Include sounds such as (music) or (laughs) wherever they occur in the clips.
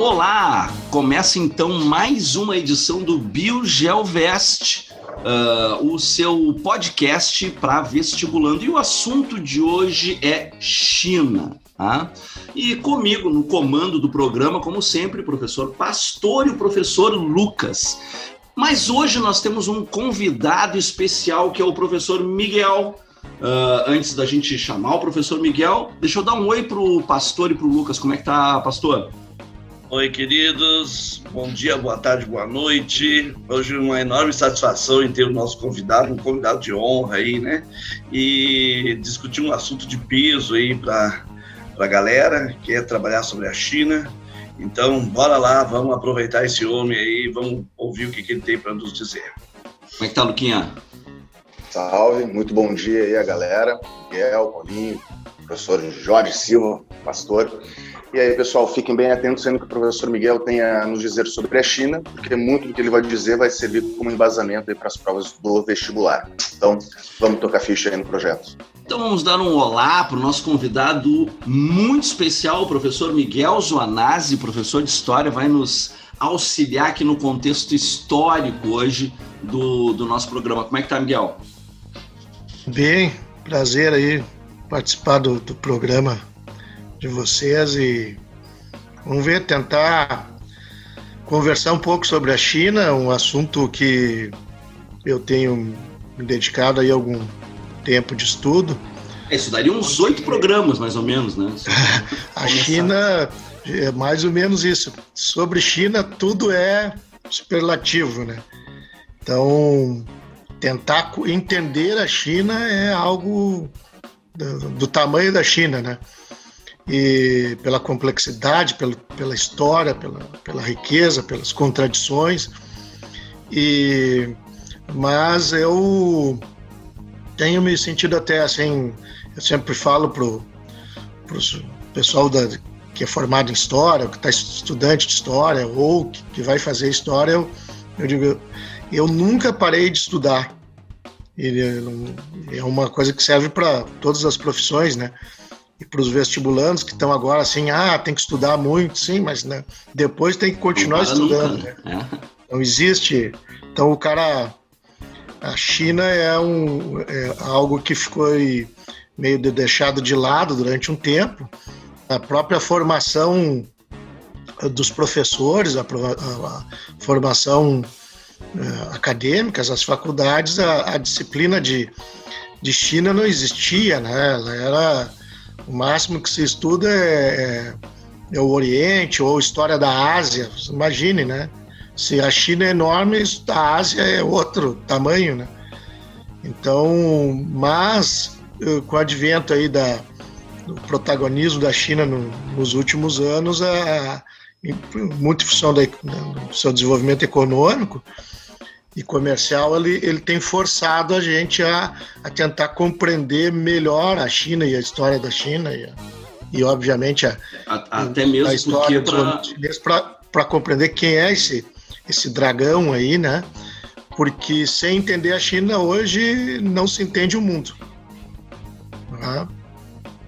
Olá! Começa então mais uma edição do BioGelvest, uh, o seu podcast para vestibulando. E o assunto de hoje é China. Tá? E comigo no comando do programa, como sempre, o professor Pastor e o professor Lucas. Mas hoje nós temos um convidado especial que é o professor Miguel. Uh, antes da gente chamar o professor Miguel, deixa eu dar um oi pro pastor e pro Lucas. Como é que tá, pastor? Oi, queridos. Bom dia, boa tarde, boa noite. Hoje uma enorme satisfação em ter o nosso convidado, um convidado de honra aí, né? E discutir um assunto de peso aí para a galera que é trabalhar sobre a China. Então, bora lá, vamos aproveitar esse homem aí, vamos ouvir o que, que ele tem para nos dizer. Como é que tá, Luquinha? Salve, muito bom dia aí a galera. Miguel, Paulinho, professor Jorge Silva, pastor. E aí, pessoal, fiquem bem atentos, sendo que o professor Miguel tem a nos dizer sobre a China, porque muito do que ele vai dizer vai servir como embasamento para as provas do vestibular. Então, vamos tocar ficha aí no projeto. Então, vamos dar um olá para o nosso convidado muito especial, o professor Miguel Zoanazzi, professor de História, vai nos auxiliar aqui no contexto histórico hoje do, do nosso programa. Como é que tá, Miguel? Bem, prazer aí participar do, do programa de vocês e vamos ver, tentar conversar um pouco sobre a China, um assunto que eu tenho me dedicado aí algum tempo de estudo. É, isso daria uns oito programas, mais ou menos, né? (laughs) a China é mais ou menos isso. Sobre China, tudo é superlativo, né? Então, tentar entender a China é algo do, do tamanho da China, né? E pela complexidade, pela, pela história, pela, pela riqueza, pelas contradições. E mas eu tenho me sentido até assim, eu sempre falo pro pro pessoal da, que é formado em história, que está estudante de história ou que, que vai fazer história, eu, eu digo, eu nunca parei de estudar. É uma coisa que serve para todas as profissões, né? E para os vestibulandos que estão agora assim, ah, tem que estudar muito, sim, mas né, depois tem que continuar estudando. Nunca, né? É. Não existe. Então o cara, a China é, um, é algo que ficou meio deixado de lado durante um tempo. A própria formação dos professores, a, a, a formação uh, acadêmica, as faculdades, a, a disciplina de, de China não existia, né? Ela era o máximo que se estuda é, é, é o Oriente ou história da Ásia. Imagine, né? Se a China é enorme, a Ásia é outro tamanho, né? Então, mas eh, com o advento aí da, do protagonismo da China no, nos últimos anos, a, muito em função da, do seu desenvolvimento econômico, e comercial, ele, ele tem forçado a gente a, a tentar compreender melhor a China e a história da China e, e obviamente, a, a, até mesmo a história para compreender quem é esse, esse dragão aí, né? Porque sem entender a China hoje não se entende o mundo. Uhum.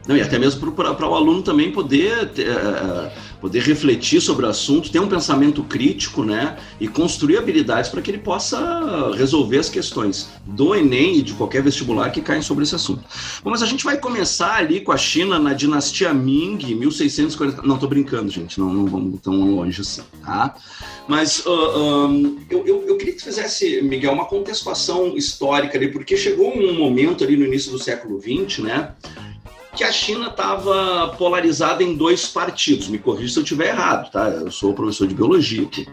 Não, e até mesmo para o aluno também poder ter, uh, poder refletir sobre o assunto, ter um pensamento crítico, né, e construir habilidades para que ele possa resolver as questões do Enem e de qualquer vestibular que caem sobre esse assunto. Bom, mas a gente vai começar ali com a China na dinastia Ming, 1640. Não, tô brincando, gente, não, não vamos tão longe assim, tá? Mas uh, um, eu, eu, eu, queria que você fizesse, Miguel, uma contextuação histórica ali, porque chegou um momento ali no início do século XX, né? Que a China estava polarizada em dois partidos. Me corrija se eu estiver errado, tá? Eu sou professor de biologia aqui.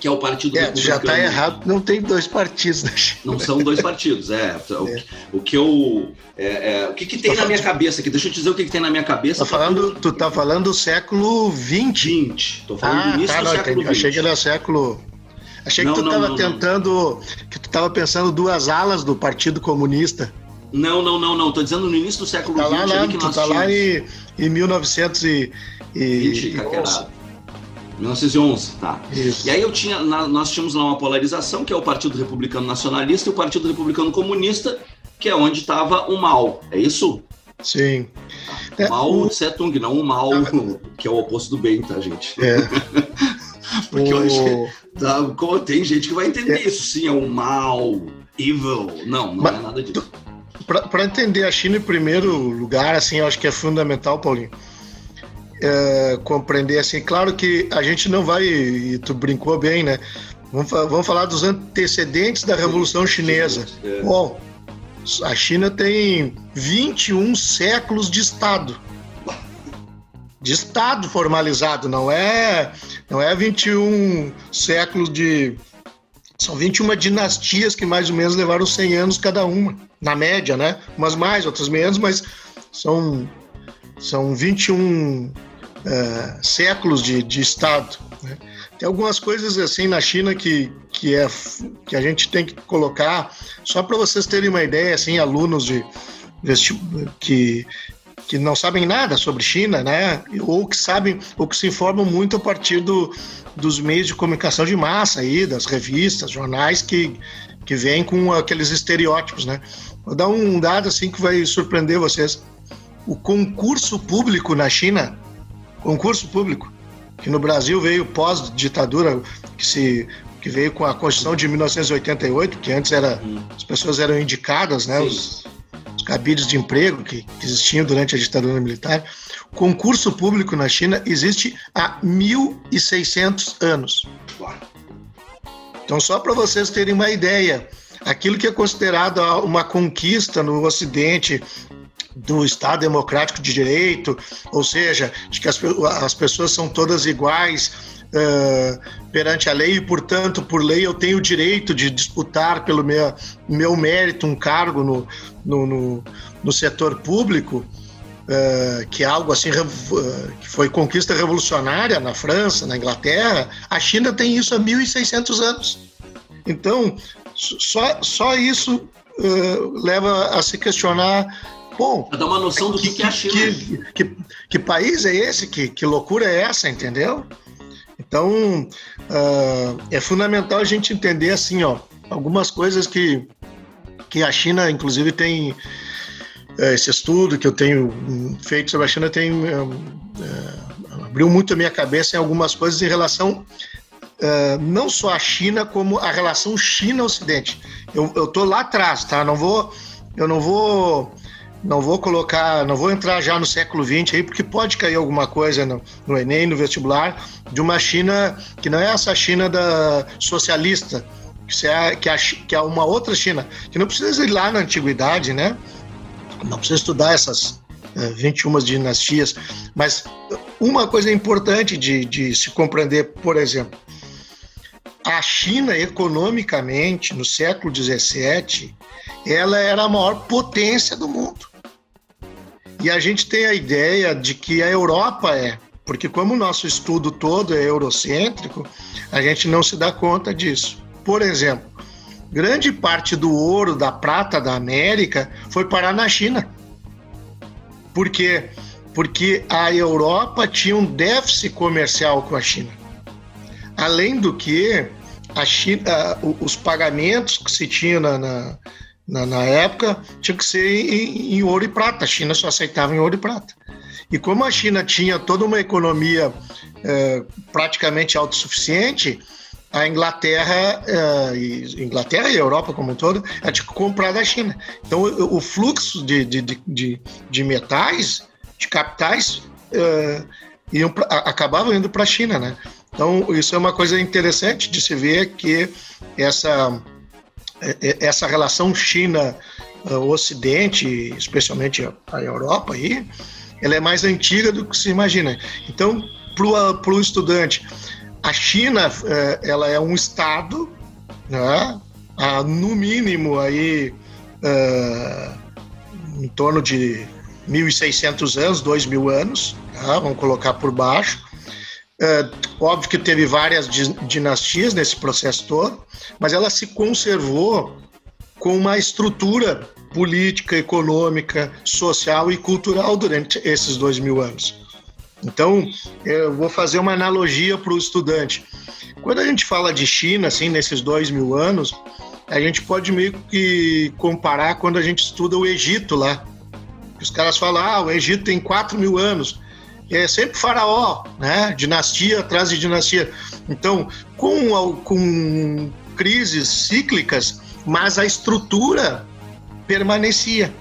Que é o Partido é, Já está errado, não tem dois partidos na China. Não são dois partidos, é. O, é. o que eu. É, é, o que, que tem na minha cabeça aqui? Deixa eu te dizer o que, que tem na minha cabeça. Tá falando, tu tá falando do século XX. 20. Tô falando ah, do início tá, do século XX. Achei que era século. Achei não, que tu estava tentando. Que tu estava pensando duas alas do Partido Comunista. Não, não, não, não. Tô dizendo no início do século tá XX. Lá, que nós tá tínhamos... lá em, em 1911. 1911, tá. Isso. E aí eu tinha, nós tínhamos lá uma polarização, que é o Partido Republicano Nacionalista e o Partido Republicano Comunista, que é onde estava o mal. É isso? Sim. É, mal Tse Tung, não o mal, ah, que é o oposto do bem, tá, gente? É. (laughs) Porque o... hoje tá, tem gente que vai entender é. isso, sim, é o mal, evil. Não, não Mas, é nada disso. Para entender a China em primeiro lugar, assim, eu acho que é fundamental, Paulinho, é, compreender assim, claro que a gente não vai, e tu brincou bem, né? Vamos, vamos falar dos antecedentes da Revolução Chinesa. Bom, a China tem 21 séculos de Estado. De Estado formalizado, não é, não é 21 séculos de. São 21 dinastias que mais ou menos levaram 100 anos cada uma, na média, né? Umas mais, outras menos, mas são, são 21 uh, é, séculos de, de Estado. Né? Tem algumas coisas assim na China que, que, é, que a gente tem que colocar, só para vocês terem uma ideia, assim, alunos de, que, que não sabem nada sobre China, né? Ou que sabem, ou que se informam muito a partir do, dos meios de comunicação de massa aí, das revistas, jornais que, que vêm com aqueles estereótipos, né? Vou dar um dado assim que vai surpreender vocês. O concurso público na China, concurso público, que no Brasil veio pós-ditadura, que se que veio com a Constituição de 1988, que antes era as pessoas eram indicadas, né, os, os cabides de emprego que, que existiam durante a ditadura militar. O concurso público na China existe há 1.600 anos. Então, só para vocês terem uma ideia, aquilo que é considerado uma conquista no Ocidente do Estado democrático de direito, ou seja, de que as, as pessoas são todas iguais uh, perante a lei e, portanto, por lei eu tenho o direito de disputar pelo meu, meu mérito um cargo no, no, no, no setor público, uh, que é algo assim uh, que foi conquista revolucionária na França, na Inglaterra, a China tem isso há 1.600 anos. Então, só, só isso leva a se questionar Bom, para dar uma noção do que, que é a China. Que, que, que, país é esse? Que, que loucura é essa, entendeu? Então, uh, é fundamental a gente entender assim, ó, algumas coisas que, que a China, inclusive, tem uh, esse estudo que eu tenho feito sobre a China tem abriu muito a minha cabeça em algumas coisas em relação não só a China como a relação China-Ocidente. Eu, eu lá atrás, tá? Não vou, eu não vou não vou colocar, não vou entrar já no século XX aí, porque pode cair alguma coisa no, no Enem, no vestibular, de uma China que não é essa China da socialista, que é, que é, que é uma outra China, que não precisa ir lá na antiguidade, né? Não precisa estudar essas é, 21 dinastias, mas uma coisa importante de, de se compreender, por exemplo, a China economicamente no século 17 ela era a maior potência do mundo. E a gente tem a ideia de que a Europa é, porque como o nosso estudo todo é eurocêntrico, a gente não se dá conta disso. Por exemplo, grande parte do ouro, da prata da América foi parar na China. Por quê? Porque a Europa tinha um déficit comercial com a China. Além do que, China, os pagamentos que se tinham na, na na, na época, tinha que ser em, em, ouro e prata. A China só aceitava em ouro e prata. E como a China tinha toda uma economia é, praticamente autossuficiente, a Inglaterra, é, e, Inglaterra e a Europa como um todo, tinha que comprar da China. Então, o, o fluxo de, de, de, de, metais, de capitais, é, iam pra, acabavam indo para a China, né? Então, isso é uma coisa interessante de se ver que essa é, é, essa relação China-Ocidente, especialmente a Europa aí, ela é mais antiga do que se imagina. Então, para o estudante, a China é, ela é um estado, né, no mínimo aí em torno de 1.600 anos, 2.000 anos, tá, vamos colocar por baixo, é, óbvio que teve várias dinastias nesse processo todo, mas ela se conservou com uma estrutura política, econômica, social e cultural durante esses dois mil anos. Então, eu vou fazer uma analogia para o estudante. Quando a gente fala de China, assim, nesses dois mil anos, a gente pode meio que comparar quando a gente estuda o Egito lá. Os caras falam, ah, o Egito tem 4 mil anos. É sempre faraó, né? Dinastia atrás de dinastia. Então, com, com crises cíclicas, mas a estrutura permanecia.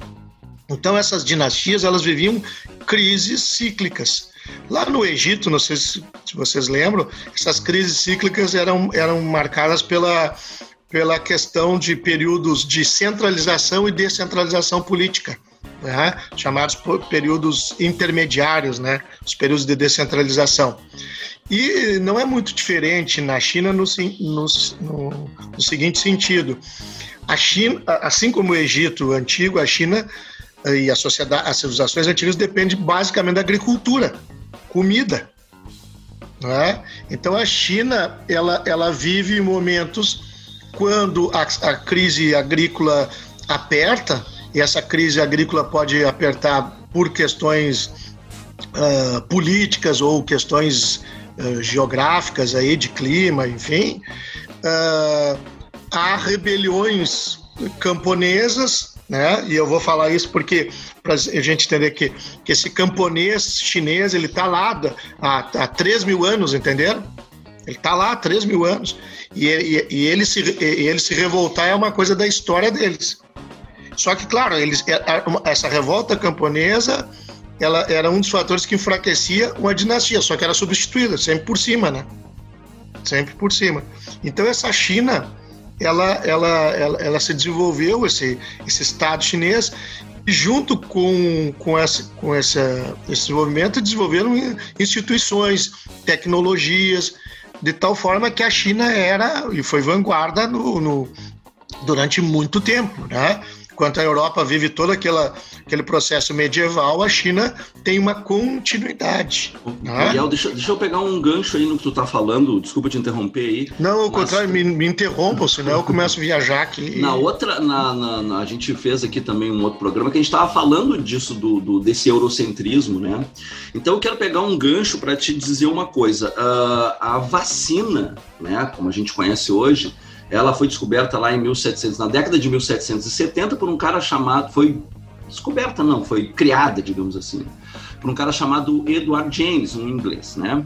Então, essas dinastias, elas viviam crises cíclicas. Lá no Egito, não sei se vocês lembram, essas crises cíclicas eram, eram marcadas pela, pela questão de períodos de centralização e descentralização política, né? chamados períodos intermediários, né? os períodos de descentralização. E não é muito diferente na China no, no, no, no seguinte sentido: a China, assim como o Egito antigo, a China eh, e a sociedade, as civilizações antigas dependem basicamente da agricultura, comida. Né? Então a China ela, ela vive momentos quando a, a crise agrícola aperta, e essa crise agrícola pode apertar por questões uh, políticas ou questões uh, geográficas aí de clima, enfim, uh, há rebeliões camponesas né? E eu vou falar isso porque para a gente entender que, que esse camponês chinês ele está lá há, há 3 mil anos, entenderam? Ele está lá há 3 mil anos e, e, e, ele se, ele se revoltar é uma coisa da história deles. Só que, claro, eles, é, essa revolta camponesa ela era um dos fatores que enfraquecia uma dinastia, só que era substituída, sempre por cima, né? Sempre por cima. Então, essa China ela, ela, ela, ela se desenvolveu, esse, esse Estado chinês, e junto com, com, essa, com essa, esse desenvolvimento, desenvolveram instituições, tecnologias, de tal forma que a China era e foi vanguarda no, no durante muito tempo, né? Enquanto a Europa vive todo aquela, aquele processo medieval, a China tem uma continuidade. Né? Miguel, deixa, deixa eu pegar um gancho aí no que tu tá falando, desculpa te interromper aí. Não, ao mas... contrário, me, me interrompam, senão eu começo a viajar aqui. Na outra, na, na, na, a gente fez aqui também um outro programa que a gente estava falando disso, do, do, desse eurocentrismo, né? Então eu quero pegar um gancho para te dizer uma coisa. Uh, a vacina, né, como a gente conhece hoje, ela foi descoberta lá em 1700, na década de 1770 por um cara chamado, foi descoberta não, foi criada, digamos assim, por um cara chamado Edward James, um inglês, né?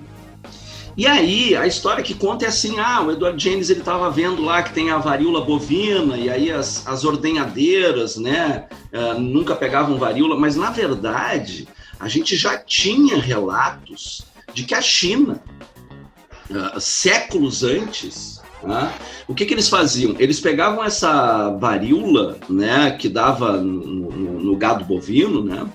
E aí, a história que conta é assim, ah, o Edward James, ele estava vendo lá que tem a varíola bovina, e aí as, as ordenhadeiras, né, uh, nunca pegavam varíola, mas na verdade, a gente já tinha relatos de que a China, uh, séculos antes, né? O que, que eles faziam? Eles pegavam essa varíola, né, que dava no, no, no gado bovino, né?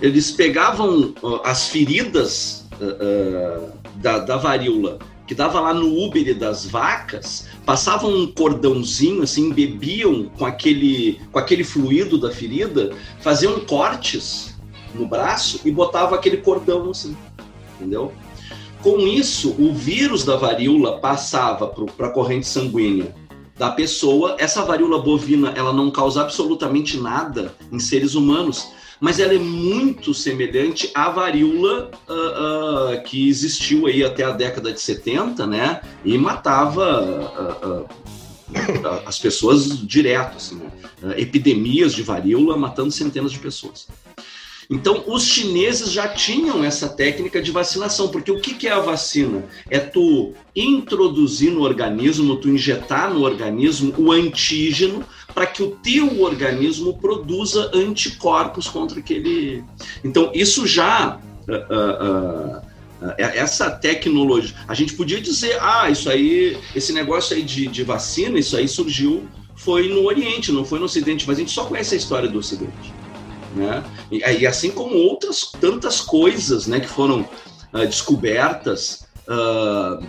Eles pegavam uh, as feridas uh, uh, da, da varíola que dava lá no úbere das vacas, passavam um cordãozinho, assim, bebiam com aquele, com aquele fluido da ferida, faziam cortes no braço e botavam aquele cordão assim, entendeu? Com isso, o vírus da varíola passava para a corrente sanguínea da pessoa. Essa varíola bovina, ela não causa absolutamente nada em seres humanos, mas ela é muito semelhante à varíola uh, uh, que existiu aí até a década de 70, né? E matava uh, as pessoas direto, assim, né? epidemias de varíola matando centenas de pessoas. Então, os chineses já tinham essa técnica de vacinação, porque o que é a vacina? É tu introduzir no organismo, tu injetar no organismo o antígeno para que o teu organismo produza anticorpos contra aquele. Então, isso já. Uh, uh, uh, essa tecnologia. A gente podia dizer, ah, isso aí, esse negócio aí de, de vacina, isso aí surgiu, foi no Oriente, não foi no Ocidente, mas a gente só conhece a história do Ocidente. Né? E, e, assim como outras tantas coisas né, que foram uh, descobertas, uh,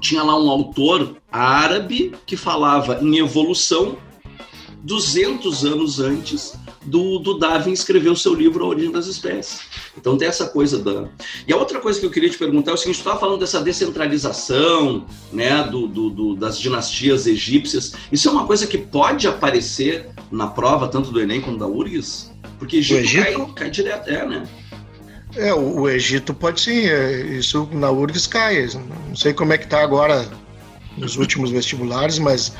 tinha lá um autor árabe que falava em evolução 200 anos antes do, do Darwin escrever o seu livro A Origem das Espécies. Então tem essa coisa da. E a outra coisa que eu queria te perguntar é o seguinte: tu estava falando dessa descentralização, né, do, do, do, das dinastias egípcias. Isso é uma coisa que pode aparecer na prova tanto do Enem quanto da URGS? Porque Egito, Egito... Cai, cai, direto, é, né? É, o, o, Egito pode sim, é, isso na URGS cai. Não sei como é que está agora nos últimos vestibulares, mas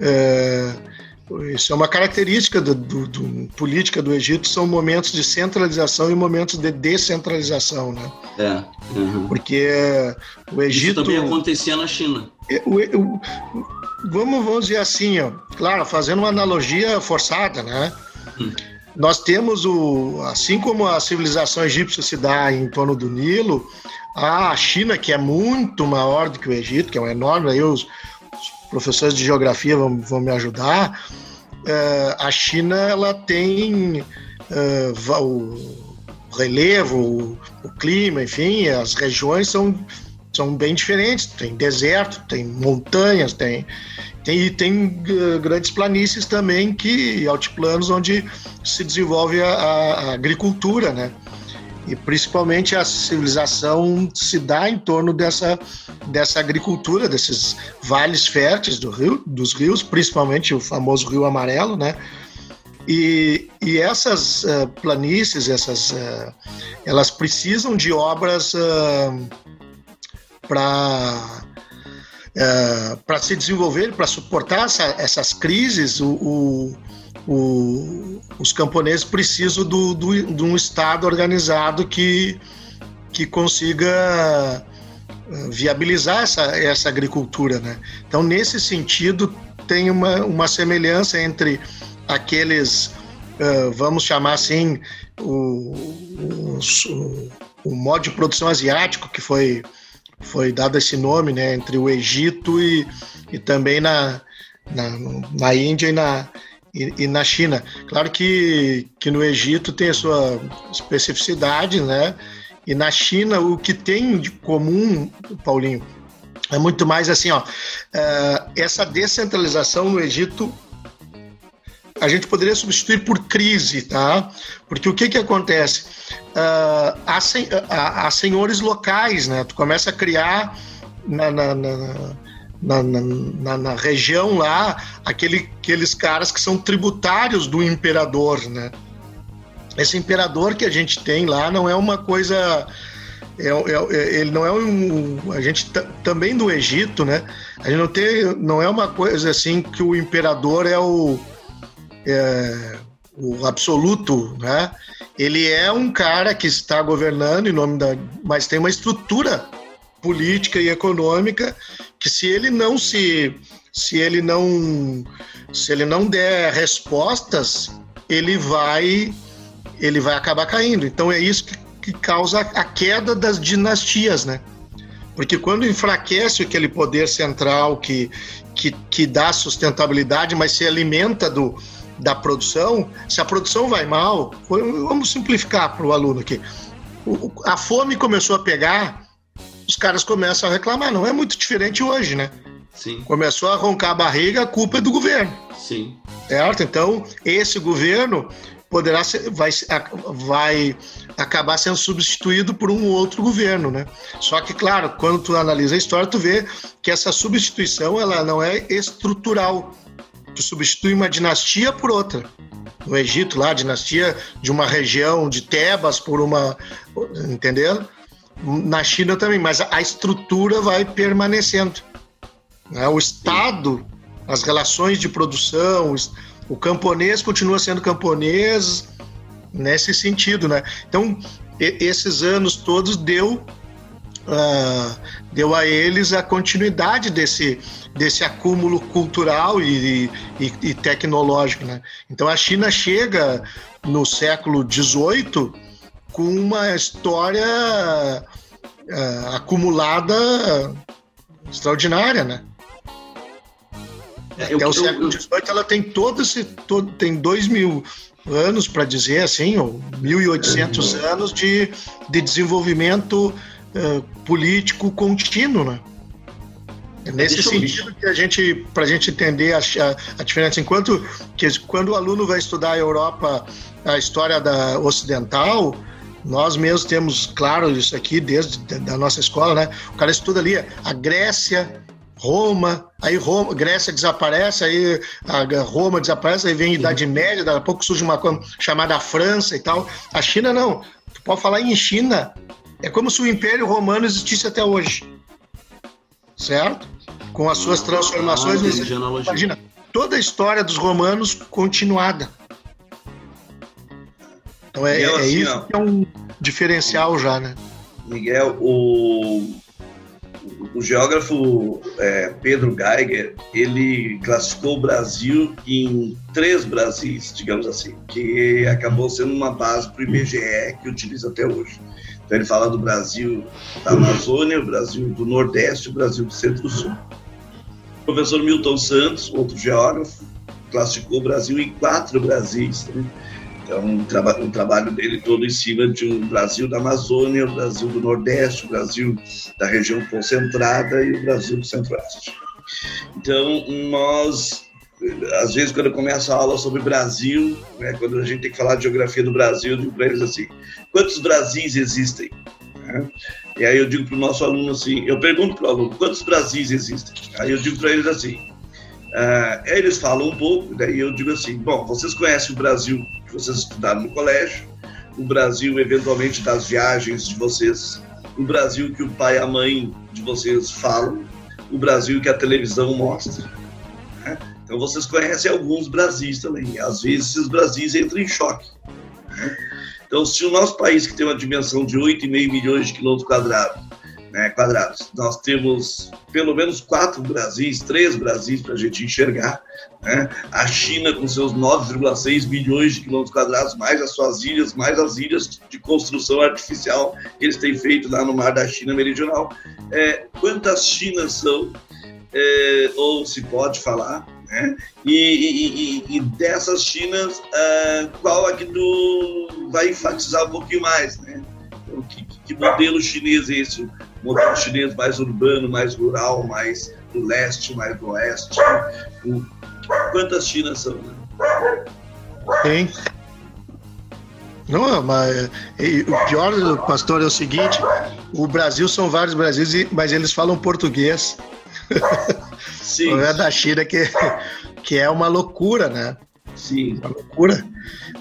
É, isso é uma característica do, do, do, política do Egito, são momentos de centralização e momentos de descentralização, né? É. Uhum. Porque o Egito... Isso também acontecia na China. É, o, o, vamos, vamos dizer assim, ó, claro, fazendo uma analogia forçada, né? Hum. Nós temos o, assim como a civilização egípcia se dá em torno do Nilo, a China, que é muito maior do que o Egito, que é um enorme, aí os professores de geografia vão, vão me ajudar, uh, a China ela tem uh, o relevo, o, o, clima, enfim, as regiões são, são bem diferentes. Tem deserto, tem montanhas, tem tem, e tem uh, grandes planícies também que altiplanos onde se desenvolve a, a, agricultura, né? E principalmente a civilização se dá em torno dessa, dessa agricultura, desses vales férteis do rio, dos rios, principalmente o famoso Rio Amarelo, né? E, e essas uh, planícies, essas, uh, elas precisam de obras uh, para uh, para se desenvolver, para suportar essa, essas crises, o, o, o, os camponeses precisam do, do, de um Estado organizado que, que consiga eh, viabilizar essa, essa agricultura. Né? Então, nesse sentido, tem uma, uma semelhança entre aqueles, uh, vamos chamar assim, o, o, o, modo de produção asiático que foi foi dado esse nome, né, entre o Egito e, e também na, na, na Índia e na, e, e, na China. Claro que, que no Egito tem a sua especificidade, né, e na China o que tem de comum, Paulinho, é muito mais assim, ó, uh, essa descentralização no Egito a gente poderia substituir por crise, tá? Porque o que que acontece? Uh, há, sen há, há, senhores locais, né? Tu começa a criar na, na, na, na, na região lá aquele, aqueles caras que são tributários do imperador, né? Esse imperador que a gente tem lá não é uma coisa é, é, é ele não é um. A gente também do Egito, né? A gente não tem. Não é uma coisa assim que o imperador é o é, o absoluto, né? Ele é um cara que está governando em nome da, mas tem uma estrutura política e econômica que se ele não se se ele não se ele não der respostas, ele vai ele vai acabar caindo. Então é isso que, que causa a queda das dinastias, né? Porque quando enfraquece aquele poder central que, que, que dá sustentabilidade, mas se alimenta do, da produção, se a produção vai mal, vamos simplificar para o aluno aqui. A fome começou a pegar, os caras começam a reclamar. Não é muito diferente hoje, né? Sim. Começou a roncar a barriga, a culpa é do governo. Sim. Certo? Então, esse governo poderá ser, vai, vai acabar sendo substituído por um outro governo, né? Só que, claro, quando tu analisa a história, tu vê que essa substituição ela não é estrutural tu substitui uma dinastia por outra. No Egito, lá, a dinastia de uma região de Tebas por uma. Entendeu? Na China também, mas a estrutura vai permanecendo. Né? O Estado, as relações de produção, o camponês continua sendo camponês nesse sentido, né? Então, esses anos todos deu uh, deu a eles a continuidade desse, desse acúmulo cultural e, e, e tecnológico. Né? Então a China chega no século XVIII com uma história uh, acumulada extraordinária, né? É, Até eu, o século XVIII ela tem todo esse todo, tem dois mil anos para dizer assim, ou 1.800 uhum. anos de, de desenvolvimento uh, político contínuo, né? É nesse Deixa sentido que a gente, para a gente entender a, a, a, diferença, enquanto que quando o aluno vai estudar a Europa, a história da ocidental, nós mesmos temos claro isso aqui desde da nossa escola, né? O cara estuda ali a Grécia, Roma, aí Roma, Grécia desaparece, aí a Roma desaparece, aí vem a Idade Média, daqui a pouco surge uma coisa chamada França e tal. A China não. Tu pode falar em China, é como se o Império Romano existisse até hoje. Certo? Com as suas transformações. Ah, imagina, toda a história dos romanos continuada. Então é, Miguel, é assim, isso ó, que é um diferencial já, né? Miguel, o, o geógrafo é, Pedro Geiger, ele classificou o Brasil em três Brasis, digamos assim, que acabou sendo uma base para o IBGE que utiliza até hoje. Então ele fala do Brasil da Amazônia, o Brasil do Nordeste, o Brasil do Centro-Sul. O professor Milton Santos, outro geógrafo, classificou o Brasil em quatro Brasis. Né? Então, um, traba um trabalho dele todo em cima de um Brasil da Amazônia, o Brasil do Nordeste, o Brasil da região concentrada e o Brasil do Centro-Oeste. Então, nós, às vezes, quando eu começo a aula sobre Brasil, né, quando a gente tem que falar de geografia do Brasil, eu digo para eles assim: quantos Brasis existem? Né? E aí eu digo para o nosso aluno assim: eu pergunto para o aluno, quantos Brasis existem? Aí eu digo para eles assim: Uh, eles falam um pouco, daí eu digo assim: bom, vocês conhecem o Brasil que vocês estudaram no colégio, o Brasil, eventualmente, das viagens de vocês, o Brasil que o pai e a mãe de vocês falam, o Brasil que a televisão mostra. Né? Então vocês conhecem alguns Brasis também. Às vezes esses Brasis entram em choque. Né? Então, se o nosso país, que tem uma dimensão de 8,5 milhões de quilômetros quadrados, né, quadrados. Nós temos pelo menos quatro Brasis, três Brasis para a gente enxergar. Né? A China com seus 9,6 milhões de quilômetros quadrados, mais as suas ilhas, mais as ilhas de construção artificial que eles têm feito lá no mar da China Meridional. É, quantas Chinas são? É, ou se pode falar, né? E, e, e, dessas Chinas, uh, qual é que tu vai enfatizar um pouquinho mais, né? Que, que modelo chinês é esse? Modelo chinês mais urbano, mais rural, mais do leste, mais do oeste. Quantas Chinas são? Né? Tem. Não, mas o pior, pastor, é o seguinte: o Brasil são vários Brasis, mas eles falam português. Sim. É da China que, que é uma loucura, né? Sim. Uma loucura.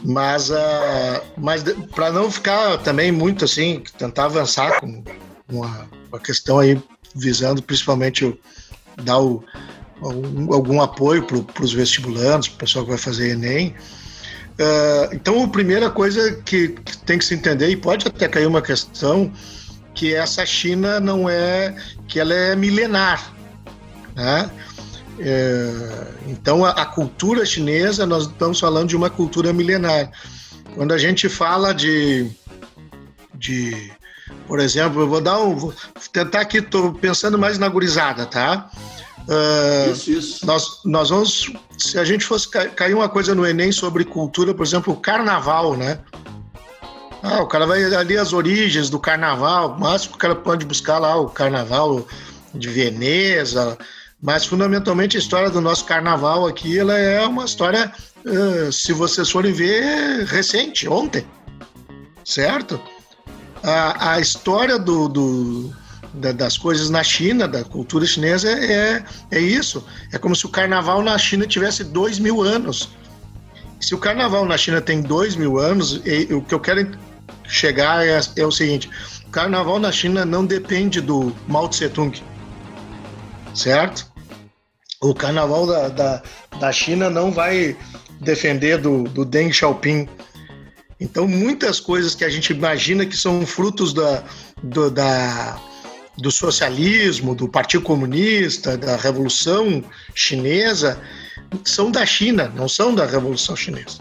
Mas, uh, mas para não ficar também muito assim, tentar avançar com uma, uma questão aí visando principalmente dar o, algum, algum apoio para os vestibulandos, para o pessoal que vai fazer Enem. Uh, então, a primeira coisa que, que, tem que se entender, e pode até cair uma questão, que essa China não é, que ela é milenar, né? É, então, a, a, cultura chinesa, nós estamos falando de uma cultura milenar. Quando a gente fala de, de por exemplo, eu vou dar um. Vou tentar aqui, estou pensando mais na gurizada, tá? Uh, isso, isso. Nós, nós vamos. Se a gente fosse cair uma coisa no Enem sobre cultura, por exemplo, o carnaval, né? Ah, o cara vai ali as origens do carnaval, mas o cara pode buscar lá o carnaval de Veneza, mas fundamentalmente a história do nosso carnaval aqui, ela é uma história, uh, se vocês forem ver, recente, ontem, certo? A, a história do, do da, das coisas na China, da cultura chinesa, é, é isso. É como se o carnaval na China tivesse dois mil anos. Se o carnaval na China tem dois mil anos, e, o que eu quero chegar é, é, o seguinte: o carnaval na China não depende do Mao Tse Tung, certo? O carnaval da, da, da China não vai defender do, do Deng Xiaoping então, muitas coisas que a gente imagina que são frutos da, do, da, do socialismo, do Partido Comunista, da Revolução Chinesa, são da China, não são da Revolução Chinesa.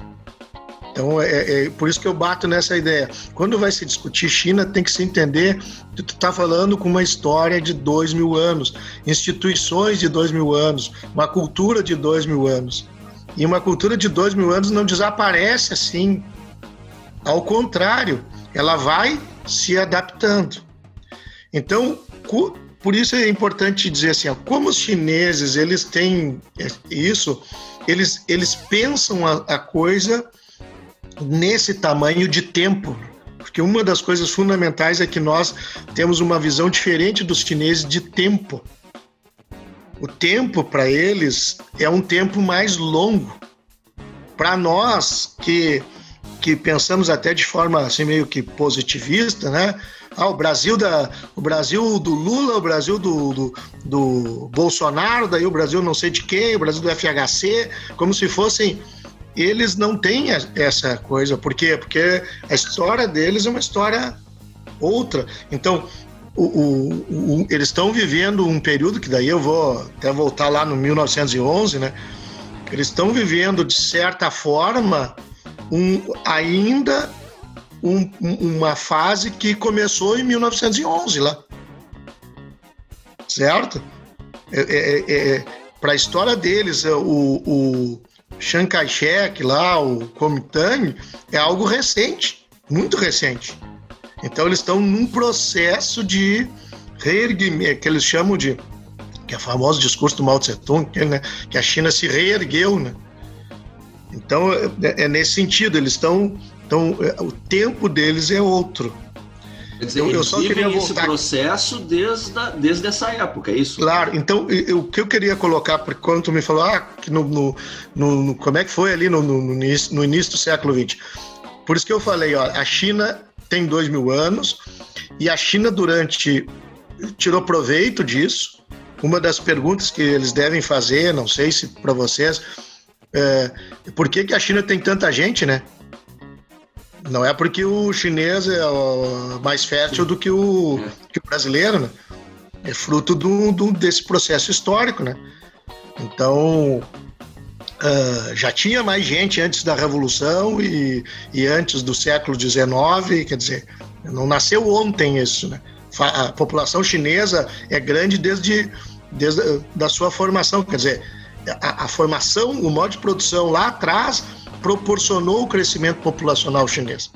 Então, é, é, por isso que eu bato nessa ideia. Quando vai se discutir China, tem que se entender que tu está falando com uma história de dois mil anos, instituições de dois mil anos, uma cultura de dois mil anos. E uma cultura de dois mil anos não desaparece assim ao contrário, ela vai se adaptando. Então, por isso é importante dizer assim, como os chineses eles têm isso, eles, eles pensam a, a coisa nesse tamanho de tempo. Porque uma das coisas fundamentais é que nós temos uma visão diferente dos chineses de tempo. O tempo para eles é um tempo mais longo. Para nós que que pensamos até de forma assim meio que positivista, né? ah, o Brasil da, o Brasil do Lula, o Brasil do, do, do Bolsonaro, daí o Brasil não sei de quem, o Brasil do FHC, como se fossem eles não têm essa coisa. Por quê? Porque a história deles é uma história outra. Então, o, o, o, eles estão vivendo um período que daí eu vou até voltar lá no 1911, né? Eles estão vivendo de certa forma um, ainda um, uma fase que começou em 1911 lá, certo? É, é, é, é Para a história deles, o, o Chiang Kai-shek lá, o Kuomintang, é algo recente, muito recente. Então eles estão num processo de reerguimento, que eles chamam de, que é o famoso discurso do Mao Tse Tung, né, que a China se reergueu, né? Então é, é nesse sentido, eles estão, então o tempo deles é outro. Quer dizer, eu, eu só queria voltar... esse processo desde, a, desde essa época, é isso? Claro, então o que eu queria colocar, porque quando tu me falou, ah, que no, no, no, como é que foi ali no, no, no, início, no início do século XX? Por isso que eu falei, ó, a China tem dois mil anos e a China durante tirou proveito disso. Uma das perguntas que eles devem fazer, não sei se para vocês, é por que, que a China tem tanta gente, né? Não é porque o chinês é mais fértil do que o, que o brasileiro, né? É fruto do, do, desse processo histórico, né? Então, uh, já tinha mais gente antes da Revolução e, e antes do século XIX, quer dizer, não nasceu ontem isso, né? A população chinesa é grande desde, desde da sua formação, quer dizer, a, a formação, o modo de produção lá atrás proporcionou o crescimento populacional chinês.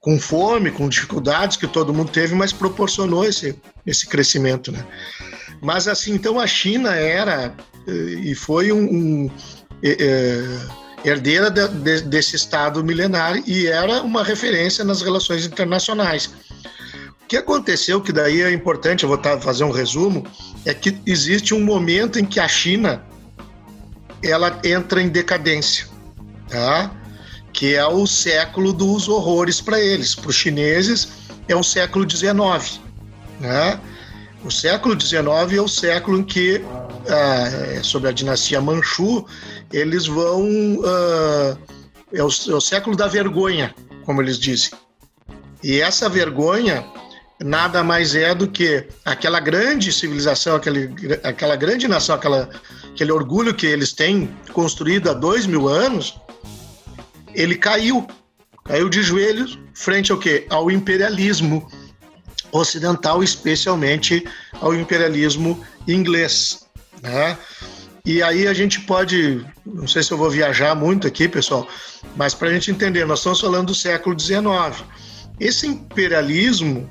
Com fome, com dificuldades que todo mundo teve, mas proporcionou esse, esse crescimento, né? Mas assim, então a China era eh, e foi um, um é, herdeira de, de, desse Estado milenar e era uma referência nas relações internacionais. O que aconteceu, que daí é importante, eu vou fazer um resumo, é que existe um momento em que a China ela entra em decadência tá? que é o século dos horrores para eles. Para os chineses, é o século XIX. Né? O século XIX é o século em que, ah, sobre a dinastia Manchu, eles vão. Ah, é, o, é o século da vergonha, como eles dizem. E essa vergonha nada mais é do que aquela grande civilização, aquele, aquela grande nação, aquela, aquele orgulho que eles têm construído há dois mil anos, ele caiu, caiu de joelhos frente ao quê? Ao imperialismo ocidental, especialmente ao imperialismo inglês, né? E aí a gente pode, não sei se eu vou viajar muito aqui, pessoal, mas para a gente entender, nós estamos falando do século XIX. Esse imperialismo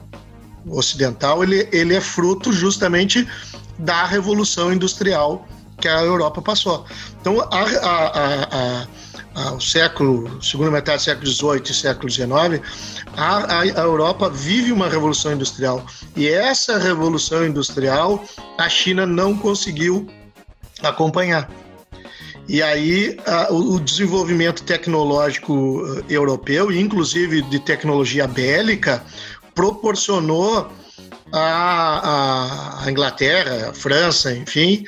ocidental, ele, ele é fruto justamente da revolução industrial que a Europa passou. Então, a, a, a, ao século, segunda metade do século XVIII e século XIX, a, a, Europa vive uma revolução industrial. E essa revolução industrial a China não conseguiu acompanhar. E aí a, o desenvolvimento tecnológico eh, europeu, inclusive de tecnologia bélica, proporcionou a, a Inglaterra, a França, enfim,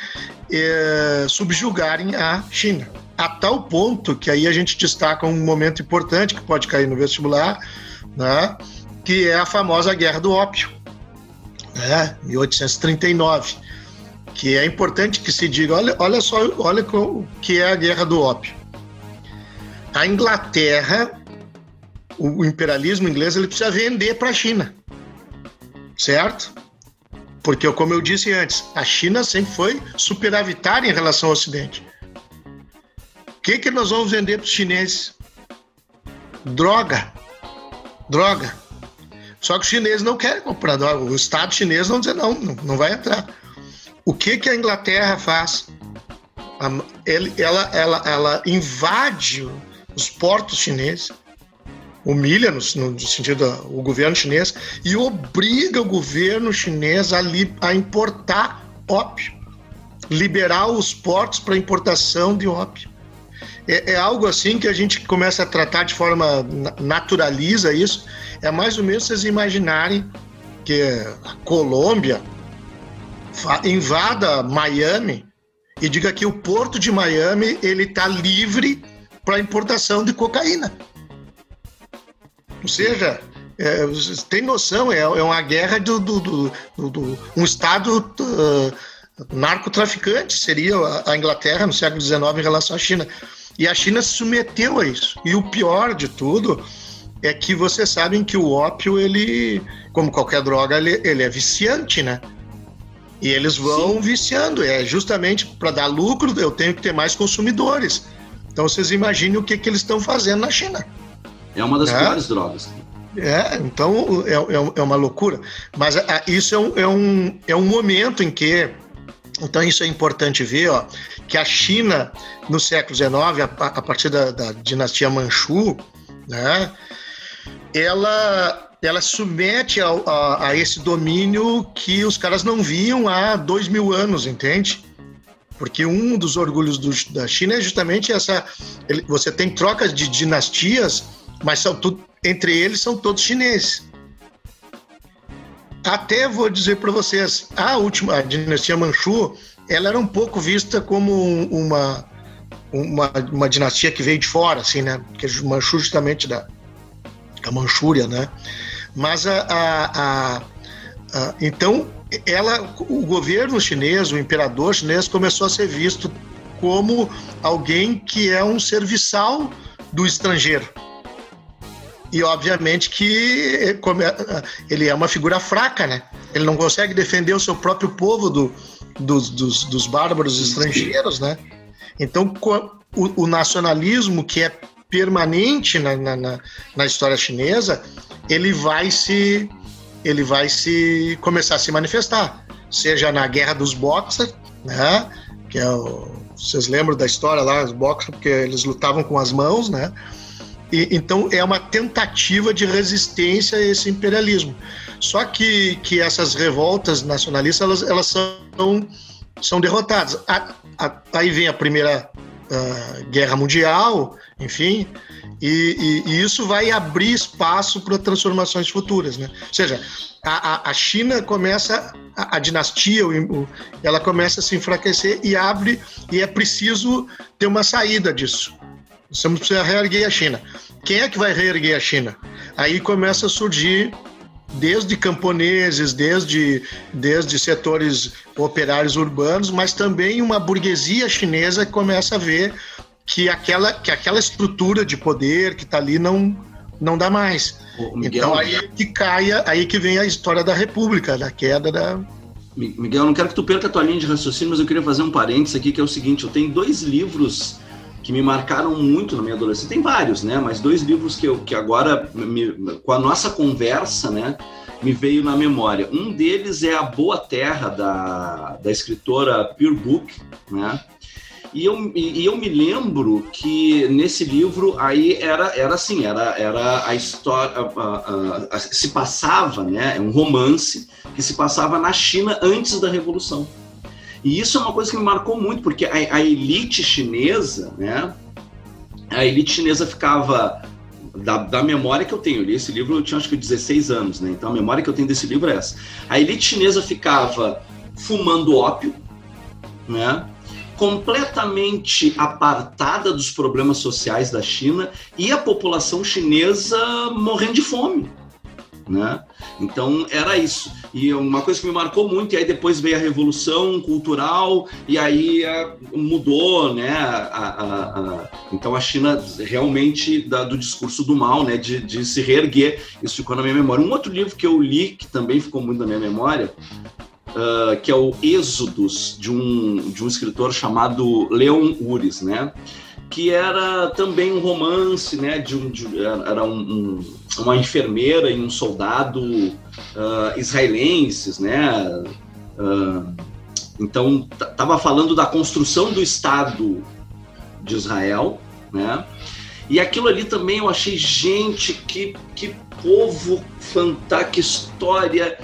eh, subjugarem a China a tal ponto que aí a gente destaca um momento importante que pode cair no vestibular, né, que é a famosa Guerra do Ópio, né, 1839, que é importante que se diga, olha, olha só, olha o que é a Guerra do Ópio. A Inglaterra, o imperialismo inglês, ele precisa vender para a China, certo? Porque, como eu disse antes, a China sempre foi superavitária em relação ao Ocidente. O que, que nós vamos vender para os chineses? Droga. Droga. Só que os chineses não querem comprar droga. O Estado chinês não diz não, não vai entrar. O que, que a Inglaterra faz? Ela, ela, ela invade os portos chineses, humilha no, no sentido o governo chinês e obriga o governo chinês a, li, a importar ópio, liberar os portos para importação de ópio. é, é, algo assim que a gente começa a tratar de forma naturaliza isso. É mais ou menos vocês imaginarem que a Colômbia invada Miami e diga que o porto de Miami ele está livre para importação de cocaína. Ou seja, é, tem noção, é, é uma guerra do, do, do, do um estado uh, narcotraficante, seria a Inglaterra no século XIX em relação à China. E a China se submeteu a isso. E o pior de tudo é que vocês sabem que o ópio, ele, como qualquer droga, ele, ele é viciante, né? E eles vão Sim. viciando. É justamente para dar lucro, eu tenho que ter mais consumidores. Então vocês imaginem o que, que eles estão fazendo na China. É uma das é. piores drogas. É, então é, é, é uma loucura. Mas a, isso é um, é, um, é um momento em que. Então isso é importante ver, ó, que a China, no século XIX, a, a partir da, da dinastia Manchu, né, ela ela submete a, a, a, esse domínio que os caras não viam há dois mil anos, entende? Porque um dos orgulhos do, da China é justamente essa. Ele, você tem trocas de dinastias, mas são tudo, entre eles são todos chineses. Até vou dizer para vocês, a última a dinastia Manchu, ela era um pouco vista como uma, uma, uma dinastia que veio de fora, assim, né? Porque Manchu justamente da a Manchúria, né? Mas a, a, a, a, então ela, o governo chinês, o imperador chinês começou a ser visto como alguém que é um serviçal do estrangeiro. E obviamente que ele é uma figura fraca, né? Ele não consegue defender o seu próprio povo do, dos, dos, dos bárbaros estrangeiros, né? Então o, o nacionalismo que é permanente na, na, na, história chinesa, ele vai se ele vai se começar a se manifestar, seja na Guerra dos Boxers, né? Que é o, vocês lembram da história lá, os boxers, porque eles lutavam com as mãos, né? E, então é uma tentativa de resistência a esse imperialismo. Só que, que essas revoltas nacionalistas elas, elas são, são derrotadas. A, a, aí vem a primeira uh, guerra mundial, enfim, e, e, e, isso vai abrir espaço para transformações futuras, né? Ou seja, a, a China começa, a, a dinastia, o, ela começa a se enfraquecer e abre, e é preciso ter uma saída disso. Temos que reerguer a China. Quem é que vai reerguer a China? Aí começa a surgir desde camponeses, desde, desde setores operários urbanos, mas também uma burguesia chinesa que começa a ver que aquela, que aquela estrutura de poder que está ali não, não dá mais. Miguel, então aí que caia, aí que vem a história da República, da queda da. Miguel, não quero que tu perca a tua linha de raciocínio, mas eu queria fazer um parênteses aqui, que é o seguinte, eu tenho dois livros que me marcaram muito na minha adolescência. Tem vários, né? Mas dois livros que, eu, que agora, me, com a nossa conversa, né, me veio na memória. Um deles é A Boa Terra, da, da escritora Pure Book, né? E eu, e eu me lembro que nesse livro aí era, era assim, era, era a história, a, a, a, se passava, né, é um romance que se passava na China antes da Revolução. E isso é uma coisa que me marcou muito, porque a, a elite chinesa, né? A elite chinesa ficava da, da, memória que eu tenho, eu li esse livro eu tinha acho que 16 anos, né? Então a memória que eu tenho desse livro é essa. A elite chinesa ficava fumando ópio, né? Completamente apartada dos problemas sociais da China e a população chinesa morrendo de fome né? Então era isso. E uma coisa que me marcou muito, e aí depois veio a revolução cultural, e aí a, mudou, né? A, a, então a China realmente da, do discurso do mal, né? De, de se reerguer, isso ficou na minha memória. Um outro livro que eu li, que também ficou muito na minha memória, uh, que é o Êxodos, de um, de um escritor chamado Leon Uris, né? Que era também um romance, né? De um, de, era um, um, uma enfermeira e um soldado uh, israelenses, né? Uh, então, estava falando da construção do Estado de Israel, né? E aquilo ali também eu achei, gente, que, que povo fantástico, que história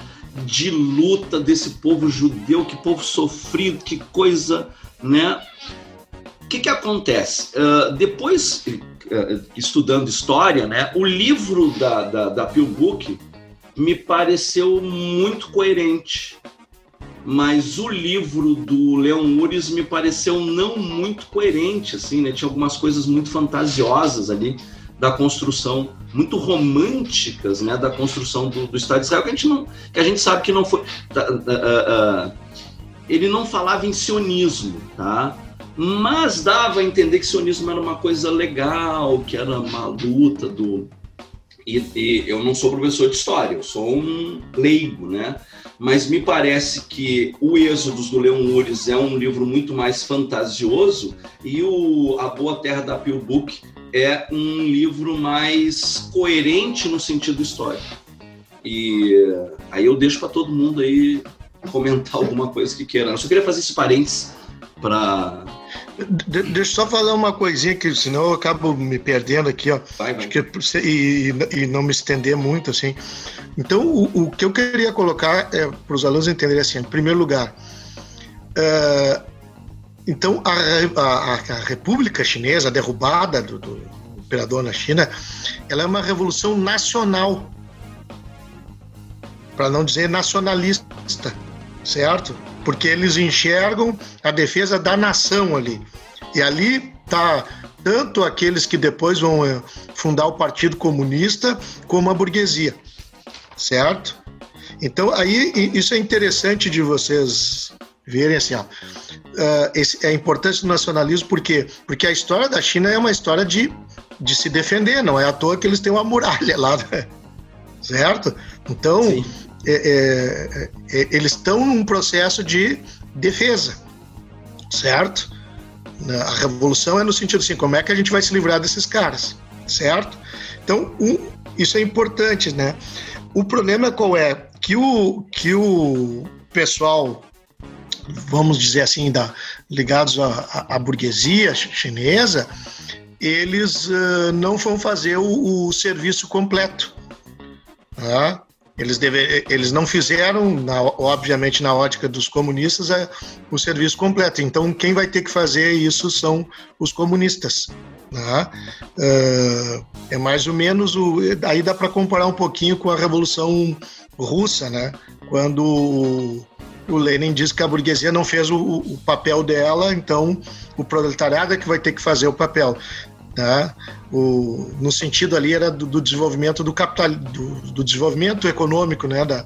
de luta desse povo judeu, que povo sofrido, que coisa, né? O que, que acontece? Uh, depois, uh, estudando história, né, o livro da, da, da Book me pareceu muito coerente, mas o livro do Leon Uris me pareceu não muito coerente, assim, né? Tinha algumas coisas muito fantasiosas ali da construção, muito românticas, né? Da construção do, do Estado de Israel, que a gente, não, que a gente sabe que não foi... Uh, ele não falava em sionismo, tá? Mas dava a entender que sionismo era uma coisa legal, que era uma luta do. E, e, eu não sou professor de história, eu sou um leigo, né? Mas me parece que o Êxodos do Leon Uris é um livro muito mais fantasioso e o A Boa Terra da Peel Book é um livro mais coerente no sentido histórico. E aí eu deixo para todo mundo aí comentar alguma coisa que queira. Eu só queria fazer esse parênteses para de, deixa eu só falar uma coisinha que senão eu acabo me perdendo aqui, ó. Vai, vai. Que, e, e não me estender muito, assim. Então, o, o que eu queria colocar é para os alunos entenderem assim, em primeiro lugar, uh, então a, a, a, República Chinesa, a derrubada do, do imperador na China, ela é uma revolução nacional, para não dizer nacionalista, certo? Porque eles enxergam a defesa da nação ali. E ali tá tanto aqueles que depois vão eh, fundar o Partido Comunista, como a burguesia, certo? Então aí isso é interessante de vocês verem assim, ó. Uh, esse, é importante o nacionalismo porque porque a história da China é uma história de, de se defender, não é à toa que eles têm uma muralha lá, (laughs) né? certo? Então Sim é, é, é, eles estão num processo de defesa, certo? A revolução é no sentido assim, como é que a gente vai se livrar desses caras, certo? Então, um, isso é importante, né? O problema qual é? Que o, que o pessoal, vamos dizer assim, da, ligados à, à burguesia chinesa, eles uh, não vão fazer o, o serviço completo. Tá? Eles, deve, eles não fizeram, na, obviamente, na ótica dos comunistas, é, o serviço completo. Então, quem vai ter que fazer isso são os comunistas. Né? Uh, é mais ou menos o. Aí dá para comparar um pouquinho com a Revolução Russa, né? quando o Lenin diz que a burguesia não fez o, o papel dela, então o proletariado é que vai ter que fazer o papel. Tá? O, no sentido ali era do, do desenvolvimento do capital, do, do, desenvolvimento econômico, né, da,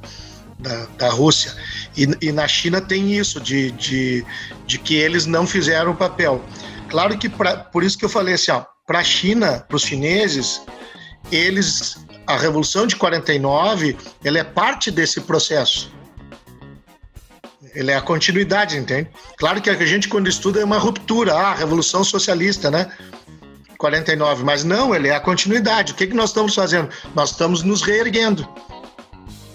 da, da Rússia. E, e, na China tem isso de, de, de que eles não fizeram o papel. Claro que pra, por isso que eu falei assim, para a China, para os chineses, eles a revolução de 49, ela é parte desse processo. Ele é a continuidade, entende? Claro que a gente quando estuda é uma ruptura, ah, a revolução socialista, né? 49, mas não, ele é a continuidade. O que, que nós estamos fazendo? Nós estamos nos reerguendo.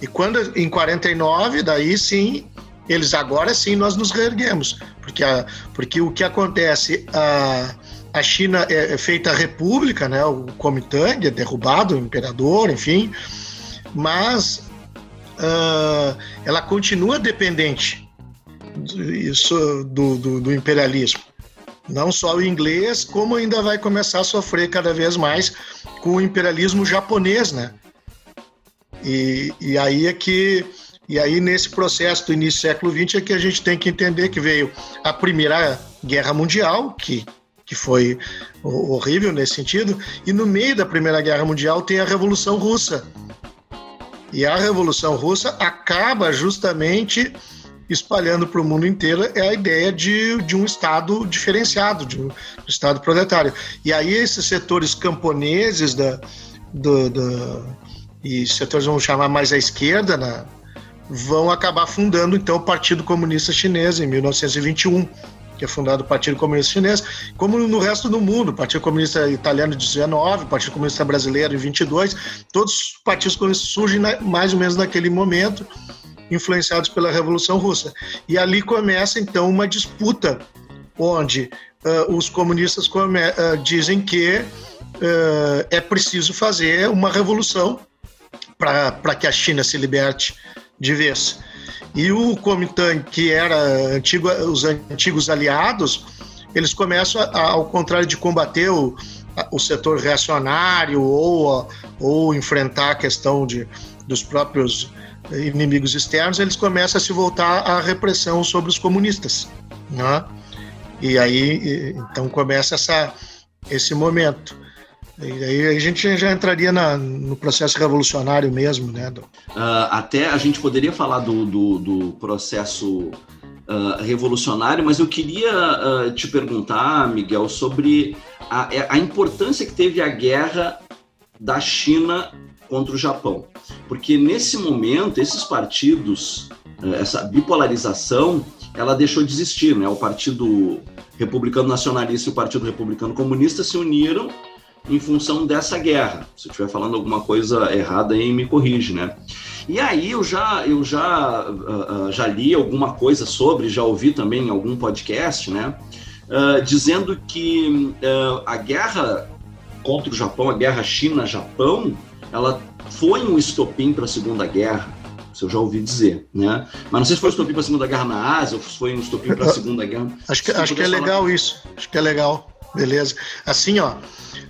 E quando em 49, daí sim, eles agora sim nós nos reerguemos, porque, a, porque o que acontece, a, a China é, é feita república, né, o Kuomintang é derrubado, o imperador, enfim, mas uh, ela continua dependente do, do, do imperialismo. Não só o inglês, como ainda vai começar a sofrer cada vez mais com o imperialismo japonês, né? E, e aí é que e aí nesse processo do início do século XX é que a gente tem que entender que veio a primeira guerra mundial, que que foi horrível nesse sentido, e no meio da Primeira Guerra Mundial tem a Revolução Russa. E a Revolução Russa acaba justamente espalhando para o mundo inteiro é a ideia de, de um Estado diferenciado, de um Estado proletário. E aí esses setores camponeses da, do, do, e setores vamos chamar mais à esquerda, né, vão acabar fundando então o Partido Comunista Chinês em 1921 que é fundado o Partido Comunista Chinês, como no resto do mundo, o Partido Comunista Italiano de 19, o Partido Comunista Brasileiro em 22, todos os partidos comunistas surgem mais ou menos naquele momento, influenciados pela Revolução Russa. E ali começa então uma disputa onde uh, os comunistas come, uh, dizem que uh, é preciso fazer uma revolução para que a China se liberte de vez. E o Kuomintang, que era antigo, os antigos aliados, eles começam, a, ao contrário de combater o, o setor reacionário ou, ou enfrentar a questão de, dos próprios inimigos externos, eles começam a se voltar à repressão sobre os comunistas. Né? E aí, então começa essa, esse momento. E aí a gente já entraria na, no processo revolucionário mesmo, né? Uh, até a gente poderia falar do, do, do processo uh, revolucionário, mas eu queria uh, te perguntar, Miguel, sobre a, a importância que teve a guerra da China contra o Japão. Porque nesse momento, esses partidos, essa bipolarização, ela deixou de existir, né? O Partido Republicano Nacionalista e o Partido Republicano Comunista se uniram em função dessa guerra. Se eu estiver falando alguma coisa errada aí, me corrige, né? E aí eu já eu já uh, já li alguma coisa sobre, já ouvi também em algum podcast, né? Uh, dizendo que uh, a guerra contra o Japão, a guerra China-Japão, ela foi um estopim para a Segunda Guerra. Isso eu já ouvi dizer, né? Mas não sei se foi um estopim para a Segunda Guerra na Ásia ou se foi um estopim para a Segunda Guerra. (laughs) Acho que, acho que é legal isso. Acho que é legal. Beleza. Assim, ó,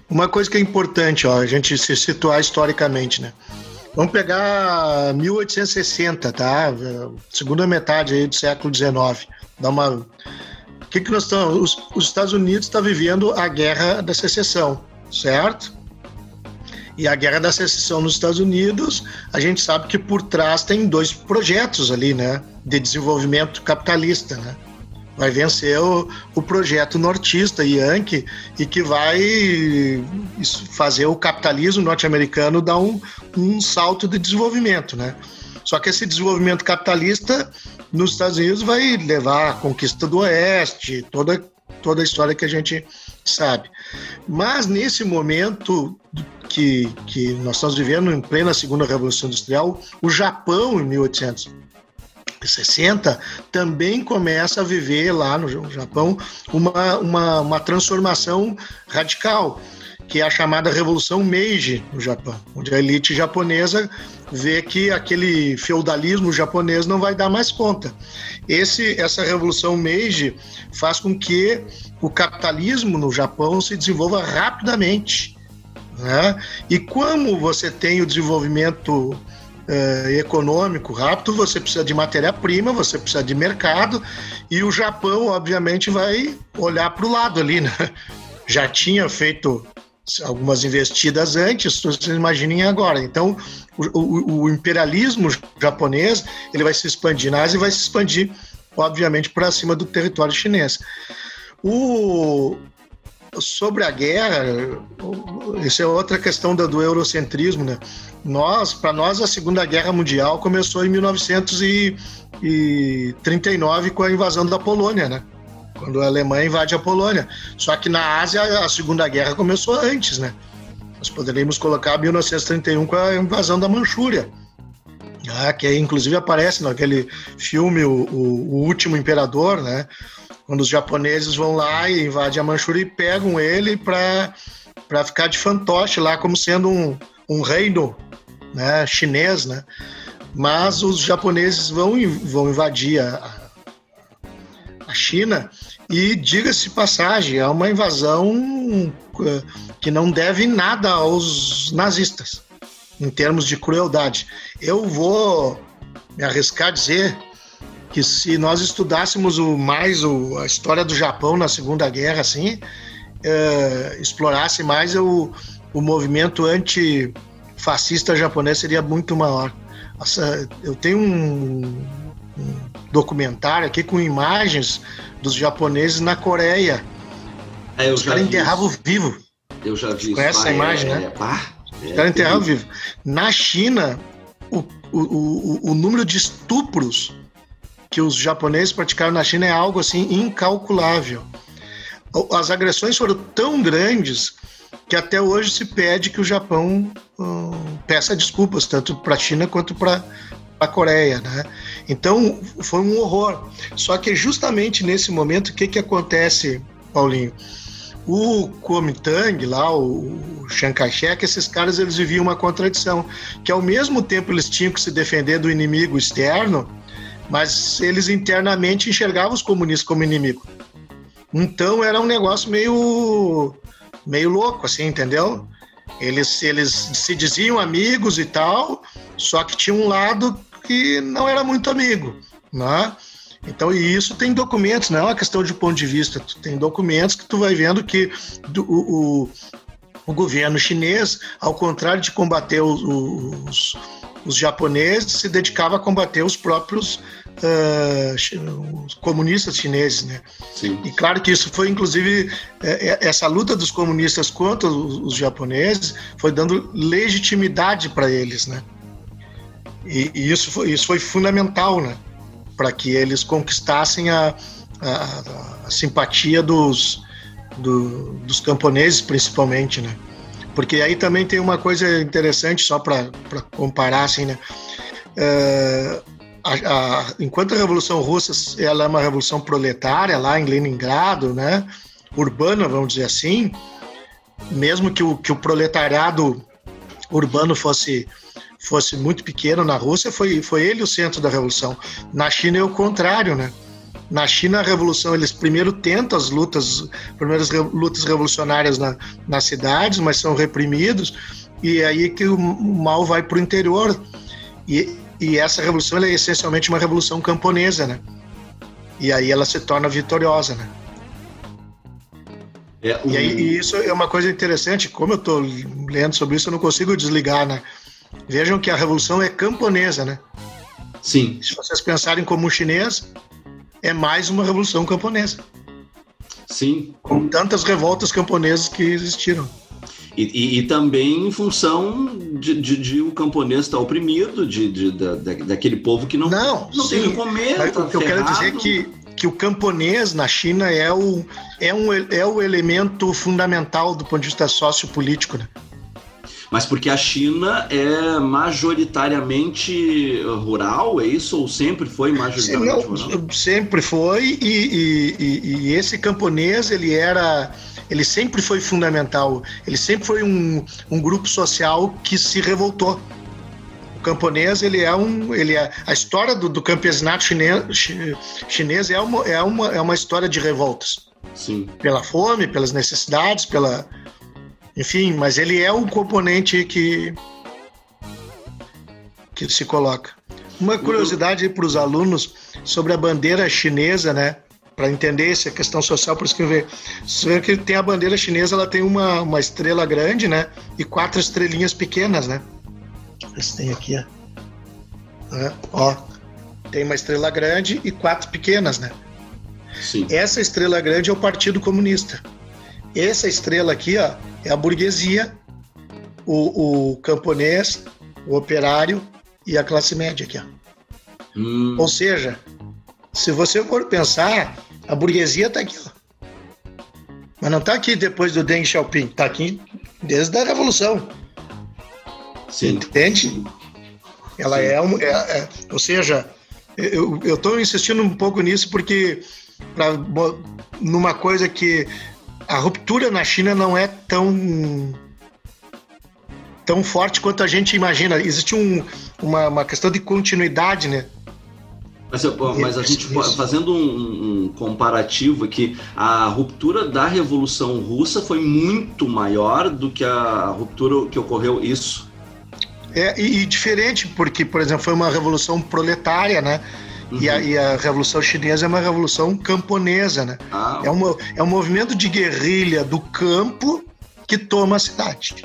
uma coisa que é importante, ó, a gente se situar historicamente, né? Vamos pegar 1860, tá? Segunda metade aí do século XIX. Dá uma. O que, que nós estamos. Os, os Estados Unidos estão tá vivendo a guerra da secessão, certo? E a guerra da secessão nos Estados Unidos, a gente sabe que por trás tem dois projetos ali, né? De desenvolvimento capitalista, né? vai vencer o, o projeto nortista Yankee e que vai fazer o capitalismo norte-americano dar um, um salto de desenvolvimento, né? Só que esse desenvolvimento capitalista nos Estados Unidos vai levar à conquista do Oeste, toda, toda a história que a gente sabe. Mas nesse momento que, que nós estamos vivendo, em plena Segunda Revolução Industrial, o Japão, em 1800 60, também começa a viver lá no Japão uma, uma, uma transformação radical, que é a chamada Revolução Meiji no Japão, onde a elite japonesa vê que aquele feudalismo japonês não vai dar mais conta. Esse, essa Revolução Meiji faz com que o capitalismo no Japão se desenvolva rapidamente. Né? E como você tem o desenvolvimento é, econômico rápido, você precisa de matéria-prima, você precisa de mercado, e o Japão, obviamente, vai olhar para o lado ali, né? (laughs) Já tinha feito algumas investidas antes, vocês imaginem agora. Então, o, o, o, imperialismo japonês ele vai se expandir na Ásia e vai se expandir, obviamente, para cima do território chinês. O, sobre a guerra, isso é outra questão do, do eurocentrismo, né? Nós, para nós, a Segunda Guerra Mundial começou em 1939 com a invasão da Polônia, né? Quando a Alemanha invade a Polônia. Só que na Ásia a Segunda Guerra começou antes, né? Nós poderíamos colocar 1931 com a invasão da Manchúria. Ah, que inclusive aparece naquele filme o, o, o Último Imperador, né? Quando os japoneses vão lá e invadem a Manchúria e pegam ele para ficar de fantoche lá como sendo um, um reino né, chinês, né? Mas os japoneses vão, vão invadir a, a China e, diga-se passagem, é uma invasão eh, que não deve nada aos nazistas, em termos de crueldade. Eu vou me arriscar a dizer que se nós estudássemos o, mais o, a história do Japão na Segunda Guerra, assim, é, explorasse mais o, o movimento antifascista japonês, seria muito maior. Essa, eu tenho um, um, documentário aqui com imagens dos japoneses na Coreia. É, Os caras enterravam vivo. Eu já vi Conhece essa imagem, é, né? É, Os caras enterravam vivo. Na China, o, o, o, o número de estupros que os japoneses praticaram na China é algo assim incalculável. As agressões foram tão grandes que até hoje se pede que o Japão uh, peça desculpas, tanto para a China quanto para a Coreia. Né? Então, foi um horror. Só que justamente nesse momento, o que, que acontece, Paulinho? O Kuomintang, lá, o Chiang Kai-shek, esses caras eles viviam uma contradição, que ao mesmo tempo eles tinham que se defender do inimigo externo, mas eles internamente enxergavam os comunistas como inimigo. Então era um negócio meio meio louco, assim, entendeu? Eles, eles se diziam amigos e tal, só que tinha um lado que não era muito amigo, né? Então, e isso tem documentos, não é uma questão de ponto de vista, tu tem documentos que tu vai vendo que do, o, o, governo chinês, ao contrário de combater os, os, os japoneses, se dedicava a combater os próprios uh, os comunistas chineses, né? Sim. E claro que isso foi, inclusive, é, é, essa luta dos comunistas contra os, os japoneses foi dando legitimidade para eles, né? E, e, isso, foi, isso foi fundamental, né? Para que eles conquistassem a, a, a simpatia dos, do, dos camponeses, principalmente, né? Porque aí também tem uma coisa interessante, só para comparar, assim, né? Uh, a, a, enquanto a Revolução Russa ela é uma revolução proletária lá em Leningrado, né, urbana, vamos dizer assim, mesmo que o, que o proletariado urbano fosse fosse muito pequeno na Rússia, foi, foi ele o centro da revolução. Na China é o contrário, né? Na China, a revolução, eles primeiro tentam as lutas, primeiras lutas revolucionárias na, nas cidades, mas são reprimidos, e é aí que o mal vai para o interior. E, e essa revolução é essencialmente uma revolução camponesa, né? E aí ela se torna vitoriosa, né? É, um... E aí e isso é uma coisa interessante, como eu estou lendo sobre isso, eu não consigo desligar, né? Vejam que a revolução é camponesa, né? Sim. Se vocês pensarem como chinês, é mais uma revolução camponesa. Sim. Com tantas revoltas camponesas que existiram. E, e, e, também em função de, de, de o camponês estar oprimido, de, de, de, daquele povo que não, não, não tem o que comer. Mas, tá o que eu quero dizer é que, que o camponês na China é o, é, um, é o elemento fundamental do ponto de vista sociopolítico. Né? Mas porque a China é majoritariamente rural, é isso? Ou sempre foi majoritariamente Não, rural? Sempre foi, e, e, e, esse camponês, ele era ele sempre foi fundamental. Ele sempre foi um, um grupo social que se revoltou. O camponês, ele é um, ele é a história do, do campesinato chinês, chinês é uma, é uma é uma história de revoltas. Sim. Pela fome, pelas necessidades, pela enfim, mas ele é um componente que que se coloca. Uma curiosidade para os alunos sobre a bandeira chinesa, né? para entender essa questão social, por isso que vê, você vê que tem a bandeira chinesa, ela tem uma, uma estrela grande, né? E quatro estrelinhas pequenas, né? Esse tem aqui, ó. É, ó. Tem uma estrela grande e quatro pequenas, né? Sim. Essa estrela grande é o Partido Comunista. Essa estrela aqui, ó, é a burguesia, o, o camponês, o operário e a classe média aqui, ó. Hum. Ou seja, se você for pensar, a burguesia está aqui. Ó. Mas não está aqui depois do Deng Xiaoping, está aqui desde a Revolução. Sim. Entende? Ela Sim. é, um, é, é, Ou seja, eu estou insistindo um pouco nisso porque pra, numa coisa que a ruptura na China não é tão tão forte quanto a gente imagina. Existe um, uma, uma questão de continuidade, né? Mas, mas a gente fazendo um, um, comparativo aqui, a ruptura da Revolução Russa foi muito maior do que a ruptura que ocorreu isso. É, e, e diferente, porque, por exemplo, foi uma revolução proletária, né? Uhum. E, a, e, a, Revolução Chinesa é uma revolução camponesa, né? Ah, é, uma, é um movimento de guerrilha do campo que toma a cidade.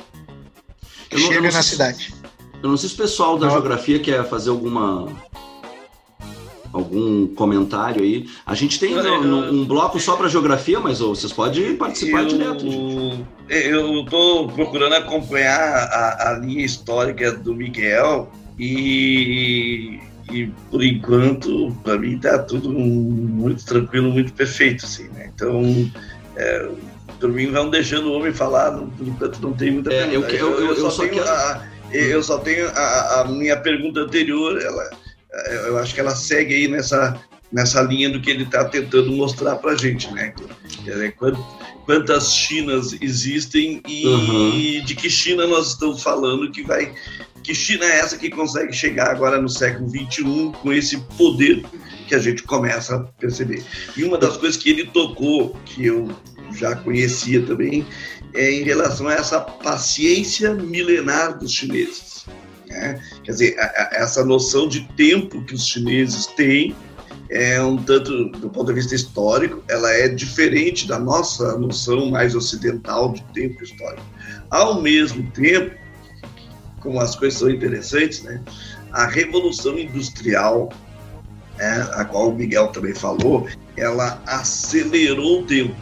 Chega na cidade. Eu não sei se o pessoal da não. geografia quer fazer alguma algum comentário aí. A gente tem um bloco só para geografia, mas oh, vocês podem participar eu, direto. Eu estou procurando acompanhar a, a, linha histórica do Miguel e, e por enquanto, para mim, está tudo muito tranquilo, muito perfeito. Assim, né? Então, é, por mim, vão deixando o homem falar, por enquanto não tem muita é, eu, eu, eu, eu, só, tenho quero... a, eu só tenho a, a minha pergunta anterior, ela eu acho que ela segue aí nessa, nessa linha do que ele está tentando mostrar para a gente, né? Quantas Chinas existem e uhum. de que China nós estamos falando que vai Que China é essa que consegue chegar agora no século XXI com esse poder que a gente começa a perceber? E uma das coisas que ele tocou, que eu já conhecia também, é em relação a essa paciência milenar dos chineses. Né? Quer dizer, a, a, essa noção de tempo que os chineses têm é um tanto, do ponto de vista histórico, ela é diferente da nossa noção mais ocidental de tempo histórico. Ao mesmo tempo, como as coisas são interessantes, né? A revolução industrial, né, a qual o Miguel também falou, ela acelerou o tempo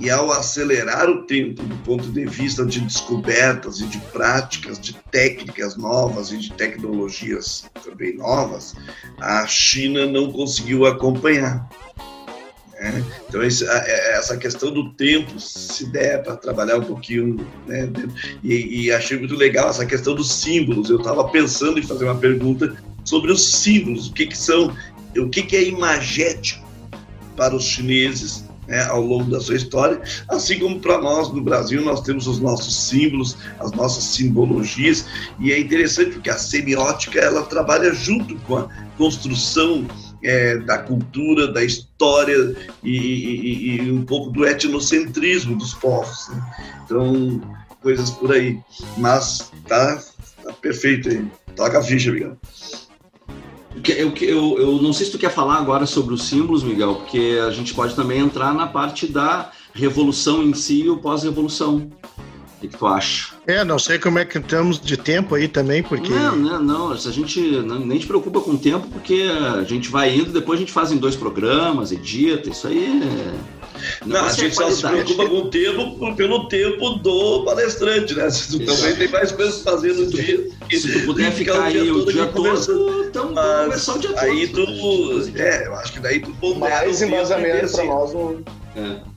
e ao acelerar o tempo do ponto de vista de descobertas e de práticas, de técnicas novas e de tecnologias também novas, a China não conseguiu acompanhar. Né? Então, é, essa questão do tempo, se der para trabalhar um pouquinho, né? e, e achei muito legal essa questão dos símbolos. Eu estava pensando em fazer uma pergunta sobre os símbolos, o que, que são, o que, que é imagético para os chineses né, ao longo da sua história, assim como para nós no Brasil nós temos os nossos símbolos, as nossas simbologias, e é interessante porque a semiótica ela trabalha junto com a construção é, da cultura, da história e, e, e, um pouco do etnocentrismo dos povos. Né? Então, coisas por aí. Mas tá, tá perfeito aí. Toca a ficha, Miguel. Eu, eu, eu não sei se tu quer falar agora sobre os símbolos, Miguel, porque a gente pode também entrar na parte da revolução em si e o pós-revolução. O que, que, tu acha? É, não sei como é que estamos de tempo aí também, porque. Não, não, não. A gente não, nem te preocupa com o tempo, porque a gente vai indo, depois a gente faz em dois programas, edita, isso aí é não, a gente só se preocupa com o tempo pelo tempo do palestrante, né? Se tu também tem mais coisas pra fazer no dia. Se tu puder ficar aí o dia todo, então mas o dia aí todo. tu. É, eu acho que daí tu pondera. Mais embasamento pra nós no. É.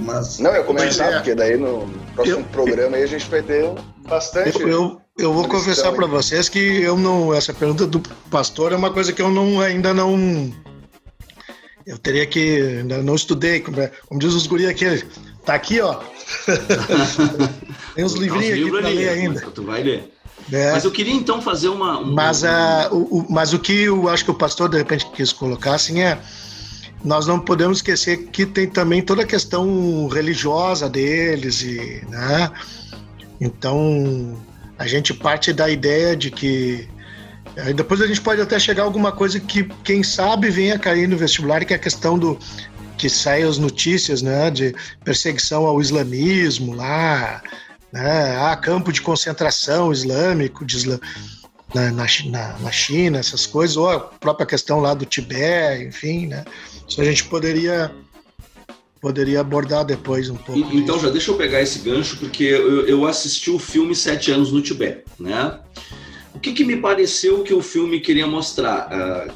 Mas, não, eu comentar, é. porque daí no próximo eu, programa aí a gente vai ter bastante. Eu, eu, eu vou confessar para vocês que eu não. Essa pergunta do pastor é uma coisa que eu não, ainda não eu teria que. Ainda não estudei, como, é, como diz os guri aqui. Tá aqui, ó. (laughs) Tem uns livrinhos aqui para ler ainda. Tu vai ler. É. Mas eu queria então fazer uma. uma mas, a, o, o, mas o que eu acho que o pastor de repente quis colocar assim é. Nós não podemos esquecer que tem também toda a questão religiosa deles, e, né? Então a gente parte da ideia de que depois a gente pode até chegar a alguma coisa que, quem sabe, venha cair no vestibular, que é a questão do que saem as notícias, né, de perseguição ao islamismo lá, né, há campo de concentração islâmico de isla, na, na, na, China, essas coisas, ou a própria questão lá do Tibete, enfim, né, isso a gente poderia poderia abordar depois um pouco. então disso. já deixa eu pegar esse gancho, porque eu, eu assisti o filme Sete Anos no Tibete, né? O que, que me pareceu que o filme queria mostrar?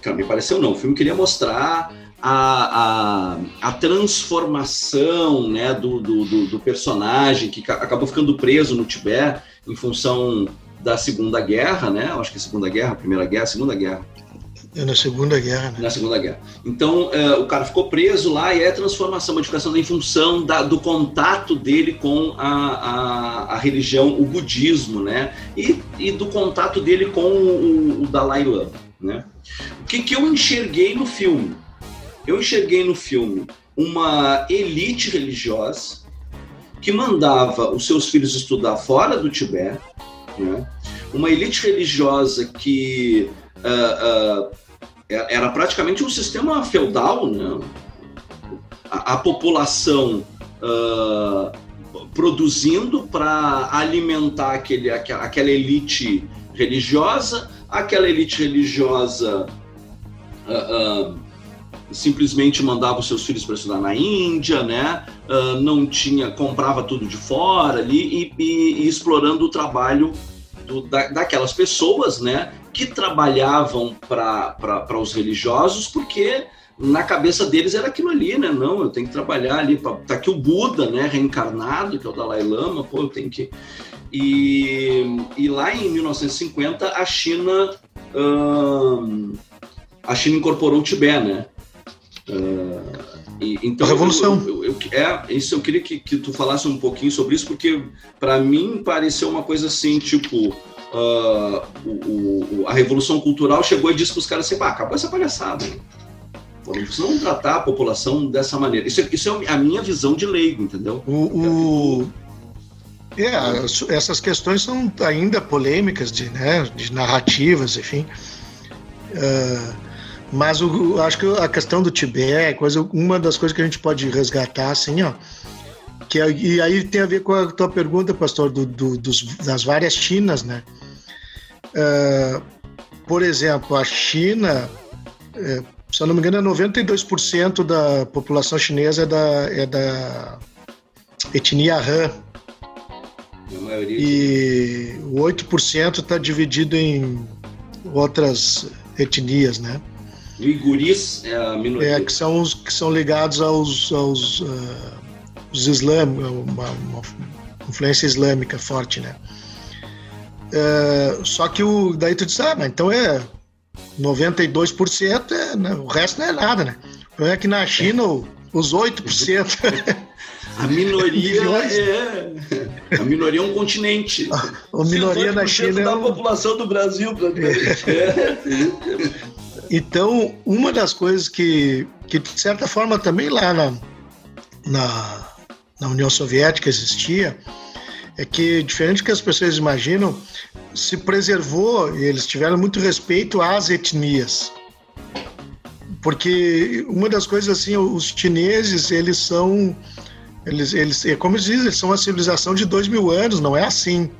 Uh, me pareceu não, o filme queria mostrar a, a, a transformação né, do, do, do, personagem que acabou ficando preso no Tibete em função da Segunda Guerra, né? Eu acho que é a Segunda Guerra, Primeira Guerra, Segunda Guerra. É na Segunda Guerra, né? Na Segunda Guerra. Então, uh, o cara ficou preso lá e é transformação, modificação em função da, do contato dele com a, a, a, religião, o budismo, né? E, e do contato dele com o, o Dalai Lama, né? O que, que eu enxerguei no filme? Eu enxerguei no filme uma elite religiosa que mandava os seus filhos estudar fora do Tibete, né? Uma elite religiosa que uh, uh, é, era praticamente um sistema feudal, né? a, a população uh, produzindo para alimentar aquele, aquela, aquela elite religiosa, aquela elite religiosa uh, uh, simplesmente mandava os seus filhos para estudar na Índia, né? Não tinha, comprava tudo de fora ali e, e, e explorando o trabalho do, da, daquelas pessoas, né? Que trabalhavam para os religiosos, porque na cabeça deles era aquilo ali, né? Não, eu tenho que trabalhar ali. Pra, tá aqui o Buda, né? Reencarnado, que é o Dalai Lama, pô, eu tenho que. E, e lá em 1950, a China. Hum, a China incorporou o Tibete, né? Uh, e, então, a revolução. Eu, eu, eu, é, isso eu queria que, que tu falasse um pouquinho sobre isso, porque para mim pareceu uma coisa assim, tipo, uh, o, o, a Revolução Cultural chegou e disse para os caras assim, acabou essa palhaçada. Vamos não tratar a população dessa maneira. Isso, é, isso é a minha visão de leigo, entendeu? O, o... É, essas questões são ainda polêmicas de, né, de narrativas, enfim. Uh, mas o, acho que a questão do Tibete, coisa, uma das coisas que a gente pode resgatar, assim, ó, que é, e aí tem a ver com a tua pergunta, pastor, do, do, dos, das várias Chinas, né? Uh, por exemplo, a China, é, se eu não me engano, é 92% da população chinesa é da, é da etnia Han. E o 8% está dividido em outras etnias, né? Uiguris é a minoria. É, que são os que são ligados aos, aos uh, os islam, uma, uma, influência islâmica forte, né? Uh, só que o, daí tu diz, ah, mas então é 92%, é, né, o resto não é nada, né? O problema é que na China os 8%. A minoria (laughs) é. A minoria é um continente. A minoria na China é da população do Brasil, praticamente. É. (laughs) Então, uma das coisas que, que de certa forma também lá na, na, na União Soviética existia, é que, diferente do que as pessoas imaginam, se preservou e eles tiveram muito respeito às etnias. Porque uma das coisas assim, os chineses, eles são, eles, eles, é como eles dizem, eles são uma civilização de dois mil anos, não é assim.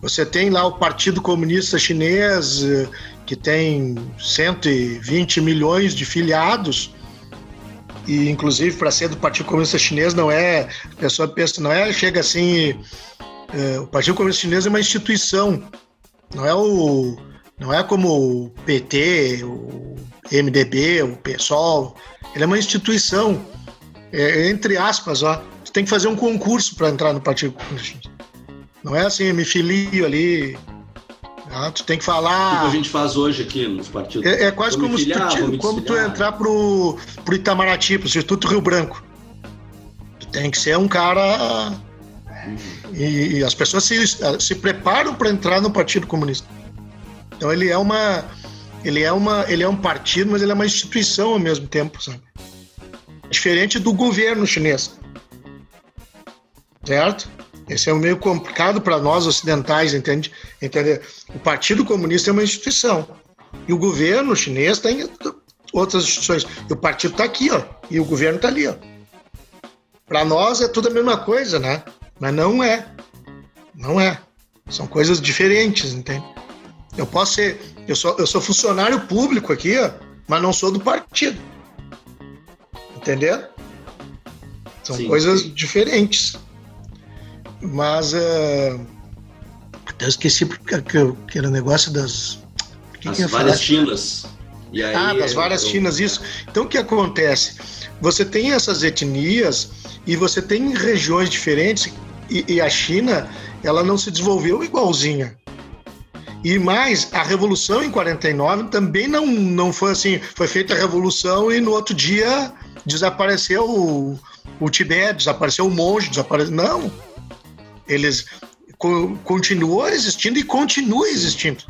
Você tem lá o Partido Comunista Chinês, que tem 120 milhões de filiados, e inclusive para ser do Partido Comunista Chinês não é, a pessoa pensa, não é, chega assim, é, o Partido Comunista Chinês é uma instituição, não é o, não é como o PT, o MDB, o PSOL, ele é uma instituição, é, entre aspas, ó, você tem que fazer um concurso para entrar no Partido Comunista Chinês. Não é assim, me filio ali, ah, tu tem que falar. Como a gente faz hoje aqui nos partidos. É, é quase como, filiar, tu, como tu entrar pro, pro Itamaraty, pro Instituto Rio Branco. Tu tem que ser um cara. E, e as pessoas se, se preparam para entrar no Partido Comunista. Então ele é uma. Ele é, uma, ele é um partido, mas ele é uma instituição ao mesmo tempo, sabe? Diferente do governo chinês. Certo? Esse é meio complicado para nós ocidentais, entende? Entender? O Partido Comunista é uma instituição e o governo chinês tem outras instituições. E o partido está aqui, ó, e o governo está ali, ó. Para nós é tudo a mesma coisa, né? Mas não é. Não é. São coisas diferentes, entende? Eu posso ser, eu sou, eu sou funcionário público aqui, ó, mas não sou do partido. Entendeu? São sim, coisas sim. diferentes. Mas uh, até esqueci porque que era o negócio das. Que As que várias chinas. Aí, ah, das várias eu... chinas, isso. Então o que acontece? Você tem essas etnias e você tem regiões diferentes e, e a China ela não se desenvolveu igualzinha. E mais, a revolução em 49 também não, não foi assim, foi feita a revolução e no outro dia desapareceu o, o Tibete, desapareceu o monge, desapareceu. Não eles co continuou existindo e continua existindo.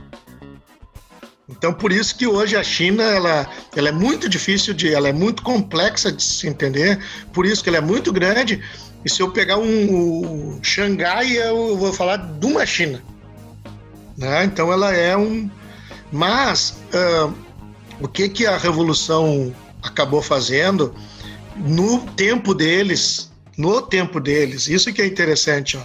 Então, por isso que hoje a China ela, ela é muito difícil de, ela é muito complexa de se entender. Por isso que ela é muito grande. E se eu pegar um, um Xangai, eu vou falar de uma China. Né? Então, ela é um. Mas uh, o que que a revolução acabou fazendo no tempo deles? No tempo deles, isso que é interessante. Ó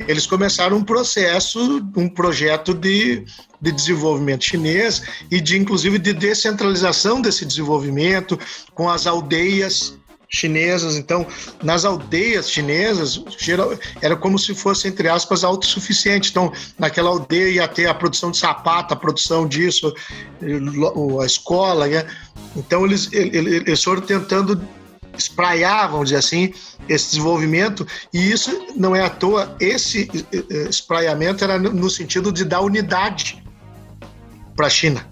eles começaram um processo, um projeto de, de desenvolvimento chinês e de, inclusive, de descentralização desse desenvolvimento com as aldeias chinesas. Então, nas aldeias chinesas, geral, era como se fosse, entre aspas, autossuficiente. Então, naquela aldeia ia ter a produção de sapato, a produção disso, a escola. Né? Então, eles, eles foram tentando espraiar, vamos dizer assim, esse desenvolvimento, e isso não é à toa, esse eh, eh, espraiamento era no sentido de dar unidade para a China.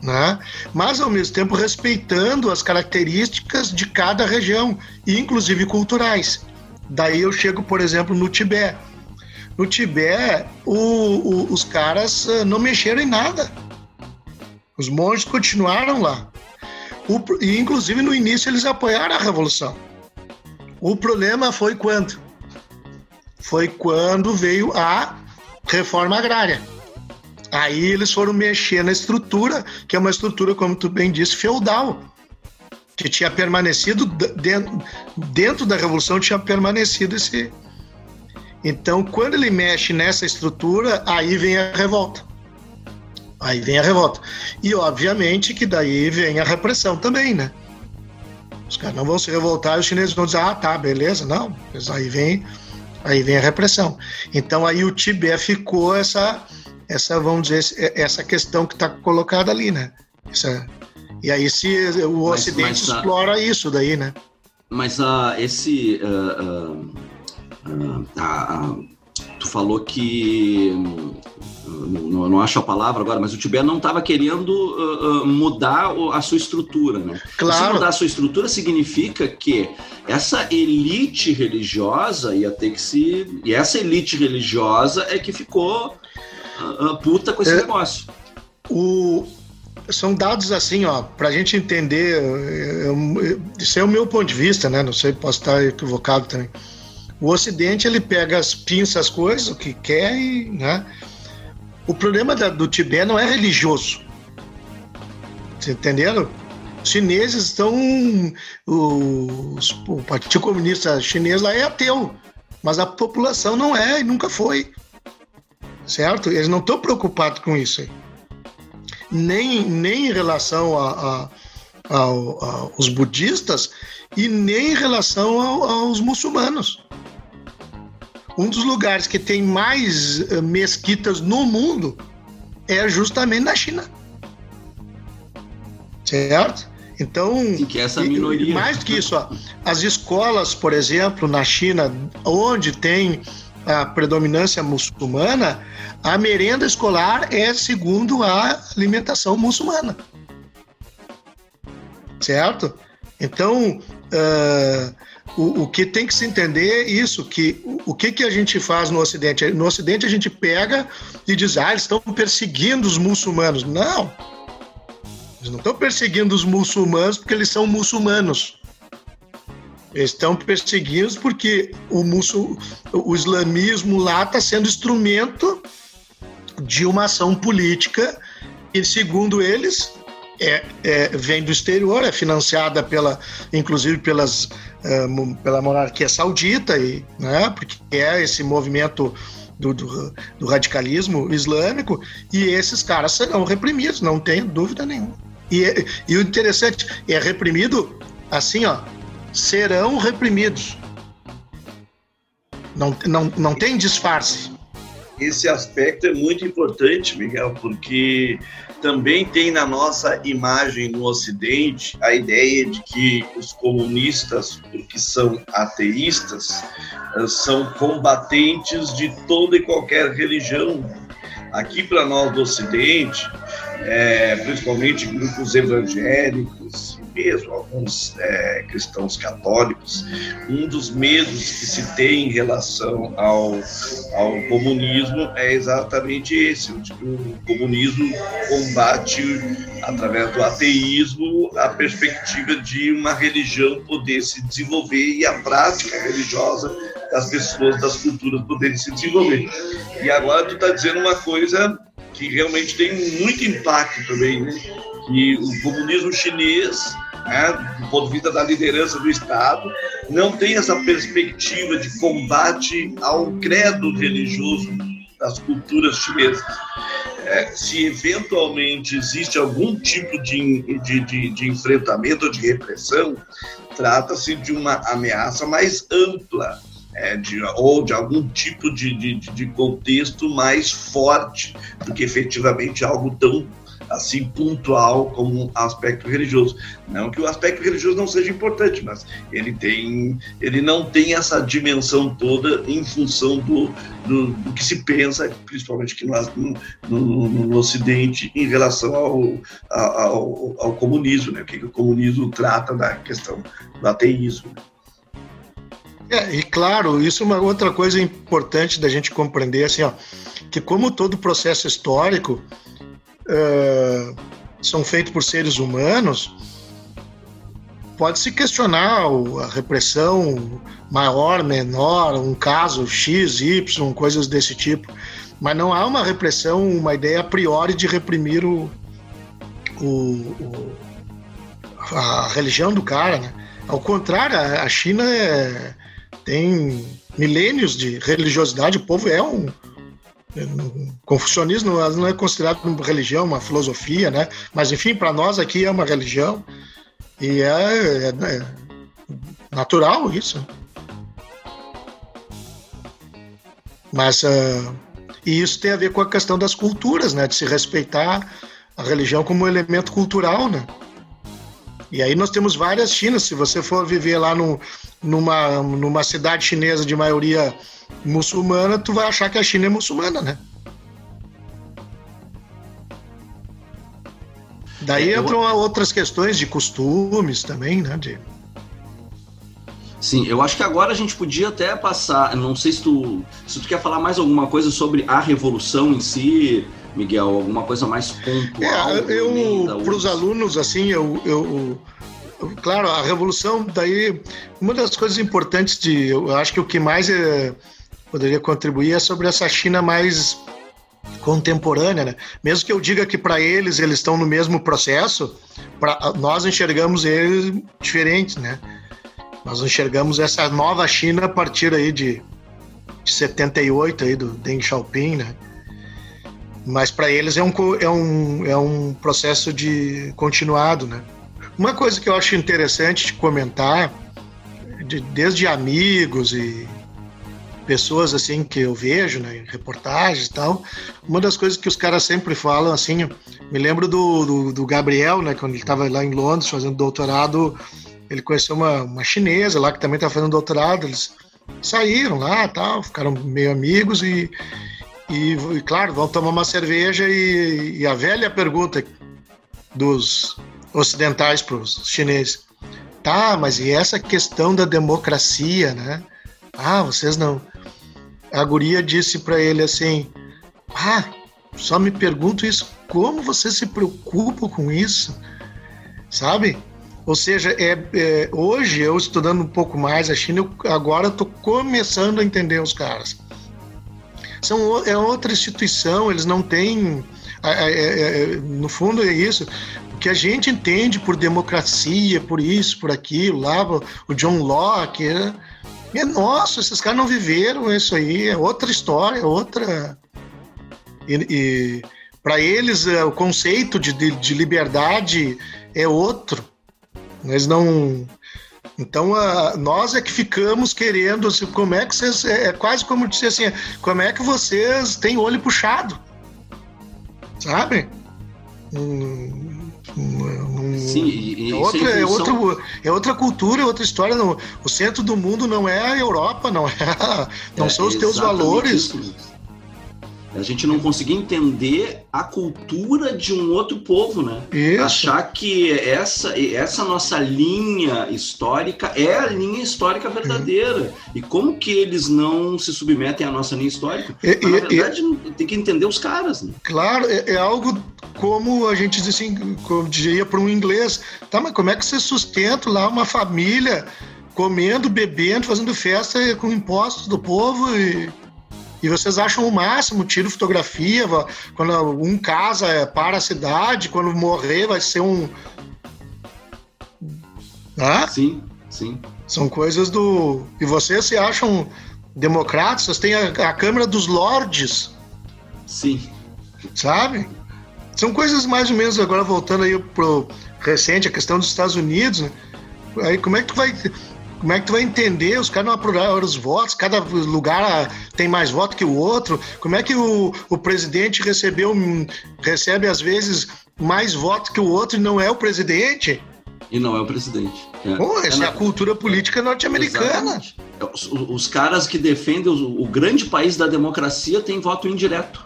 Né? mas ao mesmo tempo respeitando as características de cada região, inclusive culturais. Daí eu chego, por exemplo, no Tibete. no Tibete, o, o, os caras eh, não mexeram em nada. Os monges continuaram lá. O, e, inclusive, no início, eles apoiaram a revolução. O problema foi quando? Foi quando veio a reforma agrária. Aí eles foram mexer na estrutura, que é uma estrutura, como tu bem disse, feudal, que tinha permanecido dentro, dentro da revolução tinha permanecido esse. Então, quando ele mexe nessa estrutura, aí vem a revolta. Aí vem a revolta. E obviamente que daí vem a repressão também, né? Os caras não vão se revoltar e os chineses vão dizer, ah, tá, beleza. Não, mas aí vem, aí vem a repressão. Então aí o Tibete ficou essa, essa vamos dizer, essa questão que está colocada ali, né? Essa, e aí se o mas, Ocidente mas, explora uh, isso daí, né? Mas uh, esse uh, tu falou que não, não, acho a palavra agora, mas o Tibete não estava querendo uh, uh, mudar a sua estrutura, né? Claro. Se mudar a sua estrutura significa que essa elite religiosa ia ter que se... E essa elite religiosa é que ficou uh, puta com esse é, negócio. O... São dados assim, ó, para a gente entender, eu, eu, isso é o meu ponto de vista, né? Não sei, posso estar equivocado também. O Ocidente ele pega as pinças as coisas, o que quer e, né? O problema da, do Tibete não é religioso. Vocês entenderam? Os chineses estão. Os, o Partido Comunista Chinês lá é ateu, mas a população não é e nunca foi. Certo? Eles não estão preocupados com isso aí. Nem, nem em relação a, a, aos budistas e nem em relação aos muçulmanos um dos lugares que tem mais eh, mesquitas no mundo é justamente na China. Certo? Então, que é essa minoria. mais do que isso, ó, as escolas, por exemplo, na China, onde tem a predominância muçulmana, a merenda escolar é segundo a alimentação muçulmana. Certo? Então, uh, o, o que tem que se entender é isso, que o, o que, que a gente faz no Ocidente? No Ocidente a gente pega e diz, ah, eles estão perseguindo os muçulmanos. Não, eles não estão perseguindo os muçulmanos porque eles são muçulmanos. Eles estão perseguidos porque o, muçul, o islamismo lá está sendo instrumento de uma ação política e, segundo eles, é, é, vem do exterior, é financiada pela, inclusive pelas, é, pela monarquia saudita, e, né, porque é esse movimento do, do, do, radicalismo islâmico, e esses caras serão reprimidos, não tenho dúvida nenhuma. E, e o interessante é reprimido assim, ó, serão reprimidos. Não, não, não tem disfarce. Esse aspecto é muito importante, Miguel, porque também tem na nossa imagem no Ocidente a ideia de que os comunistas, porque são ateístas, eh, são combatentes de toda e qualquer religião. Aqui para nós do Ocidente, é, principalmente grupos evangélicos, alguns é, cristãos católicos, um dos medos que se tem em relação ao, ao comunismo é exatamente esse, que o comunismo combate, através do ateísmo, a perspectiva de uma religião poder se desenvolver e a prática religiosa das pessoas, das culturas poderem se desenvolver. E agora tu está dizendo uma coisa que realmente tem muito impacto também, né? que o comunismo chinês né, do ponto de vista da liderança do Estado, não tem essa perspectiva de combate ao credo religioso das culturas chinesas. É, se eventualmente existe algum tipo de, de, de, de enfrentamento ou de repressão, trata-se de uma ameaça mais ampla, é, de, ou de algum tipo de, de, de, contexto mais forte do que efetivamente algo tão assim pontual como um aspecto religioso. Não que o aspecto religioso não seja importante, mas ele tem, ele não tem essa dimensão toda em função do, do, do que se pensa, principalmente que nós no, no, no Ocidente, em relação ao, ao, ao, comunismo, né? O que, que o comunismo trata da questão do ateísmo. É, e claro, isso é uma outra coisa importante da gente compreender, assim, ó, que como todo processo histórico uh, são feitos por seres humanos, pode-se questionar a repressão maior, menor, um caso X, Y, coisas desse tipo, mas não há uma repressão, uma ideia a priori de reprimir o, o, o a religião do cara, né? Ao contrário, a China é, tem milênios de religiosidade, o povo é um, confucionismo não é considerado uma religião, uma filosofia, né? Mas enfim, para nós aqui é uma religião e é, é, é natural isso. Mas uh, e isso tem a ver com a questão das culturas, né? De se respeitar a religião como um elemento cultural, né? E aí nós temos várias Chinas. Se você for viver lá no, numa, numa cidade chinesa de maioria muçulmana, tu vai achar que a China é muçulmana, né? Daí é, entram outras questões de costumes também, né? De... Sim, eu acho que agora a gente podia até passar. Não sei se tu, se tu quer falar mais alguma coisa sobre a revolução em si, Miguel, alguma coisa mais pontual. É, eu, para os alunos, assim, eu, eu, eu, claro, a revolução, daí, uma das coisas importantes de, eu acho que o que mais é, poderia contribuir é sobre essa China mais contemporânea, né? Mesmo que eu diga que para eles eles estão no mesmo processo, para nós enxergamos eles diferentes, né? Nós enxergamos essa nova China a partir aí de, de 78 aí do Deng Xiaoping, né? Mas para eles é um, é, um, é um processo de continuado, né? Uma coisa que eu acho interessante de comentar, de, desde amigos e pessoas assim que eu vejo, né, reportagens e tal, uma das coisas que os caras sempre falam assim, me lembro do, do, do Gabriel, né, quando ele estava lá em Londres fazendo doutorado, ele conheceu uma, uma chinesa lá que também estava fazendo doutorado, eles saíram lá, tal, ficaram meio amigos e, e, e claro, vão tomar uma cerveja e, e a velha pergunta dos ocidentais para os chineses, tá, mas e essa questão da democracia, né? Ah, vocês não a guria disse para ele assim: Ah, só me pergunto isso, como você se preocupa com isso? Sabe? Ou seja, é, é, hoje eu estudando um pouco mais a China, eu, agora estou começando a entender os caras. São, é outra instituição, eles não têm. É, é, no fundo é isso. O que a gente entende por democracia, por isso, por aquilo, lá, o John Locke, né? É nosso, esses caras não viveram isso aí, é outra história, outra. E, e para eles é, o conceito de, de, de, liberdade é outro. Eles não. Então a, nós é que ficamos querendo, assim, como é que vocês. É, é quase como dizer assim, como é que vocês têm olho puxado? Sabe? Hum, Sim, e, é, outra, é, outro, é outra cultura, é outra história. Não, o centro do mundo não é a Europa, não é, (laughs) não é, são os teus valores. Isso. A gente não conseguir entender a cultura de um outro povo, né? Isso. Achar que essa, essa nossa linha histórica é a linha histórica verdadeira. Uhum. E como que eles não se submetem à nossa linha histórica? E, Mas, na verdade, tem que entender os caras. Né? Claro, é, é, algo como a gente diz assim, como diria para um inglês, tá, mas como é que você sustenta lá uma família comendo, bebendo, fazendo festa com impostos do povo e e vocês acham o máximo, tiro fotografia, quando um casa é para a cidade, quando morrer vai ser um. Ah? Sim, sim. São coisas do. E vocês se acham democratas? Vocês têm a, a Câmara dos Lordes. Sim. Sabe? São coisas mais ou menos, agora voltando aí pro recente, a questão dos Estados Unidos, né? Aí como é que tu vai como é que tu vai entender? Os caras não apuraram os votos, cada lugar tem mais voto que o outro. Como é que o, o presidente recebeu, recebe às vezes mais votos que o outro e não é o presidente? E não é o presidente. É. Bom, essa é, é a cultura política norte-americana. Os, os, caras que defendem o, o grande país da democracia têm voto indireto.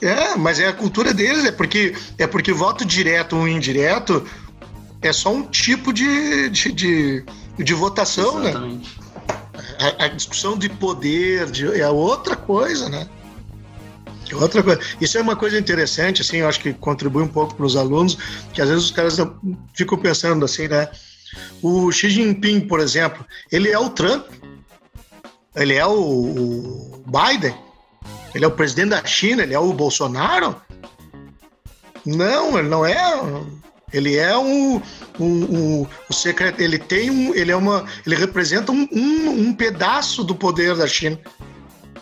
É, mas é a cultura deles, é porque é porque voto direto ou indireto é só um tipo de, de, de de votação, né? Exatamente. né? a, a discussão de poder de, é outra coisa, né? É outra coisa. Isso é uma coisa interessante, assim, eu acho que contribui um pouco para os alunos, que às vezes os caras ficam pensando assim, né? O Xi Jinping, por exemplo, ele é o Trump, ele é o, o Biden, ele é o presidente da China, ele é o Bolsonaro. Não, ele não é. Ele é um, um, um secreto. Ele tem um, ele é uma, ele representa um, um, um pedaço do poder da China.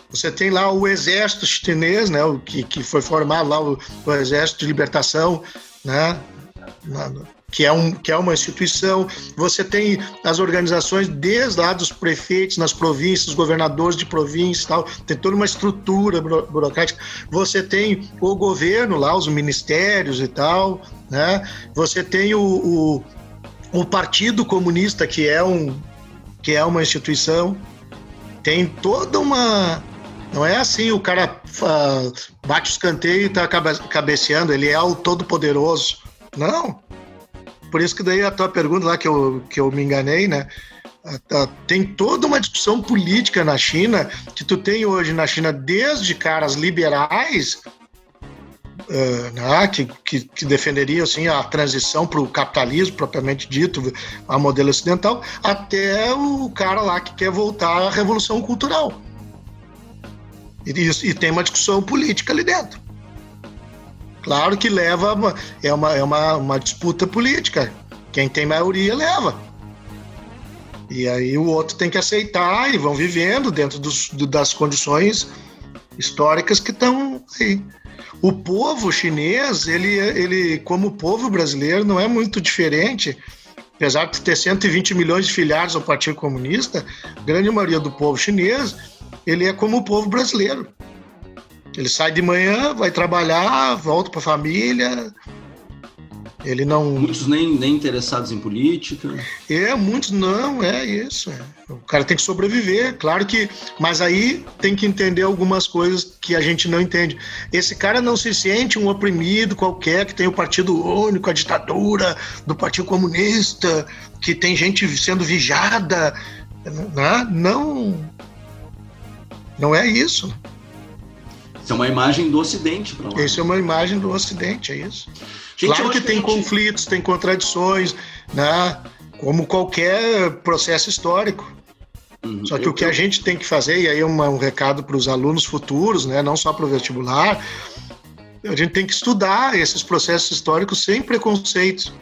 Você tem lá o exército chinês, né, o que, que foi formado lá o, o exército de libertação, né, na, que é, um, que é uma instituição. Você tem as organizações desde lá dos prefeitos nas províncias, governadores de províncias tal, tem toda uma estrutura burocrática. Você tem o governo lá, os ministérios e tal, né? Você tem o, o, o Partido Comunista, que é, um, que é uma instituição. Tem toda uma, não é assim, o cara uh, bate o escanteio e está cabeceando, ele é o todo-poderoso. Não. Por isso que daí a tua pergunta lá que eu, que eu me enganei, né? Tem toda uma discussão política na China que tu tem hoje na China desde caras liberais uh, né, que, que, que, defenderiam assim, a transição para o capitalismo propriamente dito, a modelo ocidental, até o cara lá que quer voltar à revolução cultural. E, e tem uma discussão política ali dentro. Claro que leva, é, uma, é uma, uma disputa política. Quem tem maioria leva. E aí o outro tem que aceitar e vão vivendo dentro dos, das condições históricas que estão aí. O povo chinês, ele, ele, como o povo brasileiro, não é muito diferente. Apesar de ter 120 milhões de filiados ao Partido Comunista, a grande maioria do povo chinês, ele é como o povo brasileiro. Ele sai de manhã, vai trabalhar, volta para a família. Ele não. Muitos nem, nem interessados em política. É, muitos não, é isso. É. O cara tem que sobreviver, claro que. Mas aí tem que entender algumas coisas que a gente não entende. Esse cara não se sente um oprimido qualquer que tem o Partido Único, a ditadura do Partido Comunista, que tem gente sendo vigiada. Né? Não. Não é isso. Isso é uma imagem do Ocidente para lá. Isso é uma imagem do Ocidente, é isso. Gente, claro que tem gente... conflitos, tem contradições, né? como qualquer processo histórico. Uhum. Só que eu, o que a gente tem que fazer, e aí é um recado para os alunos futuros, né? não só para o vestibular, a gente tem que estudar esses processos históricos sem preconceitos.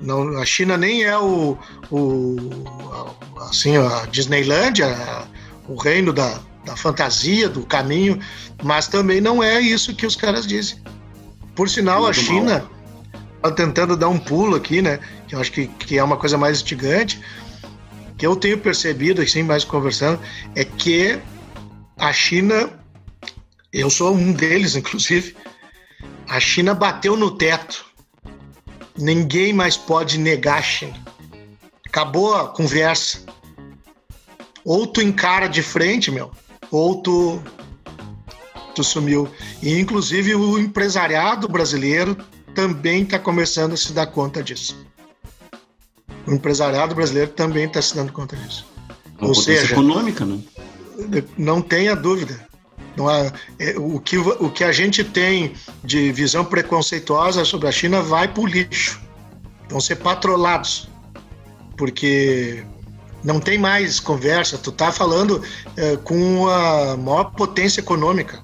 Não, a China nem é o, o assim a Disneylândia, o reino da, da fantasia, do caminho, mas também não é isso que os caras dizem. Por sinal, Muito a China está tentando dar um pulo aqui, né? Que eu acho que, que é uma coisa mais instigante, que eu tenho percebido, assim, mais conversando, é que a China, eu sou um deles, (laughs) inclusive, a China bateu no teto. Ninguém mais pode negar a China. Acabou a conversa. Ou tu encara de frente, meu, ou tu, tu sumiu. E, inclusive, o empresariado brasileiro também está começando a se dar conta disso. O empresariado brasileiro também está se dando conta disso. Uma Ou seja, econômica, né? Não tenha dúvida. Não há, é, o, que, o que a gente tem de visão preconceituosa sobre a China vai para o lixo. Vão ser patrolados. Porque não tem mais conversa. Tu tá falando é, com a maior potência econômica.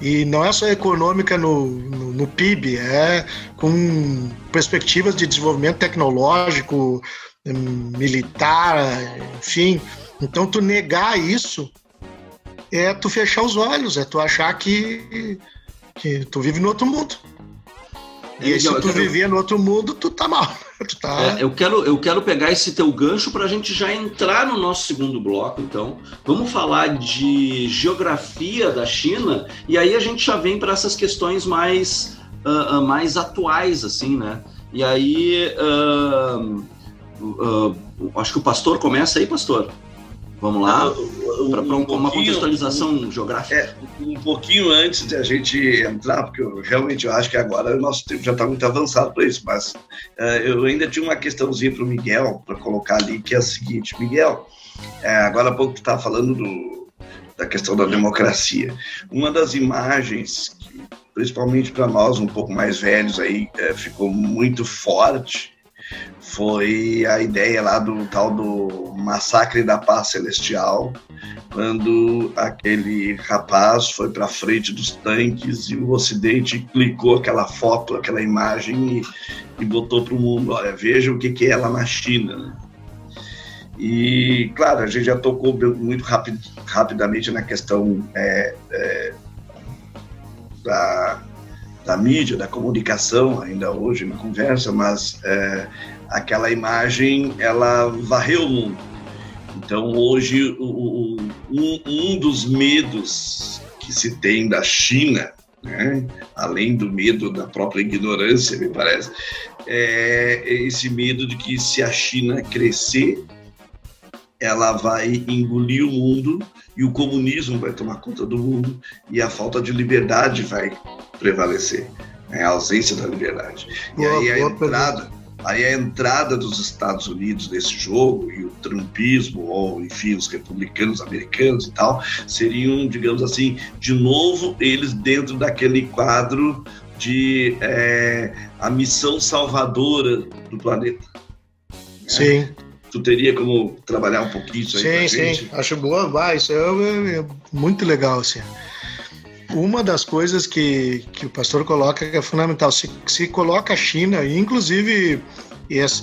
E não é só econômica no, no, no, PIB, é com perspectivas de desenvolvimento tecnológico, militar, enfim. Então, tu negar isso é tu fechar os olhos, é tu achar que, que tu vive no outro mundo. E é, se tu viver no outro mundo, tu tá mal. (laughs) Tá... É, eu, quero, eu quero pegar esse teu gancho para a gente já entrar no nosso segundo bloco, então. Vamos falar de geografia da China, e aí a gente já vem para essas questões mais, uh, uh, mais atuais, assim, né? E aí. Uh, acho que o pastor começa aí, pastor. Vamos lá, ah, para um, uma contextualização um, geográfica. É, um pouquinho antes de a gente entrar, porque eu, realmente eu acho que agora o nosso tempo já está muito avançado para isso, mas uh, eu ainda tinha uma questãozinha para o Miguel, para colocar ali, que é a seguinte: Miguel, É, agora há pouco tu estava falando do, da questão da democracia. Uma das imagens que, principalmente para nós um pouco mais velhos aí, é, ficou muito forte foi a ideia lá do tal do massacre da paz celestial, quando aquele rapaz foi para frente dos tanques e o Ocidente clicou aquela foto, aquela imagem e, e botou para o mundo, olha, veja o que, que é lá na China. E, claro, a gente já tocou muito rapid, rapidamente na questão é, é, da, da mídia, da comunicação, ainda hoje na conversa, mas é, aquela imagem, ela varreu o mundo. Então, hoje, o, o, um, um dos medos que se tem da China, né, além do medo da própria ignorância, me parece, é esse medo de que se a China crescer, ela vai engolir o mundo e o comunismo vai tomar conta do mundo e a falta de liberdade vai prevalecer, né, a ausência da liberdade. E aí a entrada, Aí a entrada dos Estados Unidos nesse jogo e o trumpismo, ou enfim, os republicanos americanos e tal, seriam, digamos assim, de novo eles dentro daquele quadro de é, a missão salvadora do planeta. Sim. Tu teria como trabalhar um pouquinho isso aí? Sim, sim. Acho boa, vai. Isso é, é, é muito legal, assim. Uma das coisas que, que o pastor coloca que é fundamental, se, se coloca a China, e inclusive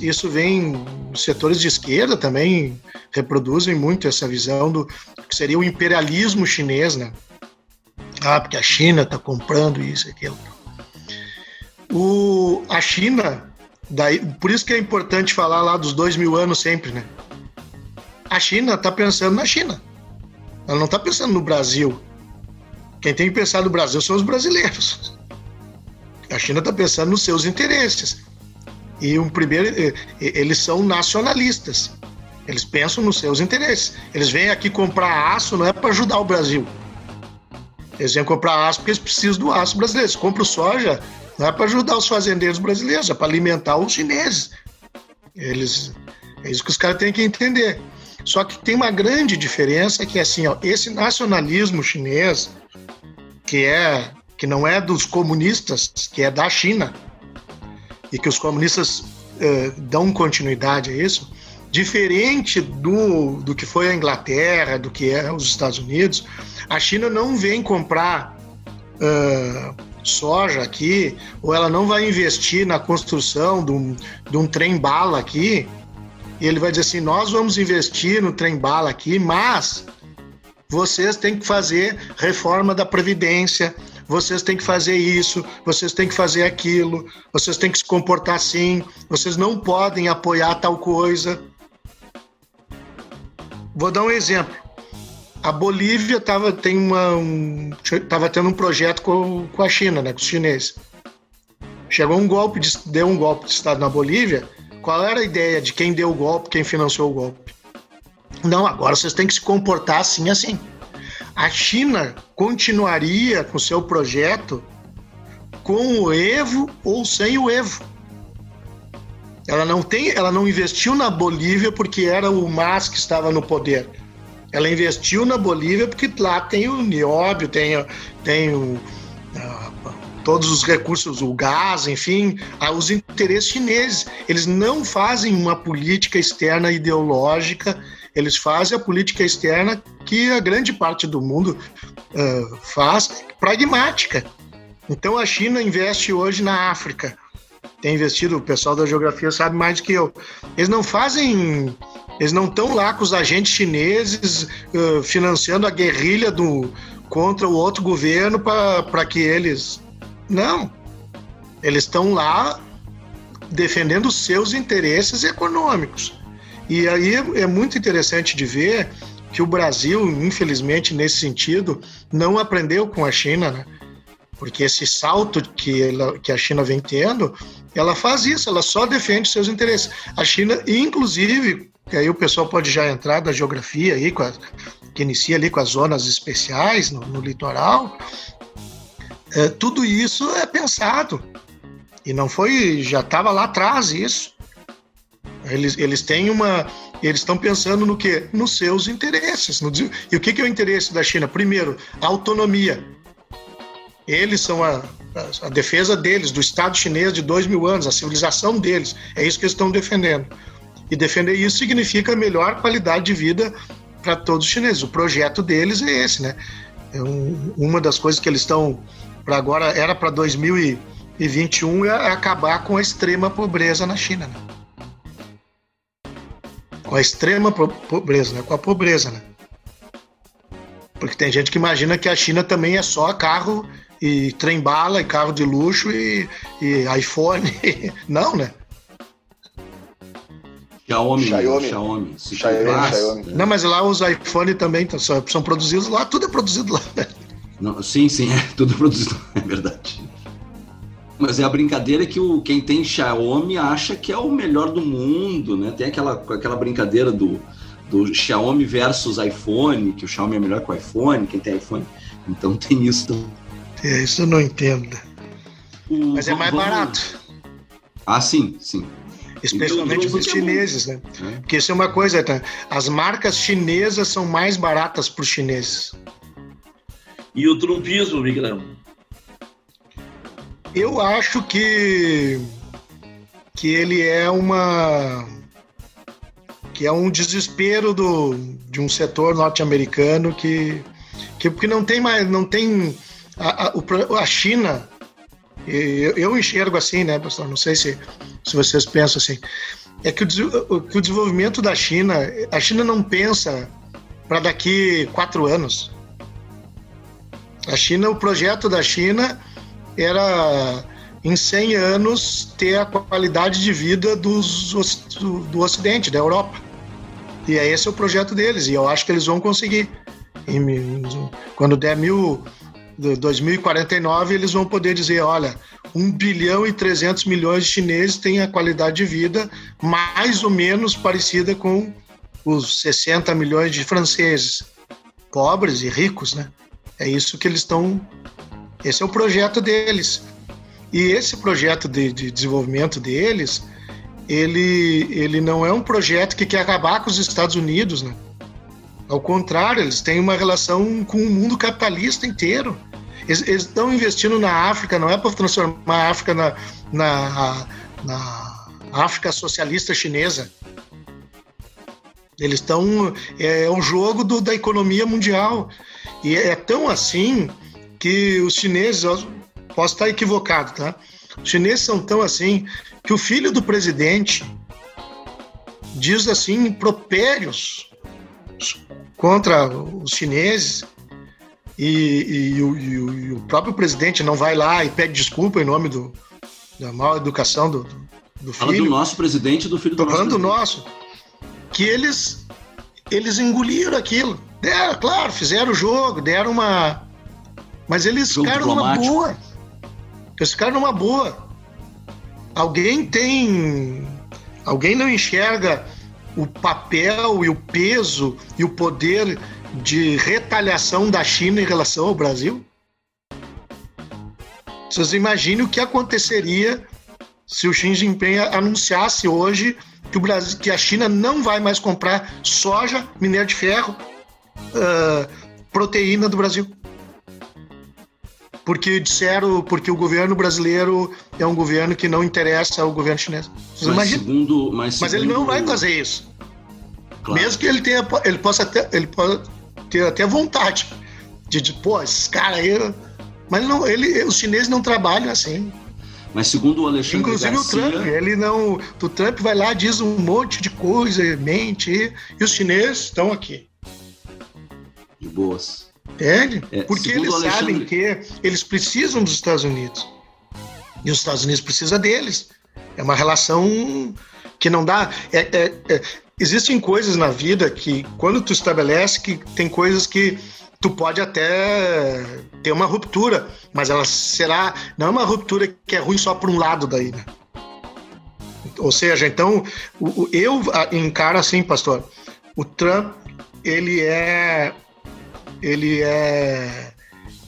isso vem, setores de esquerda também reproduzem muito essa visão do que seria o imperialismo chinês, né? Ah, porque a China está comprando isso e aquilo. O, a China, daí, por isso que é importante falar lá dos dois mil anos sempre, né? A China está pensando na China. Ela não está pensando no Brasil. Quem tem que pensar no Brasil são os brasileiros. A China está pensando nos seus interesses. E o primeiro, eh, eh, eles são nacionalistas. Eles pensam nos seus interesses. Eles vêm aqui comprar aço não é para ajudar o Brasil. Eles vêm comprar aço porque eles precisam do aço brasileiro. Eles compram soja não é para ajudar os fazendeiros brasileiros, é para alimentar os chineses. Eles, é isso que os caras têm que entender. Só que tem uma grande diferença que é assim, ó, esse nacionalismo chinês, que é que não é dos comunistas, que é da China, e que os comunistas eh, dão continuidade a isso, diferente do, do que foi a Inglaterra, do que é os Estados Unidos, a China não vem comprar uh, soja aqui, ou ela não vai investir na construção de um, de um trem-bala aqui, e ele vai dizer assim: nós vamos investir no trem-bala aqui, mas vocês têm que fazer reforma da Previdência, vocês têm que fazer isso, vocês têm que fazer aquilo, vocês têm que se comportar assim, vocês não podem apoiar tal coisa. Vou dar um exemplo. A Bolívia estava tem uma, um, tava tendo um projeto com, com a China, né, com os chineses. Chegou um golpe, de, deu um golpe de Estado na Bolívia. Qual era a ideia de quem deu o golpe, quem financiou o golpe? Não, agora vocês têm que se comportar assim, assim. A China continuaria com seu projeto com o Evo ou sem o Evo. Ela não tem, ela não investiu na Bolívia porque era o MAS que estava no poder. Ela investiu na Bolívia porque lá tem o nióbio, tem, tem o, todos os recursos, o gás, enfim, uh, os interesses chineses. Eles não fazem uma política externa ideológica eles fazem a política externa que a grande parte do mundo uh, faz, pragmática. Então a China investe hoje na África. Tem investido, o pessoal da geografia sabe mais do que eu. Eles não fazem, eles não estão lá com os agentes chineses uh, financiando a guerrilha do, contra o outro governo para que eles. Não. Eles estão lá defendendo seus interesses econômicos. E aí é muito interessante de ver que o Brasil, infelizmente, nesse sentido, não aprendeu com a China, né? Porque esse salto que, ela, que a China vem tendo, ela faz isso, ela só defende seus interesses. A China, inclusive, que aí o pessoal pode já entrar da geografia aí, a, que inicia ali com as zonas especiais no, no litoral, é, tudo isso é pensado. E não foi, já estava lá atrás isso. Eles, eles têm uma. eles estão pensando no quê? Nos seus interesses. No, e o que, que é o interesse da China? Primeiro, autonomia. Eles são a, a, a, defesa deles, do Estado chinês de dois mil anos, a civilização deles. É isso que eles estão defendendo. E defender isso significa melhor qualidade de vida para todos os chineses. O projeto deles é esse, né? É um, uma das coisas que eles estão para agora era para 2021 é acabar com a extrema pobreza na China, né? Com a extrema pobreza, né? Com a pobreza, né? Porque tem gente que imagina que a China também é só carro e trem-bala e carro de luxo e, e iPhone. (laughs) Não, né? Xiaomi, Xiaomi. Xiaomi. Xiaomi, Xiaomi. Não, mas lá os iPhone também são, são produzidos lá, tudo é produzido lá. Né? Não, sim, sim, é tudo (laughs) produzido, é verdade. Mas é a brincadeira que o, quem tem Xiaomi acha que é o melhor do mundo, né? Tem aquela, aquela brincadeira do, do Xiaomi versus iPhone, que o Xiaomi é melhor que o iPhone, quem tem iPhone. Então (laughs) tem isso. É, isso eu não entendo. O, Mas é mais vamos... barato. Ah, sim, sim. Especialmente para os chineses, né? É. Porque isso é uma coisa, tá? as marcas chinesas são mais baratas para os chineses. E o trumpismo, Miguelão? Eu acho que que ele é uma que é um desespero do, de um setor norte-americano que, que porque não tem mais não tem a, a, a China eu, eu, enxergo assim, né, pastor? Não sei se, se vocês pensam assim. É que o, que o desenvolvimento da China, a China não pensa para daqui quatro anos. A China, o projeto da China era em 100 anos ter a qualidade de vida dos, do, do Ocidente, da Europa. E é esse é o projeto deles, e eu acho que eles vão conseguir. quando der mil, 2049, eles vão poder dizer: olha, 1 bilhão e 300 milhões de chineses têm a qualidade de vida mais ou menos parecida com os 60 milhões de franceses, pobres e ricos, né? É isso que eles estão. Esse é o projeto deles. E esse projeto de, de desenvolvimento deles, ele, ele não é um projeto que quer acabar com os Estados Unidos, né? Ao contrário, eles têm uma relação com o mundo capitalista inteiro. Eles, eles estão investindo na África, não é para transformar a África na, na, na África socialista chinesa. Eles estão. É, é um jogo do, da economia mundial. E é tão assim que os chineses, posso estar equivocado, tá? Os chineses são tão assim que o filho do presidente diz assim impropérios contra os chineses e, e, o, e, o, e, o, próprio presidente não vai lá e pede desculpa em nome do, da mal educação do, do filho. Fala do nosso presidente do filho do Tô nosso falando do nosso. Que eles, eles engoliram aquilo. Deram, claro, fizeram o jogo, deram uma. Mas eles jogo ficaram numa boa. Eles ficaram numa boa. Alguém tem. Alguém não enxerga o papel e o peso e o poder de retaliação da China em relação ao Brasil? Vocês imaginem o que aconteceria se o Xi Jinping anunciasse hoje que, o Brasil, que a China não vai mais comprar soja, minério de ferro, uh, proteína do Brasil. Porque disseram, porque o governo brasileiro é um governo que não interessa ao governo chinês. Mas, segundo, mas, mas ele não vai fazer isso. Claro. Mesmo que ele tenha, ele possa até, ele pode ter até vontade de, de pô, esses caras aí. Mas não, ele, os chineses não trabalham assim. Mas segundo o Alexandre Inclusive Garcia... o Trump, ele não. O Trump vai lá, diz um monte de coisa, mente, e os chineses estão aqui. De boas. Entende? É, Porque eles Alexandre... sabem que eles precisam dos Estados Unidos. E os Estados Unidos precisam deles. É uma relação que não dá. É, é, é, existem coisas na vida que, quando tu estabelece, que tem coisas que tu pode até ter uma ruptura, mas ela será não é uma ruptura que é ruim só por um lado daí, né? Ou seja, então eu encaro assim, pastor, o Trump ele é ele é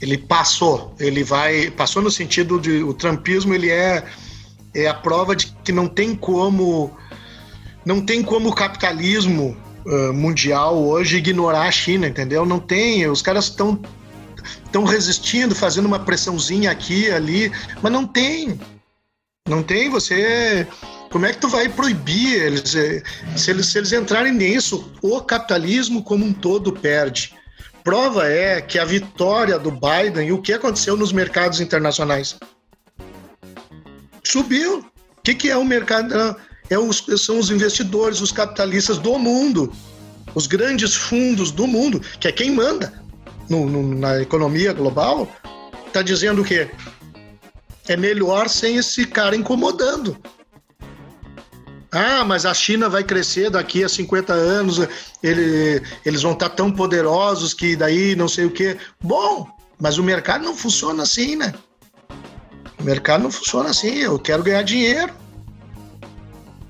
ele passou, ele vai passou no sentido de o trumpismo ele é é a prova de que não tem como não tem como o capitalismo uh, mundial hoje ignorar a China, entendeu? Não tem. Os caras estão estão resistindo, fazendo uma pressãozinha aqui, ali, mas não tem. Não tem. Você como é que tu vai proibir eles? Eh, se eles, se eles entrarem nisso, o capitalismo como um todo perde. Prova é que a vitória do Biden e o que aconteceu nos mercados internacionais subiu. O que, que é o mercado? É os, são os investidores, os capitalistas do mundo, os grandes fundos do mundo, que é quem manda no, no, na economia global, está dizendo o quê? É melhor sem esse cara incomodando. Ah, mas a China vai crescer daqui a 50 anos, ele, eles vão estar tão poderosos que daí não sei o quê. Bom, mas o mercado não funciona assim, né? O mercado não funciona assim. Eu quero ganhar dinheiro.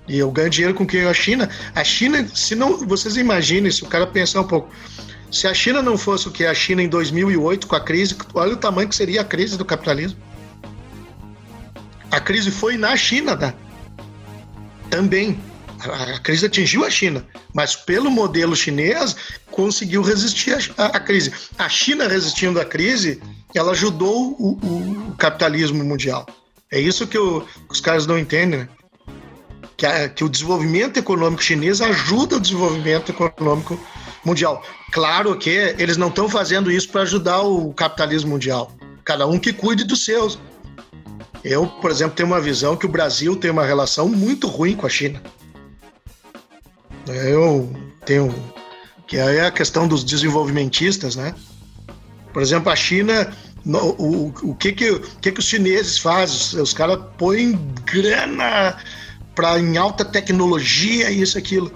E eu ganho dinheiro com quem? A China. A China, se não. Vocês imaginem, se o cara pensar um pouco. Se a China não fosse o que a China em 2008, com a crise, olha o tamanho que seria a crise do capitalismo. A crise foi na China, tá? também. A crise atingiu a China, mas pelo modelo chinês conseguiu resistir à crise. A China resistindo à crise, ela ajudou o, o capitalismo mundial. É isso que, o, que os caras não entendem, né? Que, a, que o desenvolvimento econômico chinês ajuda o desenvolvimento econômico mundial. Claro que eles não estão fazendo isso para ajudar o capitalismo mundial. Cada um que cuide dos seus. Eu, por exemplo, tenho uma visão que o Brasil tem uma relação muito ruim com a China. Eu tenho que é a questão dos desenvolvimentistas, né? Por exemplo, a China, o, o, que, que, o que, que os chineses fazem? Os caras põem grana para em alta tecnologia, isso, aquilo.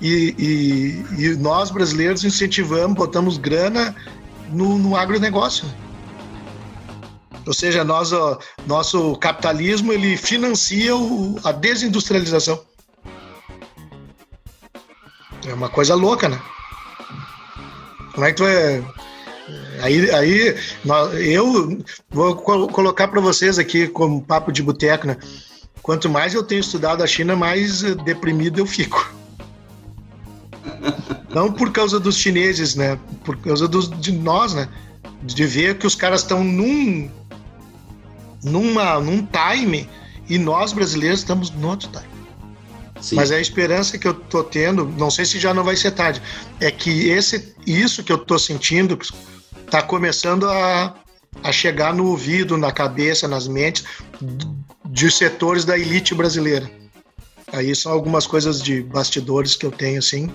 E, e, e, nós brasileiros incentivamos, botamos grana no, no agronegócio. Ou seja, nós, ó, nosso capitalismo ele financia o, a desindustrialização. É uma coisa louca, né? Como é que tu é. Aí, aí eu vou colocar para vocês aqui como papo de boteco, né? Quanto mais eu tenho estudado a China, mais deprimido eu fico. Não por causa dos chineses, né? Por causa dos, de nós, né? De ver que os caras estão num numa, num time e nós brasileiros estamos no outro time. Sim. Mas a esperança que eu tô tendo, não sei se já não vai ser tarde, é que esse, isso que eu tô sentindo está começando a, a chegar no ouvido, na cabeça, nas mentes de setores da elite brasileira. Aí são algumas coisas de bastidores que eu tenho, assim,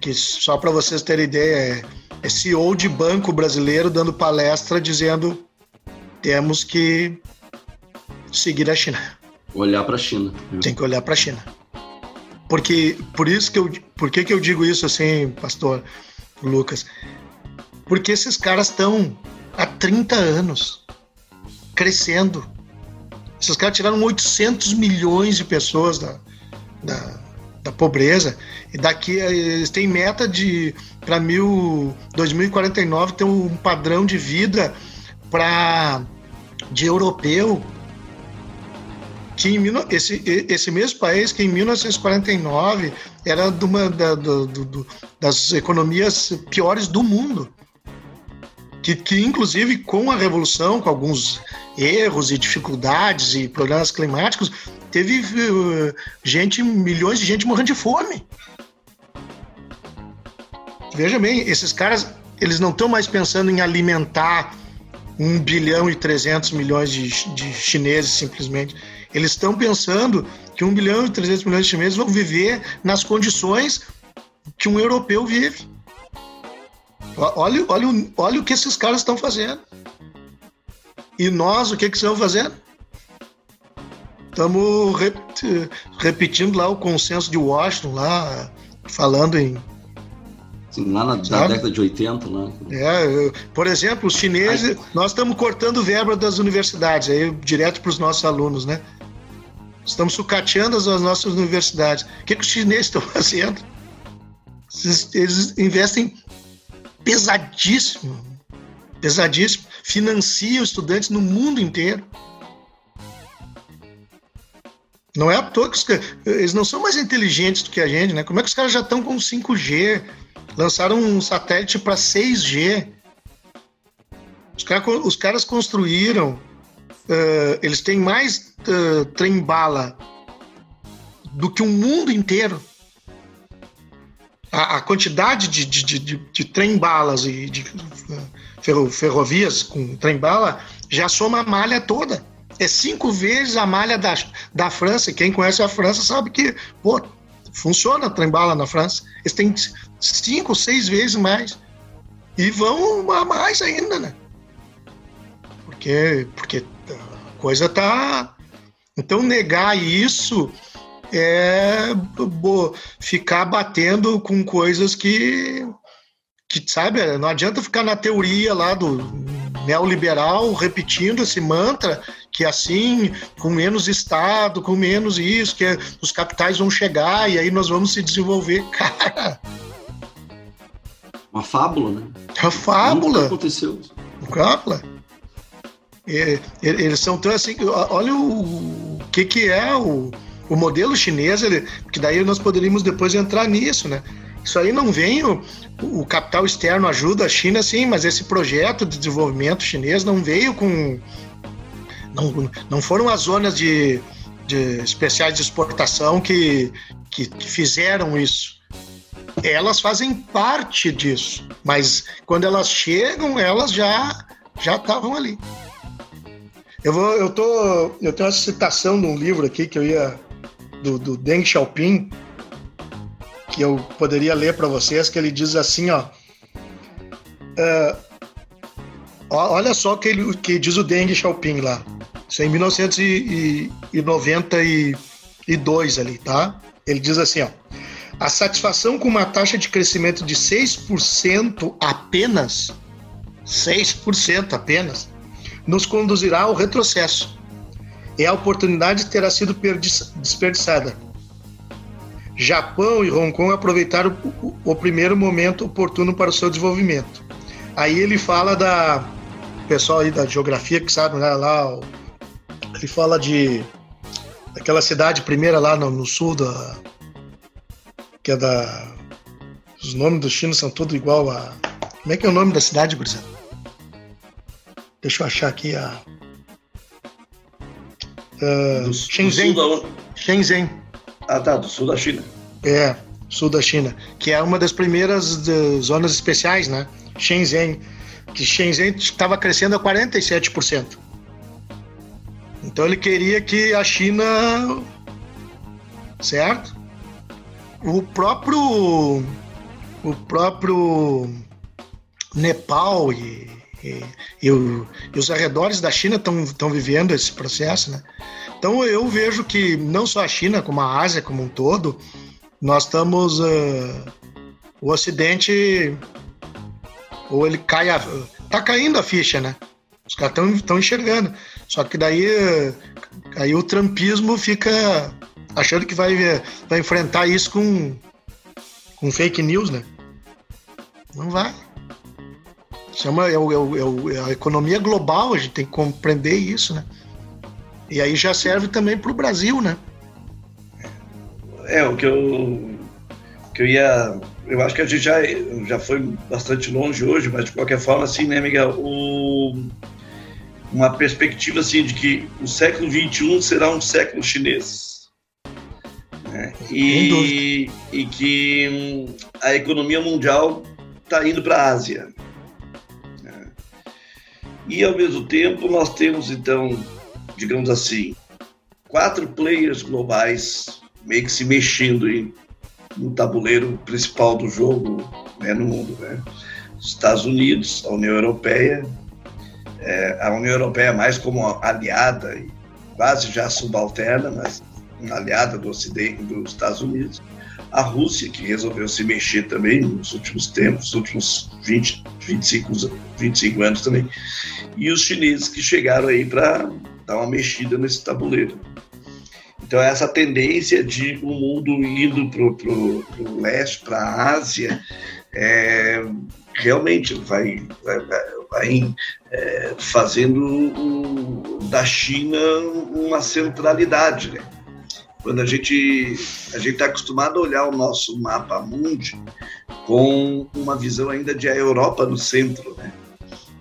que só para vocês terem ideia, é, é CEO de banco brasileiro dando palestra dizendo temos que seguir a China. Olhar para a China. Tem que olhar para a China. Porque por isso que eu por que, que eu digo isso assim, pastor Lucas? Porque esses caras estão há 30 anos crescendo. Esses caras tiraram 800 milhões de pessoas da, da, da pobreza e daqui eles têm meta de para 2049 ter um padrão de vida para de europeu que em, esse, esse mesmo país que em 1949 era uma da, do, do, das economias piores do mundo. Que, que, inclusive, com a revolução, com alguns erros e dificuldades e problemas climáticos, teve uh, gente, milhões de gente morrendo de fome. Veja bem, esses caras, eles não estão mais pensando em alimentar 1 bilhão e 300 milhões de, de chineses simplesmente. Eles estão pensando que 1 bilhão e 300 milhões de chineses vão viver nas condições que um europeu vive. Olha, olha, olha o que esses caras estão fazendo. E nós, o que, que estamos fazendo? Estamos repetindo lá o consenso de Washington, lá, falando em lá na, na década de 80, né? É, por exemplo, os chineses, nós estamos cortando verba das universidades, aí direto para os nossos alunos, né? Estamos sucateando as, as nossas universidades. O que, que os chineses estão (laughs) fazendo? Eles investem pesadíssimo, pesadíssimo, financiam estudantes no mundo inteiro. Não é à toa que os, eles não são mais inteligentes do que a gente, né? Como é que os caras já estão com 5G? Lançaram um satélite para 6G. Os, cara, os caras construíram, uh, eles têm mais uh, trem-bala do que o mundo inteiro. A, a quantidade de, de, de, de trem-balas e de ferro, ferrovias com trem-bala já soma a malha toda. É cinco vezes a malha da, da França. Quem conhece a França sabe que, pô, funciona trem-bala na França. Eles têm cinco, seis vezes mais. E vão a mais ainda, né? Porque, porque a coisa tá. Então, negar isso é ficar batendo com coisas que, que, sabe, não adianta ficar na teoria lá do neoliberal repetindo esse mantra que assim, com menos Estado, com menos isso, que os capitais vão chegar e aí nós vamos se desenvolver. (laughs) Cara. Uma fábula, né? Uma fábula. Nunca aconteceu. Fábula. E, eles são tão assim. Olha o, o que, que é o, o modelo chinês, ele, que daí nós poderíamos depois entrar nisso, né? Isso aí não vem, o, o capital externo ajuda a China, sim, mas esse projeto de desenvolvimento chinês não veio com não, não foram as zonas de, de especiais de exportação que, que, fizeram isso. Elas fazem parte disso, mas quando elas chegam, elas já já estavam ali. Eu vou, eu tô, eu tenho uma citação de um livro aqui que eu ia do, do Deng Xiaoping que eu poderia ler para vocês que ele diz assim, ó, uh, olha só o que, ele, que diz o Deng Xiaoping lá. Isso é em 1992 ali, tá? Ele diz assim, ó. A satisfação com uma taxa de crescimento de 6% apenas, 6% apenas, nos conduzirá ao retrocesso. E a oportunidade terá sido desperdiçada. Japão e Hong Kong aproveitaram o, primeiro momento oportuno para o seu desenvolvimento. Aí ele fala da pessoal aí da geografia que sabe, né, lá ele fala de aquela cidade primeira lá no, no sul da que é da os nomes dos chinos são tudo igual a como é que é o nome da cidade, Gurizada? Deixa eu achar aqui a uh, Shenzhen. Shenzhen. Ah, tá, do sul da China. É, sul da China, que é uma das primeiras de, zonas especiais, né? Shenzhen, que Shenzhen estava crescendo a 47%. Então ele queria que a China. Certo? O próprio. O próprio Nepal e, e, e, o, e os arredores da China estão vivendo esse processo, né? Então eu vejo que não só a China, como a Ásia como um todo, nós estamos. Uh, o Ocidente. Ou ele cai. A, tá caindo a ficha, né? Os caras estão enxergando. Só que daí aí o trampismo fica achando que vai, vai enfrentar isso com, com fake news, né? Não vai. Chama, é, é, é, é a economia global, a gente tem que compreender isso, né? E aí já serve também para o Brasil, né? É, o que eu, que eu ia. Eu acho que a gente já, já foi bastante longe hoje, mas de qualquer forma, assim, né, Miguel? O, uma perspectiva assim de que o século 21 será um século chinês né? e, e que a economia mundial está indo para a Ásia? E ao mesmo tempo nós temos então digamos assim quatro players globais meio que se mexendo em, no tabuleiro principal do jogo né, no mundo né? Estados Unidos a União Europeia é, a União Europeia mais como aliada quase já subalterna, mas aliada do Ocidente, dos Estados Unidos. A Rússia, que resolveu se mexer também nos últimos tempos, nos últimos 20, 25, 25 anos também. E os chineses que chegaram aí para dar uma mexida nesse tabuleiro. Então, essa tendência de o um mundo indo para o leste, para a Ásia, é, realmente vai, vai, vai é, fazendo da China uma centralidade. Né? Quando a gente a gente está acostumado a olhar o nosso mapa mundi com uma visão ainda de a Europa no centro, né?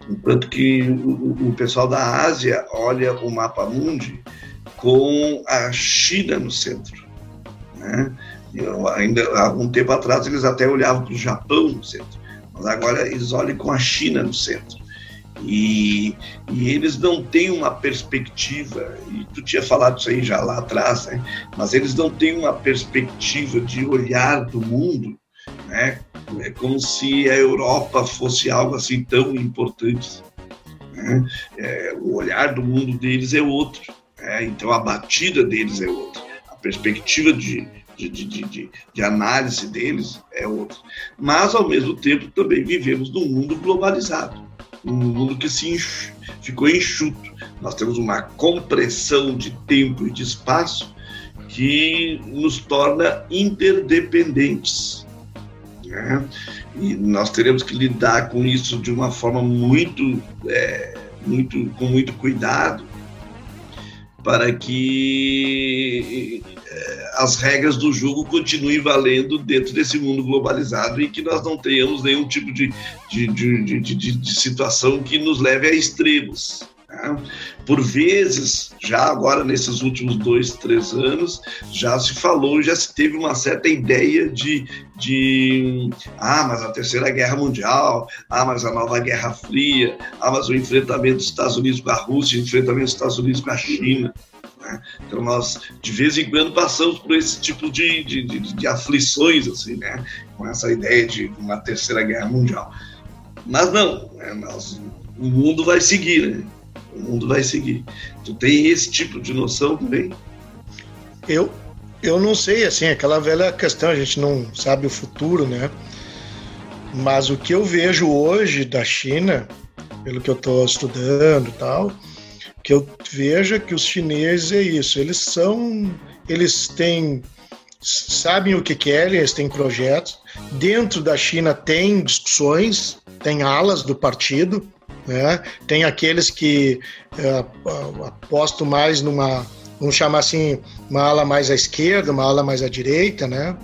Enquanto que o, o pessoal da Ásia olha o mapa mundi com a China no centro, né? Eu, ainda há um tempo atrás eles até olhavam para o Japão no centro, mas agora eles olham com a China no centro. E, e, eles não têm uma perspectiva, e tu tinha falado isso aí já lá atrás, né? mas eles não têm uma perspectiva de olhar do mundo, né? é como se a Europa fosse algo assim tão importante. Né? É, o olhar do mundo deles é outro, né? então a batida deles é outra, a perspectiva de, de, de, de, de, análise deles é outra. Mas, ao mesmo tempo, também vivemos num mundo globalizado um mundo que se enx... ficou enxuto. Nós temos uma compressão de tempo e de espaço que nos torna interdependentes. Né? E nós teremos que lidar com isso de uma forma muito, é, muito com muito cuidado para que as regras do jogo continuem valendo dentro desse mundo globalizado e que nós não tenhamos nenhum tipo de, de, de, de, de situação que nos leve a extremos. Né? Por vezes, já agora nesses últimos dois, três anos, já se falou, já se teve uma certa ideia de, de ah, mas a Terceira Guerra Mundial, ah, mas a Nova Guerra Fria, ah, mas o enfrentamento dos Estados Unidos com a Rússia, o enfrentamento dos Estados Unidos com a China. Né? Então nós, de vez em quando, passamos por esse tipo de, de, de, de aflições, assim, né? com essa ideia de uma Terceira Guerra Mundial. Mas não, né? nós, o mundo vai seguir, né? O mundo vai seguir. Tu tem esse tipo de noção também? Eu, eu não sei, assim, aquela velha questão, a gente não sabe o futuro, né? Mas o que eu vejo hoje da China, pelo que eu estou estudando e tal, que eu vejo que os chineses é isso, eles são, eles têm, sabem o que querem, eles têm projetos. Dentro da China tem discussões, tem alas do partido, né? Tem aqueles que é, apostam mais numa, vamos chamar assim, uma ala mais à esquerda, uma ala mais à direita, né?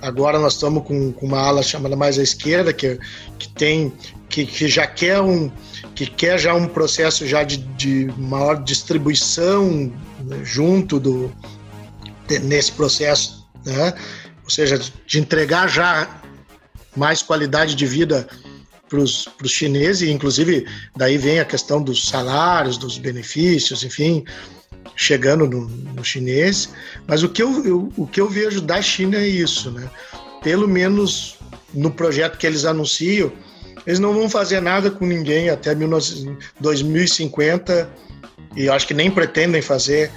Agora nós estamos com, com uma ala chamada mais à esquerda, que, que tem, que, que já quer um, que quer já um processo já de, de maior distribuição né, junto do de, nesse processo, né? Ou seja, de entregar já mais qualidade de vida para os chineses, inclusive daí vem a questão dos salários, dos benefícios, enfim, chegando no, no chinês. Mas o que eu, eu, o que eu vejo da China é isso, né? Pelo menos no projeto que eles anunciam, eles não vão fazer nada com ninguém até 2050 e acho que nem pretendem fazer.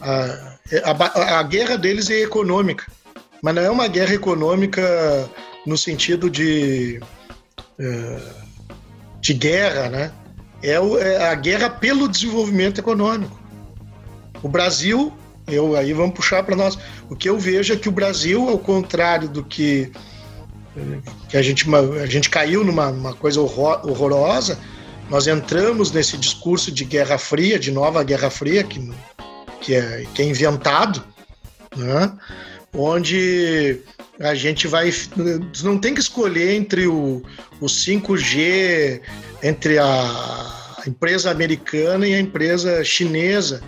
A, a, a guerra deles é econômica, mas não é uma guerra econômica no sentido de é, de guerra, né? É, é a guerra pelo desenvolvimento econômico. O Brasil, eu aí vamos puxar para nós. O que eu vejo é que o Brasil, ao contrário do que que a gente a gente caiu numa uma coisa horrorosa, nós entramos nesse discurso de Guerra Fria, de nova Guerra Fria que que é, que é inventado, né? onde a gente vai. Não tem que escolher entre o, o 5G, entre a empresa americana e a empresa chinesa.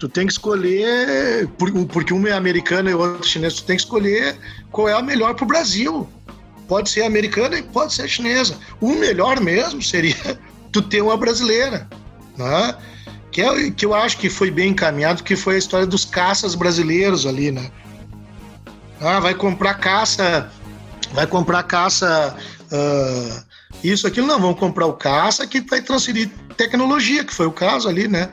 Tu tem que escolher, porque um é americano e outro é chinês, tu tem que escolher qual é a melhor para o Brasil. Pode ser americana e pode ser chinesa. O melhor mesmo seria (laughs) tu ter uma brasileira. Né? Que, é, que eu acho que foi bem encaminhado, que foi a história dos caças brasileiros ali, né? Ah, vai comprar caça, vai comprar caça, uh, isso, aquilo. Não, vão comprar o caça que vai transferir tecnologia, que foi o caso ali, né?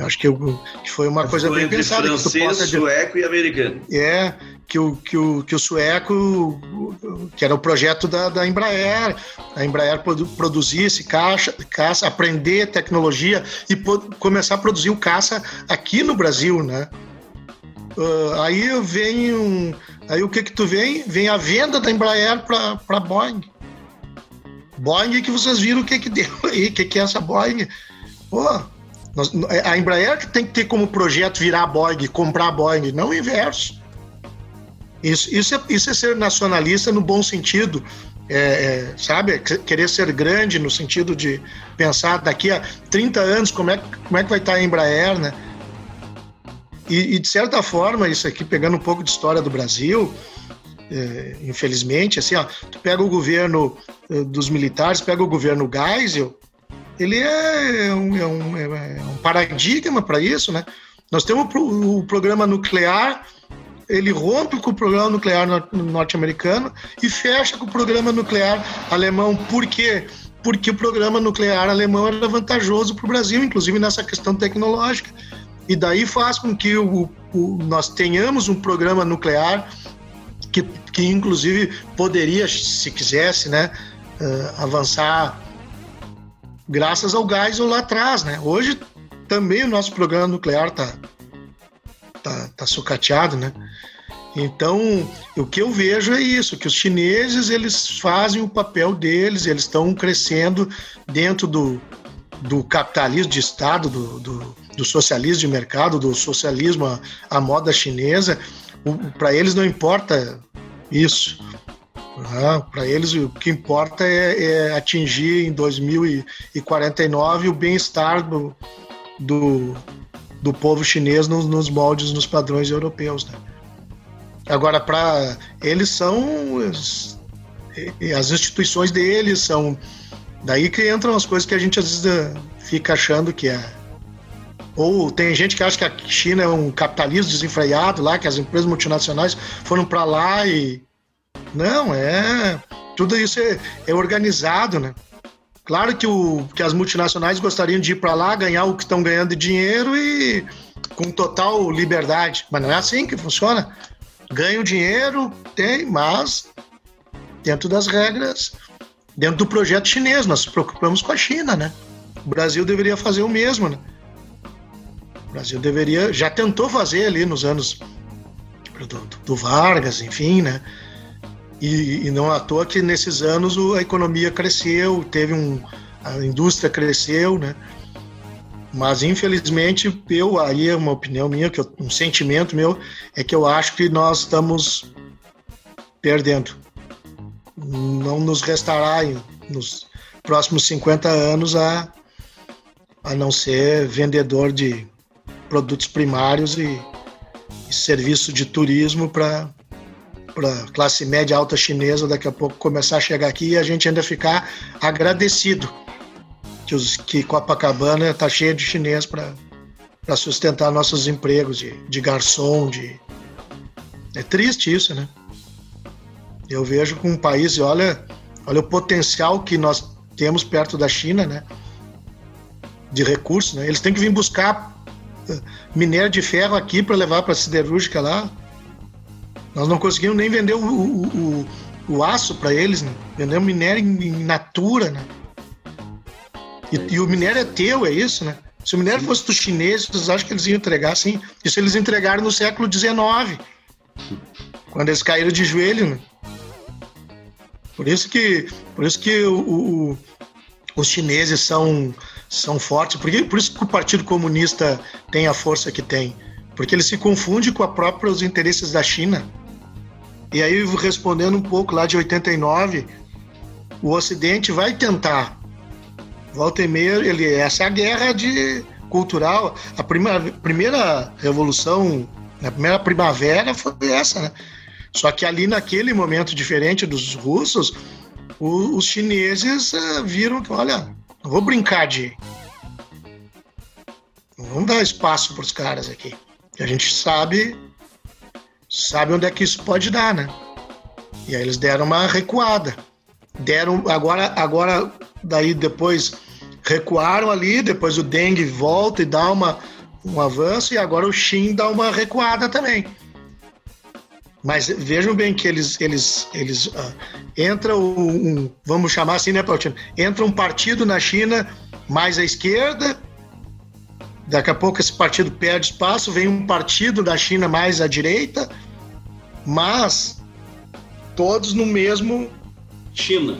Eu acho que, eu, que foi uma coisa bem pensada. Francês, possa... sueco e americano. É, que o, que o, que o sueco, que era o projeto da, da Embraer, a Embraer produ, produzisse caixa, caça, aprender tecnologia e começar a produzir o caça aqui no Brasil, né? Uh, aí vem um, aí o que que tu vem? Vem a venda da Embraer para para Boeing. Boeing que vocês viram o que que deu aí, o que que é essa Boeing? Pô, Nós, a Embraer tem que ter como projeto virar Boeing, comprar Boeing, não o inverso. Isso, isso, é, isso é ser nacionalista no bom sentido, é, é, sabe? Querer ser grande no sentido de pensar daqui a 30 anos como é, como é que vai estar a Embraer, né? E, e de certa forma, isso aqui, pegando um pouco de história do Brasil, é, infelizmente, assim, ó, tu pega o governo é, dos militares, pega o governo Geisel, ele é um, é um, é um paradigma para isso, né? Nós temos o programa nuclear, ele rompe com o programa nuclear norte-americano e fecha com o programa nuclear alemão. Por quê? Porque o programa nuclear alemão era vantajoso para o Brasil, inclusive nessa questão tecnológica. E daí faz com que o, o, nós tenhamos um programa nuclear que, que inclusive poderia, se quisesse, né, uh, avançar graças ao gás ou lá atrás, né? Hoje também o nosso programa nuclear está tá, tá sucateado, né? Então, o que eu vejo é isso, que os chineses, eles fazem o papel deles, eles estão crescendo dentro do, do capitalismo de Estado, do, do, do socialismo de mercado, do socialismo à, à moda chinesa. Para eles não importa isso. Para eles, o que importa é, é, atingir em 2049 o bem-estar do, do, do povo chinês nos, nos moldes, nos padrões europeus. Né? Agora, para eles são as instituições deles são daí que entram as coisas que a gente às vezes eh, fica achando que é ou tem gente que acha que a China é um capitalismo desenfreado lá, que as empresas multinacionais foram para lá e não é tudo isso é, é organizado, né? Claro que, o, que as multinacionais gostariam de ir para lá, ganhar o que estão ganhando de dinheiro e com total liberdade. Mas não é assim que funciona. Ganham dinheiro, tem, mas dentro das regras, dentro do projeto chinês. Nós nos preocupamos com a China, né? O Brasil deveria fazer o mesmo, né? O Brasil deveria, já tentou fazer ali nos anos do, do Vargas, enfim, né? E, e, não à toa que nesses anos a economia cresceu, teve um, a indústria cresceu, né? Mas infelizmente eu aí é uma opinião minha, que eu, um sentimento meu é que eu acho que nós estamos perdendo. Não nos restará nos próximos 50 anos a a não ser vendedor de produtos primários e, e serviço de turismo para para classe média alta chinesa daqui a pouco começar a chegar aqui e a gente ainda ficar agradecido que, os, que Copacabana está cheia de chinês para sustentar nossos empregos de, de garçom, de... É triste isso, né? Eu vejo com um país, e olha, olha o potencial que nós temos perto da China, né? De recursos, né? Eles têm que vir buscar eh, minério de ferro aqui para levar para a siderúrgica lá. Nós não conseguimos nem vender o, o, o, o aço para eles, né? Vendemos minério em, em natura, né? E, é e, o minério é teu, é isso, né? Se o minério fosse dos chineses, vocês acham que eles iam entregar assim? Isso eles entregaram no século XIX, quando eles caíram de joelho, né? Por isso que, por isso que o, o, os chineses são, são fortes, porque, por isso que o Partido Comunista tem a força que tem, porque ele se confunde com os próprios interesses da China. E aí, respondendo um pouco lá de 89, o Ocidente vai tentar, volta e ele, essa é a guerra de cultural. A primeira, primeira revolução, a primeira primavera foi essa, né? Só que ali, naquele momento diferente dos russos, o, os chineses uh, viram que, olha, não vou brincar de. Não vamos dar espaço para os caras aqui. A gente sabe sabe onde é que isso pode dar, né? E aí eles deram uma recuada. Deram agora agora daí depois recuaram ali, depois o Deng volta e dá uma um avanço e agora o Xin dá uma recuada também. Mas vejam bem que eles eles eles uh, entra um, um, vamos chamar assim, né, Pautino? Entra um partido na China mais à esquerda, Daqui a pouco esse partido perde espaço, vem um partido da China mais à direita, mas todos no mesmo. China.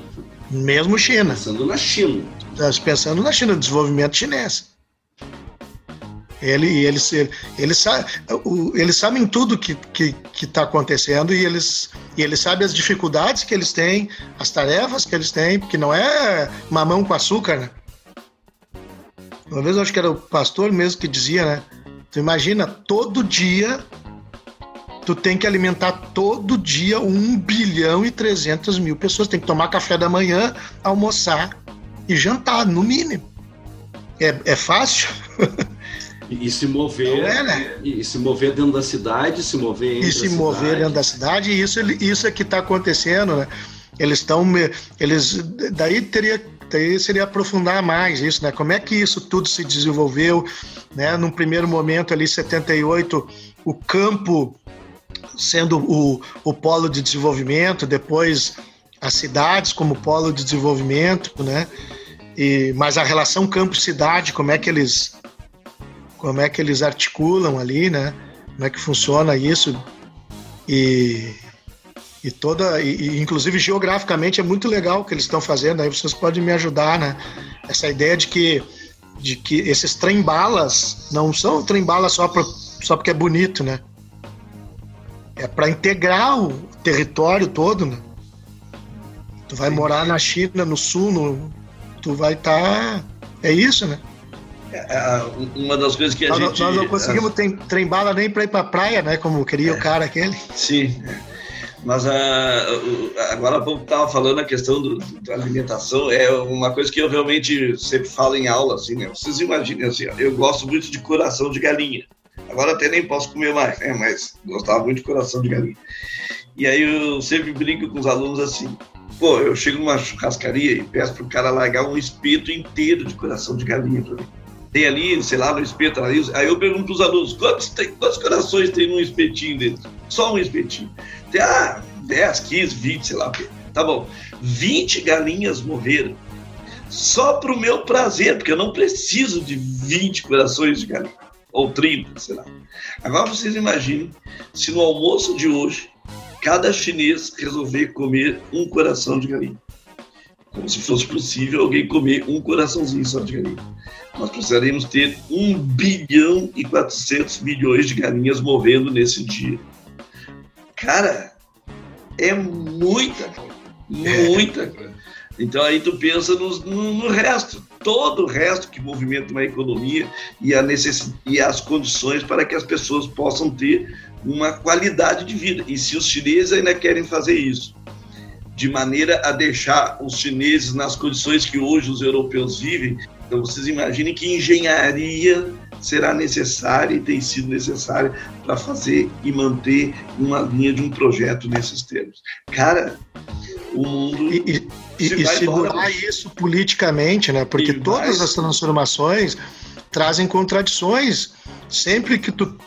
Mesmo China. Pensando na China. Pensando na China, desenvolvimento chinês. Ele, eles, eles, eles sabem tudo que está que, que tá acontecendo e eles, e eles sabem as dificuldades que eles têm, as tarefas que eles têm, porque não é mamão com açúcar, né? Uma vez eu acho que era o pastor mesmo que dizia, né? Tu imagina, todo dia tu tem que alimentar todo dia 1 bilhão e 300 mil pessoas. Tem que tomar café da manhã, almoçar e jantar, no mínimo. É, é fácil? E, se mover, é, né? e, se mover dentro da cidade, se mover entre E se mover cidade. dentro da cidade, isso, isso é que está acontecendo, né? Eles estão, eles, daí teria, daí seria aprofundar mais isso, né? Como é que isso tudo se desenvolveu, né? Num primeiro momento ali, 78, o campo sendo o, o polo de desenvolvimento, depois as cidades como polo de desenvolvimento, né? E, mas a relação campo-cidade, como é que eles como é que eles articulam ali, né? Como é que funciona isso? E, e toda, e, inclusive geograficamente é muito legal o que eles estão fazendo. Aí vocês podem me ajudar, né? Essa ideia de que de que esses trem-balas não são trem-balas só, só porque é bonito, né? É para integrar o território todo, né? Tu vai Sim. morar na China, no sul, no, tu vai estar. Tá... É isso, né? É, é, uma das coisas que a nós, gente. Nós não conseguimos trem bala nem para ir para praia, né? Como queria é, o cara aquele. Sim. Mas uh, agora há pouco estava falando a questão do, da alimentação, é uma coisa que eu realmente sempre falo em aula, assim, né? Vocês imaginem, assim, eu gosto muito de coração de galinha. Agora até nem posso comer mais, né? Mas gostava muito de coração de galinha. E aí eu sempre brinco com os alunos assim, pô, eu chego numa churrascaria e peço para o cara largar um espeto inteiro de coração de galinha para mim tem ali, sei lá, no espeto. Aí eu pergunto para os alunos, quantos, tem, quantos corações tem num espetinho dentro? Só um espetinho. Tem, ah, 10, 15, 20, sei lá. Tá bom. 20 galinhas morreram. Só para o meu prazer, porque eu não preciso de 20 corações de galinha. Ou 30, sei lá. Agora vocês imaginem se no almoço de hoje cada chinês resolver comer um coração de galinha. Como se fosse possível alguém comer um coraçãozinho só de galinha nós precisaríamos ter 1 bilhão e 400 milhões de galinhas morrendo nesse dia. Cara, é muita coisa. Muita coisa. Então aí tu pensa no, no, no, resto, todo o resto que movimenta uma economia e, a necess... e as condições para que as pessoas possam ter uma qualidade de vida. E se os chineses ainda querem fazer isso, de maneira a deixar os chineses nas condições que hoje os europeus vivem, então vocês imaginem que engenharia será necessária e tem sido necessária para fazer e manter uma linha de um projeto nesses termos. Cara, o mundo. E, e, se e segurar embora. isso politicamente, né? Porque e todas vai... as transformações trazem contradições. Sempre que tu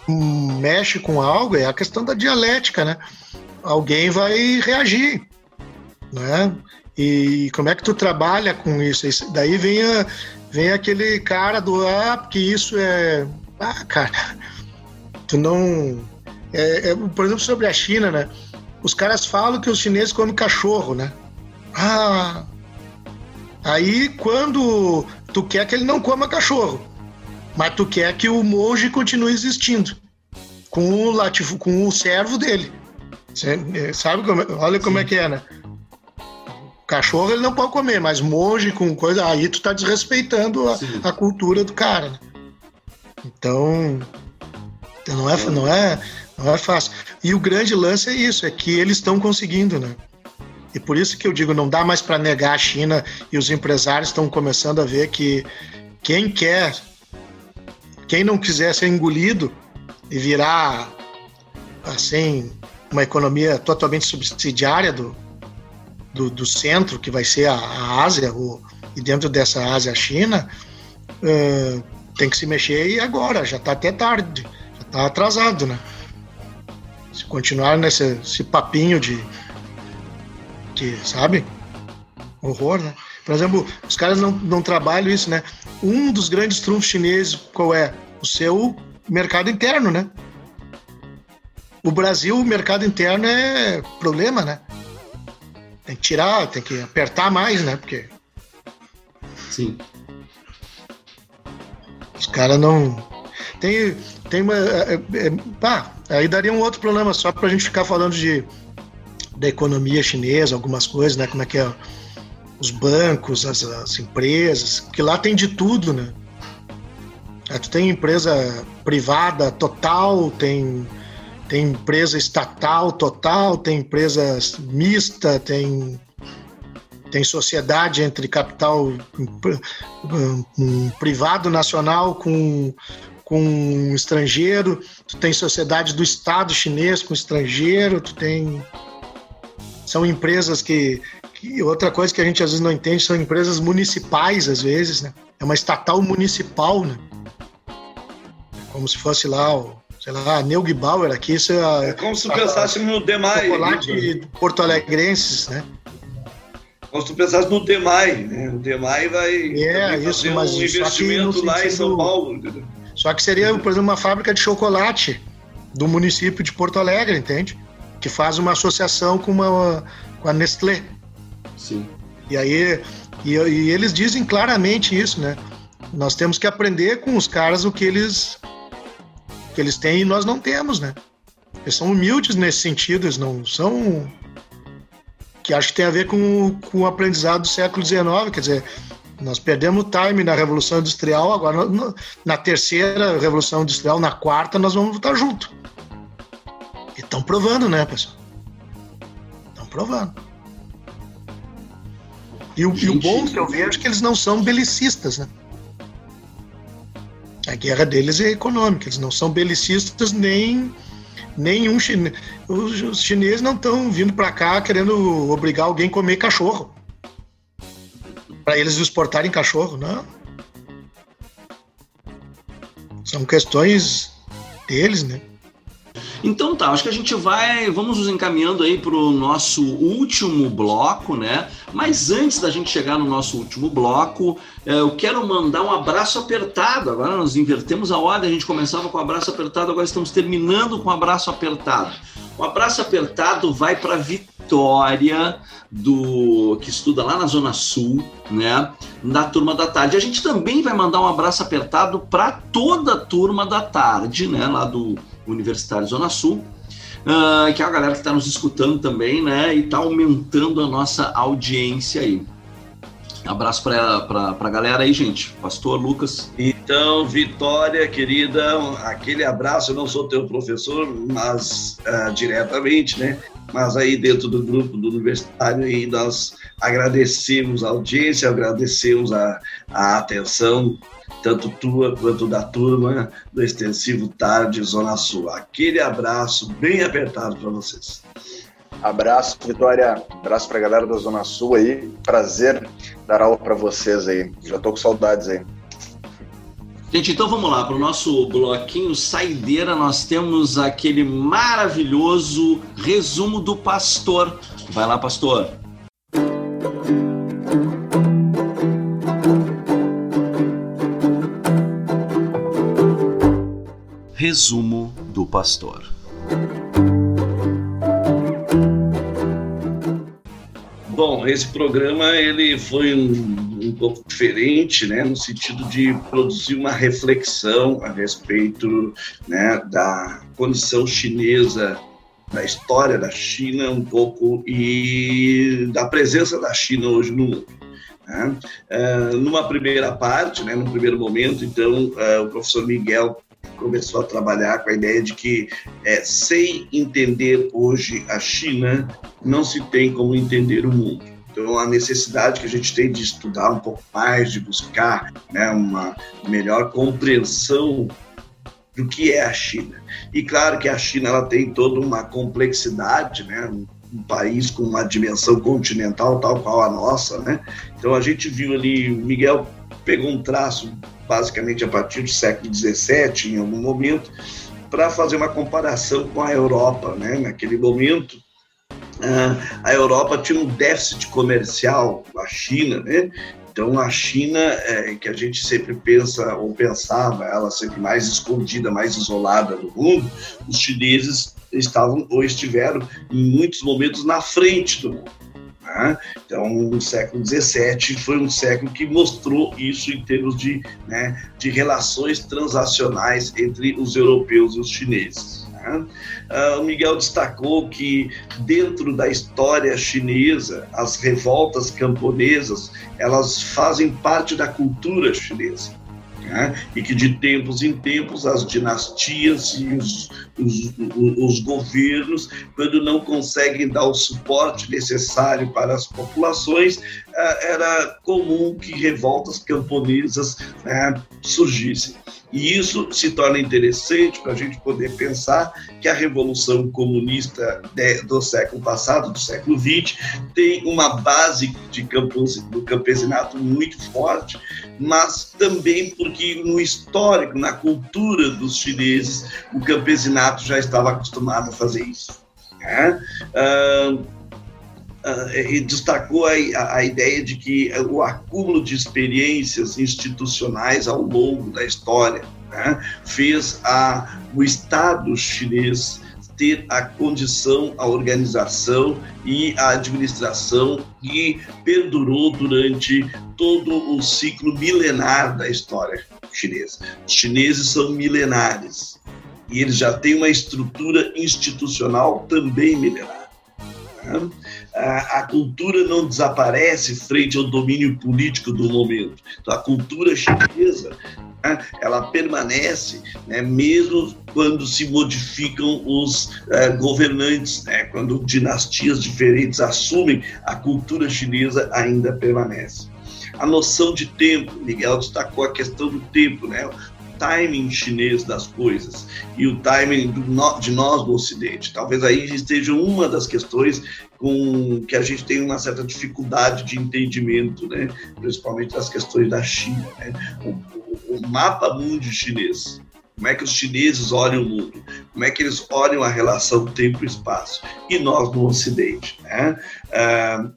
mexe com algo, é a questão da dialética, né? Alguém vai reagir, né? E como é que tu trabalha com isso? isso daí vem a, vem aquele cara do ah, porque isso é. Ah, cara, tu não. É, é, por exemplo, sobre a China, né? Os caras falam que os chineses comem cachorro, né? Ah. Aí quando tu quer que ele não coma cachorro, mas tu quer que o monge continue existindo com o latifo, com o servo dele. É, sabe como, é, olha como é que é, né? Cachorro ele não pode comer, mas monge com coisa, aí tu tá desrespeitando a, a cultura do cara. Né? Então, não é, não é, não é fácil. E o grande lance é isso, é que eles estão conseguindo, né? E por isso que eu digo, não dá mais para negar a China e os empresários estão começando a ver que quem quer, quem não quiser ser engolido e virar assim uma economia totalmente subsidiária do, do, do centro, que vai ser a, a Ásia, o, e dentro dessa Ásia a China, uh, tem que se mexer e agora, já está até tarde, já está atrasado, né? Se continuar nesse, papinho de. que, sabe? Horror, né? Por exemplo, os caras não, não trabalham isso, né? Um dos grandes trunfos chineses, qual é? O seu mercado interno, né? O Brasil, o mercado interno é problema, né? Tem que tirar, tem que apertar mais, né? Porque. Sim. Os caras não. tem, tem uma. É, é, pá, aí daria um outro problema só para a gente ficar falando de da economia chinesa, algumas coisas, né? Como é que é os bancos, as, as empresas, que lá tem de tudo, né? É, tu tem empresa privada total, tem, tem empresa estatal total, tem empresa mista, tem, tem sociedade entre capital um, privado nacional com, com estrangeiro, tu tem sociedade do Estado chinês com estrangeiro, tu tem. São empresas que, que. Outra coisa que a gente às vezes não entende são empresas municipais, às vezes, né? É uma estatal municipal, né? como se fosse lá o, sei lá, Neug Bauer aqui, isso é, é como se tu pensasse no Demai. Chocolate né? Porto Alegrenses, né? Como se tu pensasse no Demai, né? O Demai vai é, isso, mas um investimento lá sentido, em São Paulo. Entendeu? Só que seria, por exemplo, uma fábrica de chocolate do município de Porto Alegre, entende? Que faz uma associação com, uma, com a Nestlé. Sim. E aí, e, e eles dizem claramente isso, né? Nós temos que aprender com os caras o que eles que eles têm e nós não temos, né? Eles são humildes nesse sentido, eles não são. que acho que tem a ver com, com o aprendizado do século XIX, quer dizer, nós perdemos o time na Revolução Industrial, agora na terceira Revolução Industrial, na quarta, nós vamos estar junto. E estão provando, né, pessoal? Estão provando. E o, e o bom que eu vejo é que eles não são belicistas, né? A guerra deles é econômica, eles não são belicistas nem nenhum chinês. Os, chineses não estão vindo para cá querendo obrigar alguém a comer cachorro. Para eles exportarem cachorro, não. São questões deles, né? Então tá, acho que a gente vai, vamos nos encaminhando aí para o nosso último bloco, né? Mas antes da gente chegar no nosso último bloco, eh, eu quero mandar um abraço apertado. Agora nós invertemos a ordem, a gente começava com abraço apertado, agora estamos terminando com abraço apertado. Um abraço apertado vai para Vitória, do que estuda lá na Zona Sul, né? Na turma da tarde. A gente também vai mandar um abraço apertado para toda a turma da tarde, né? Lá do Universitário Zona Sul, uh, que é a galera que está nos escutando também, né? E está aumentando a nossa audiência aí. Abraço para a galera aí, gente. Pastor Lucas. Então, Vitória, querida, aquele abraço. Eu não sou teu professor, mas uh, diretamente, né? Mas aí dentro do grupo do universitário, aí nós agradecemos a audiência, agradecemos a, a atenção tanto tua quanto da turma do Extensivo Tarde Zona Sul. Aquele abraço bem apertado para vocês. Abraço, Vitória. Abraço para a galera da Zona Sul aí. Prazer dar aula para vocês aí. Já tô com saudades aí. Gente, então vamos lá para o nosso bloquinho saideira. Nós temos aquele maravilhoso resumo do pastor. Vai lá, pastor. Resumo do pastor. Bom, esse programa ele foi um, um, pouco diferente, né, no sentido de produzir uma reflexão a respeito né, da condição chinesa, da história da China um pouco e da presença da China hoje no mundo. Né? Uh, numa primeira parte, né, no primeiro momento, então, uh, o professor Miguel começou a trabalhar com a ideia de que, é, sem entender hoje a China, não se tem como entender o mundo. Então, a necessidade que a gente tem de estudar um pouco mais, de buscar né, uma melhor compreensão do que é a China. E claro que a China ela tem toda uma complexidade, né? um país com uma dimensão continental tal qual a nossa, né? Então a gente viu ali, Miguel pegou um traço basicamente a partir do século XVII, em algum momento, para fazer uma comparação com a Europa. Né? Naquele momento, a Europa tinha um déficit comercial com a China, né? Então, a China, é, que a gente sempre pensa ou pensava, ela sempre mais escondida, mais isolada do mundo, os chineses estavam ou estiveram em muitos momentos na frente do mundo. Né? Então, o século XVII foi um século que mostrou isso em termos de, né, de relações transacionais entre os europeus e os chineses. Né? Uh, o Miguel destacou que dentro da história chinesa, as revoltas camponesas elas fazem parte da cultura chinesa né? e que de tempos em tempos as dinastias e os, os, os, governos, quando não conseguem dar o suporte necessário para as populações, era comum que revoltas camponesas né, surgissem. E isso se torna interessante para a gente poder pensar que a Revolução Comunista do século passado, do século XX, tem uma base de campos, do campesinato muito forte, mas também porque no histórico, na cultura dos chineses, o campesinato já estava acostumado a fazer isso. Né? E destacou a, a, ideia de que o acúmulo de experiências institucionais ao longo da história né, fez a, o Estado chinês ter a condição, a organização e a administração que perdurou durante todo o ciclo milenar da história chinesa. Os chineses são milenares e eles já têm uma estrutura institucional também milenar. Né? A, cultura não desaparece frente ao domínio político do momento. Então, a cultura chinesa né, ela permanece né, mesmo quando se modificam os uh, governantes, né, quando dinastias diferentes assumem, a cultura chinesa ainda permanece. A noção de tempo, Miguel destacou a questão do tempo, né? Timing chinês das coisas e o timing do, de nós do Ocidente. Talvez aí esteja uma das questões com que a gente tem uma certa dificuldade de entendimento, né? principalmente das questões da China. Né? O, o, o mapa mundo chinês como é que os chineses olham o mundo, como é que eles olham a relação tempo-espaço, e nós no Ocidente. Né? Ah,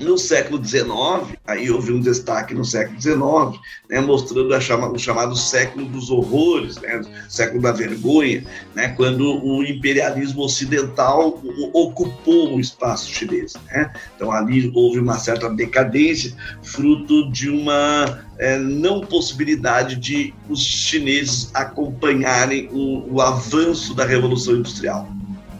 no século XIX, aí houve um destaque no século XIX, né, mostrando chama, o chamado século dos horrores, né, século da vergonha, né, quando o imperialismo ocidental ocupou o espaço chinês. Né? Então ali houve uma certa decadência, fruto de uma é, não possibilidade de os chineses acompanharem o, o avanço da Revolução Industrial.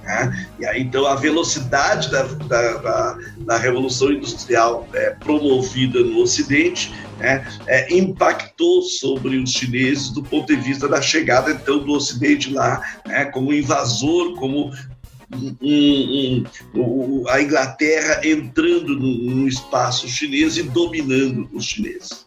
Né? E aí, então, a velocidade da, da, da, da Revolução Industrial é, promovida no Ocidente né, é, impactou sobre os chineses do ponto de vista da chegada, então, do Ocidente lá, né, como invasor, como um, um, um, a Inglaterra entrando no, no espaço chinês e dominando os chineses.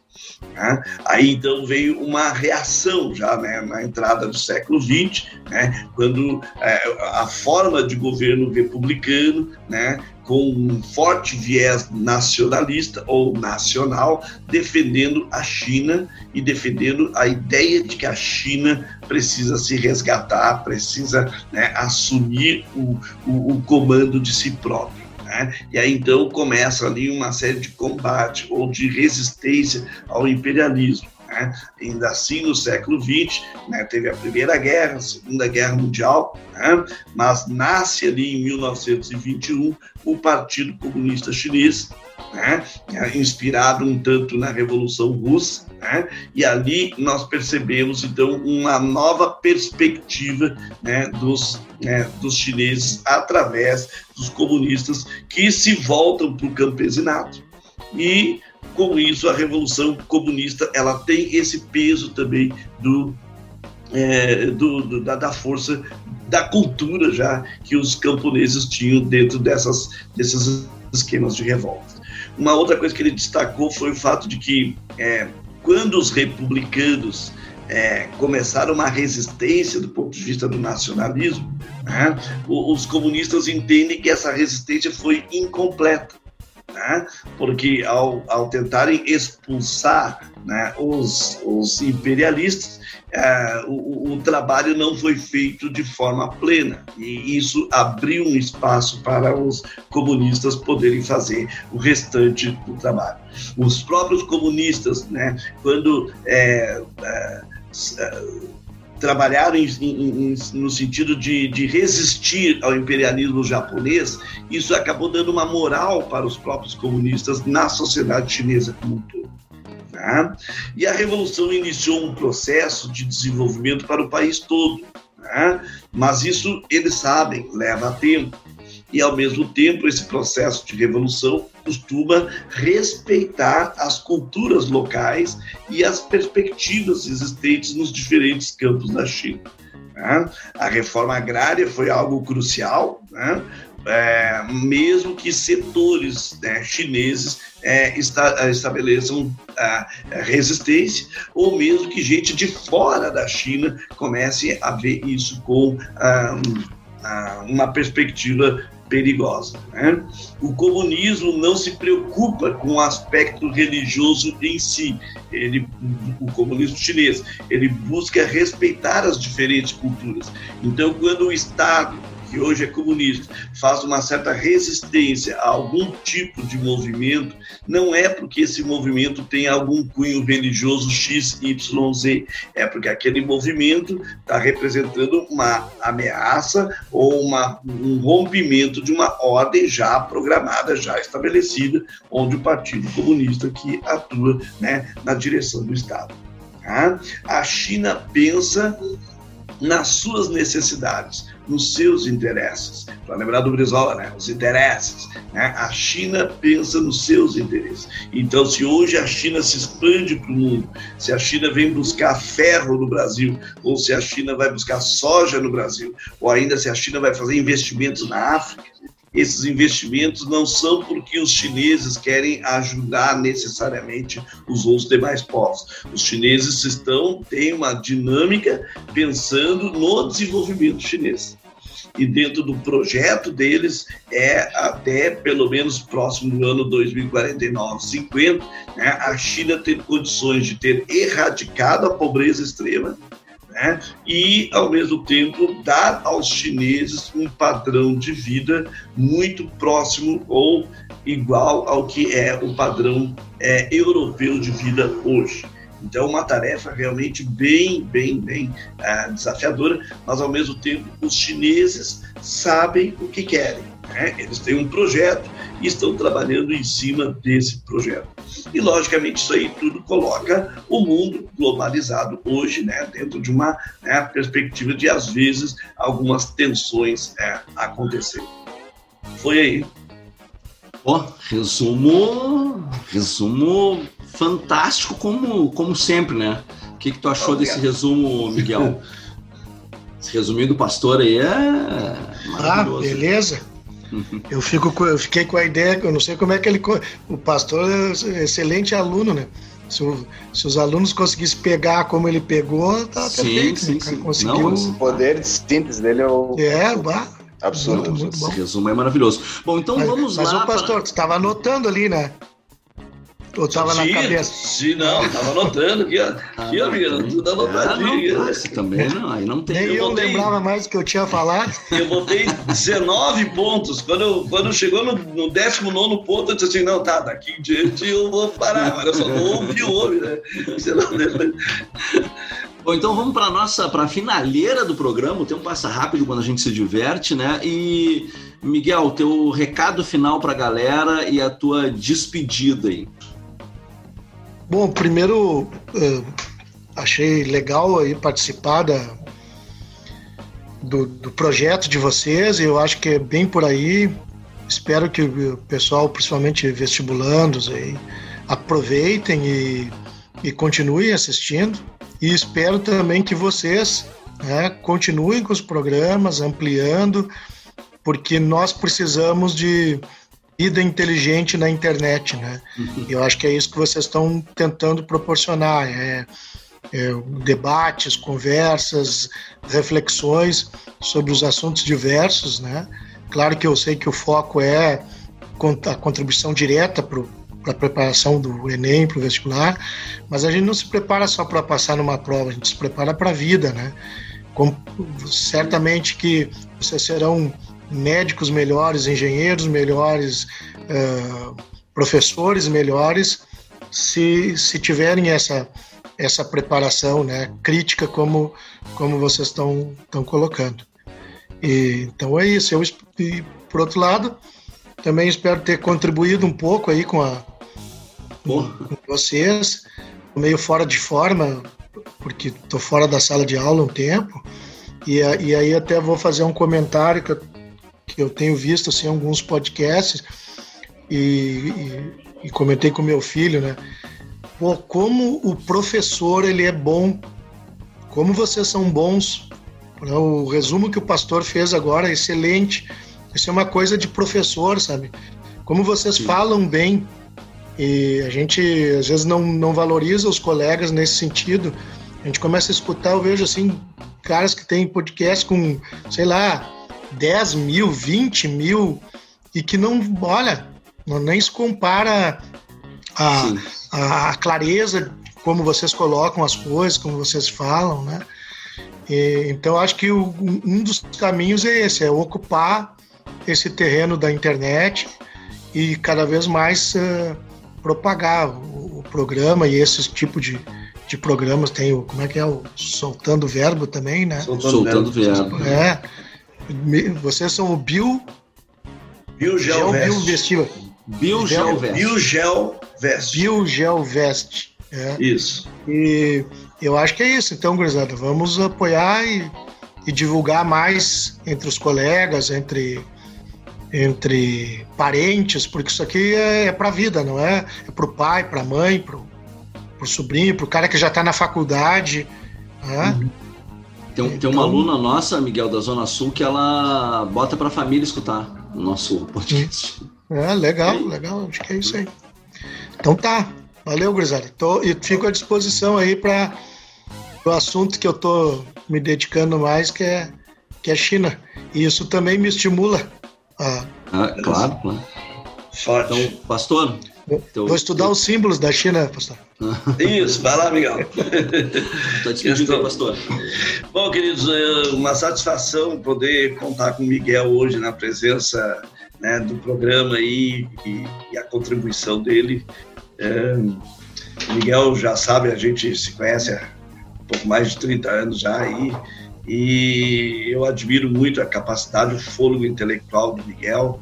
Né? Aí então veio uma reação já né, na entrada do século XX, né, quando é, a forma de governo republicano, né, com um forte viés nacionalista ou nacional, defendendo a China e defendendo a ideia de que a China precisa se resgatar, precisa né, assumir o, o, o comando de si próprio. Né? E aí então começa ali uma série de combate ou de resistência ao imperialismo. Né? Ainda assim, no século XX, né, teve a Primeira Guerra, a Segunda Guerra Mundial, né? mas nasce ali em 1921 o Partido Comunista Chinês, né? inspirado um tanto na Revolução Russa, né? e ali nós percebemos então uma nova perspectiva né, dos, né, dos chineses através dos comunistas que se voltam para o campesinato e com isso a revolução comunista ela tem esse peso também do, é, do, do da, da, força da cultura já que os camponeses tinham dentro dessas desses esquemas de revolta. Uma outra coisa que ele destacou foi o fato de que é, quando os republicanos é, começaram uma resistência do ponto de vista do nacionalismo, né, os comunistas entendem que essa resistência foi incompleta né? porque ao, ao tentarem expulsar né, os, os imperialistas, é, o, o, trabalho não foi feito de forma plena e isso abriu um espaço para os comunistas poderem fazer o restante do trabalho. Os próprios comunistas, né, quando é, é, trabalharam em, em, no sentido de, de, resistir ao imperialismo japonês, isso acabou dando uma moral para os próprios comunistas na sociedade chinesa como um todo. Tá? E a revolução iniciou um processo de desenvolvimento para o país todo. Tá? Mas isso, eles sabem, leva tempo. E, ao mesmo tempo, esse processo de revolução costuma respeitar as culturas locais e as perspectivas existentes nos diferentes campos da China. Né? A reforma agrária foi algo crucial, né? é, mesmo que setores né, chineses é, esta, estabeleçam a, resistência, ou mesmo que gente de fora da China comece a ver isso com ah, ah, uma perspectiva perigosa. Né? O comunismo não se preocupa com o aspecto religioso em si, ele, o comunismo chinês, ele busca respeitar as diferentes culturas. Então, quando o Estado que hoje é comunista, faz uma certa resistência a algum tipo de movimento, não é porque esse movimento tem algum cunho religioso X, Y, Z, é porque aquele movimento está representando uma ameaça ou uma, um rompimento de uma ordem já programada, já estabelecida, onde o Partido Comunista que atua né, na direção do Estado. Tá? A China pensa nas suas necessidades nos seus interesses. Para lembrar do Brizola, né? Os interesses. Né? A China pensa nos seus interesses. Então, se hoje a China se expande para o mundo, se a China vem buscar ferro no Brasil, ou se a China vai buscar soja no Brasil, ou ainda se a China vai fazer investimentos na África, esses investimentos não são porque os chineses querem ajudar necessariamente os outros demais povos. Os chineses estão têm uma dinâmica pensando no desenvolvimento chinês. E dentro do projeto deles é até pelo menos próximo ano 2049, 50, né, a China ter condições de ter erradicado a pobreza extrema, né? e, ao mesmo tempo, dar aos chineses um padrão de vida muito próximo ou igual ao que é o padrão é, europeu de vida hoje. Então, uma tarefa realmente bem, bem, bem é, desafiadora, mas ao mesmo tempo os chineses sabem o que querem. Né? Eles têm um projeto e estão trabalhando em cima desse projeto. E, logicamente, isso aí tudo coloca o mundo globalizado hoje né, dentro de uma né, perspectiva de, às vezes, algumas tensões é, acontecerem. Foi aí. Ó, oh, resumo, resumo fantástico como, como sempre, né? O que, que tu achou Obrigado. desse resumo, Miguel? (laughs) Esse resuminho do pastor aí é Ah, beleza. (laughs) Eu, fico, eu fiquei com a ideia, eu não sei como é que ele. O pastor é excelente aluno, né? Se, o, se, os alunos conseguissem pegar como ele pegou, tá sim, perfeito. Sim, né? sim. Conseguiu... Não, o poder de síntese dele é o. É, bah, Absurdo. Muito, muito bom. Esse resumo é maravilhoso. Bom, então mas, vamos mas lá. Mas o pastor, para... você estava anotando ali, né? Ou tava sim, na cabeça? Sim, não, tava anotando aqui, ó. Aqui, ó, amiga, tudo anotadinho. Ah, esse também não, aí não tem. Nem eu, eu botei, lembrava mais do que eu tinha falado. (laughs) Eu botei 19 pontos. Quando, eu, quando chegou no, no 19 ponto, eu disse assim: não, tá, daqui em diante eu vou parar. Agora eu só vou ouvir o homem, né? (laughs) Bom, então vamos para nossa para a finaleira do programa. O tempo passa rápido quando a gente se diverte, né? E Miguel, teu recado final para a galera e a tua despedida aí. Bom, primeiro uh, achei legal aí participar da, do, do, projeto de vocês. Eu acho que é bem por aí. Espero que o pessoal, principalmente vestibulandos, aí, aproveitem e, e continuem assistindo. E espero também que vocês né, continuem com os programas, ampliando, porque nós precisamos de vida inteligente na internet, né? Uhum. Eu acho que é isso que vocês estão tentando proporcionar, é, é, debates, conversas, reflexões sobre os assuntos diversos, né? Claro que eu sei que o foco é a contribuição direta para a preparação do Enem, para o vestibular, mas a gente não se prepara só para passar numa prova, a gente se prepara para a vida, né? Com, certamente que vocês serão médicos melhores, engenheiros melhores, uh, professores melhores, se, se tiverem essa, essa preparação, né, crítica como como vocês estão colocando. E, então é isso. Eu e, por outro lado, também espero ter contribuído um pouco aí com a com, com vocês, meio fora de forma, porque estou fora da sala de aula um tempo. E, e aí até vou fazer um comentário que eu, que eu tenho visto assim alguns podcasts e, e, e comentei com meu filho, né? Pô, como o professor ele é bom, como vocês são bons. Né? O resumo que o pastor fez agora é excelente. Isso é uma coisa de professor, sabe? Como vocês Sim. falam bem. E a gente às vezes não, não valoriza os colegas nesse sentido. A gente começa a escutar, eu vejo assim, caras que têm podcast com, sei lá, 10 mil, 20 mil, e que não, olha, não, nem se compara a, a, a, clareza como vocês colocam as coisas, como vocês falam, né? E, então acho que o, um dos caminhos é esse, é ocupar esse terreno da internet e cada vez mais uh, propagar o, o, programa e esse tipo de, de programas tem o como é que é o soltando verbo também, né? Soltando, soltando verbo. É. Vocês são o Bill Biogel Vestível. Biogel Vest. Biogel Vest. Biogel Vest. É. Isso. E eu acho que é isso. Então, gurizada, vamos apoiar e, e divulgar mais entre os colegas, entre entre parentes, porque isso aqui é, é para a vida, não é? É para o pai, para a mãe, para o sobrinho, para o cara que já está na faculdade. Né? Uhum. Tem, então... tem uma aluna nossa, Miguel, da Zona Sul, que ela bota para a família escutar o nosso podcast. É, legal, legal, acho que é isso aí. Então tá, valeu, gurizada. Tô, e fico à disposição aí para o assunto que eu tô me dedicando mais, que é, que é China. E isso também me estimula a... Ah, claro, claro. Forte. Então, pastor... Então, Vou estudar eu... os símbolos da China, pastor. Isso, vai lá, Miguel. (laughs) Estou despedindo, pastor. Bom, queridos, é uma satisfação poder contar com o Miguel hoje na presença né, do programa aí, e, e, a contribuição dele. É, Miguel já sabe, a gente se conhece há um pouco mais de 30 anos já aí, e eu admiro muito a capacidade, o fôlego intelectual do Miguel.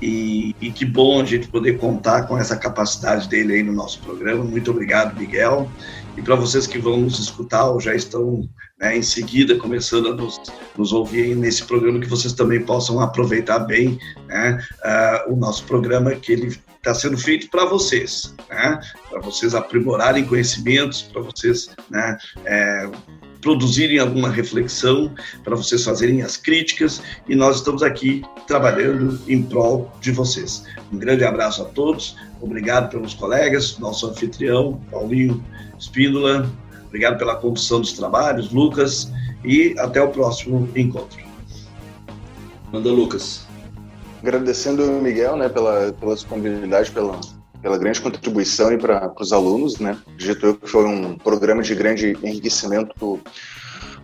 E, e, que bom a gente poder contar com essa capacidade dele aí no nosso programa. Muito obrigado, Miguel. E para vocês que vão nos escutar ou já estão né, em seguida começando a nos, nos ouvir nesse programa, que vocês também possam aproveitar bem né, uh, o nosso programa, que ele está sendo feito para vocês, né, para vocês aprimorarem conhecimentos, para vocês né, é, produzirem alguma reflexão, para vocês fazerem as críticas, e nós estamos aqui trabalhando em prol de vocês. Um grande abraço a todos, obrigado pelos colegas, nosso anfitrião, Paulinho Espíndola, Obrigado pela condução dos trabalhos, Lucas, e até o próximo encontro. Manda, Lucas. Agradecendo o Miguel né, pela, pela disponibilidade, pela, pela grande contribuição e para os alunos, né? Dito eu que foi um programa de grande enriquecimento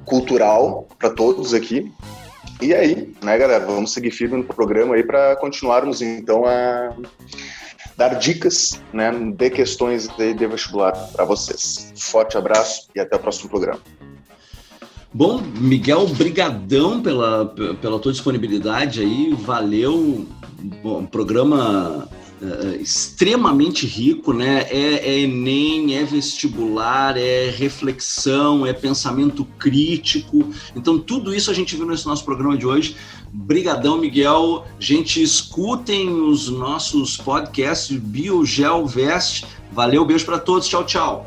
cultural para todos aqui. E aí, né, galera, vamos seguir firme no programa aí para continuarmos então a dar dicas né, de questões de, de vestibular para vocês. Forte abraço e até o próximo programa. Bom, Miguel, brigadão pela, pela tua disponibilidade aí, valeu. Bom, programa uh, extremamente rico, né? É, é, Enem, é vestibular, é reflexão, é pensamento crítico. Então, tudo isso a gente viu nesse nosso programa de hoje. Brigadão, Miguel. Gente, escutem os nossos podcasts Biogel Vest. Valeu, beijo para todos. Tchau, tchau.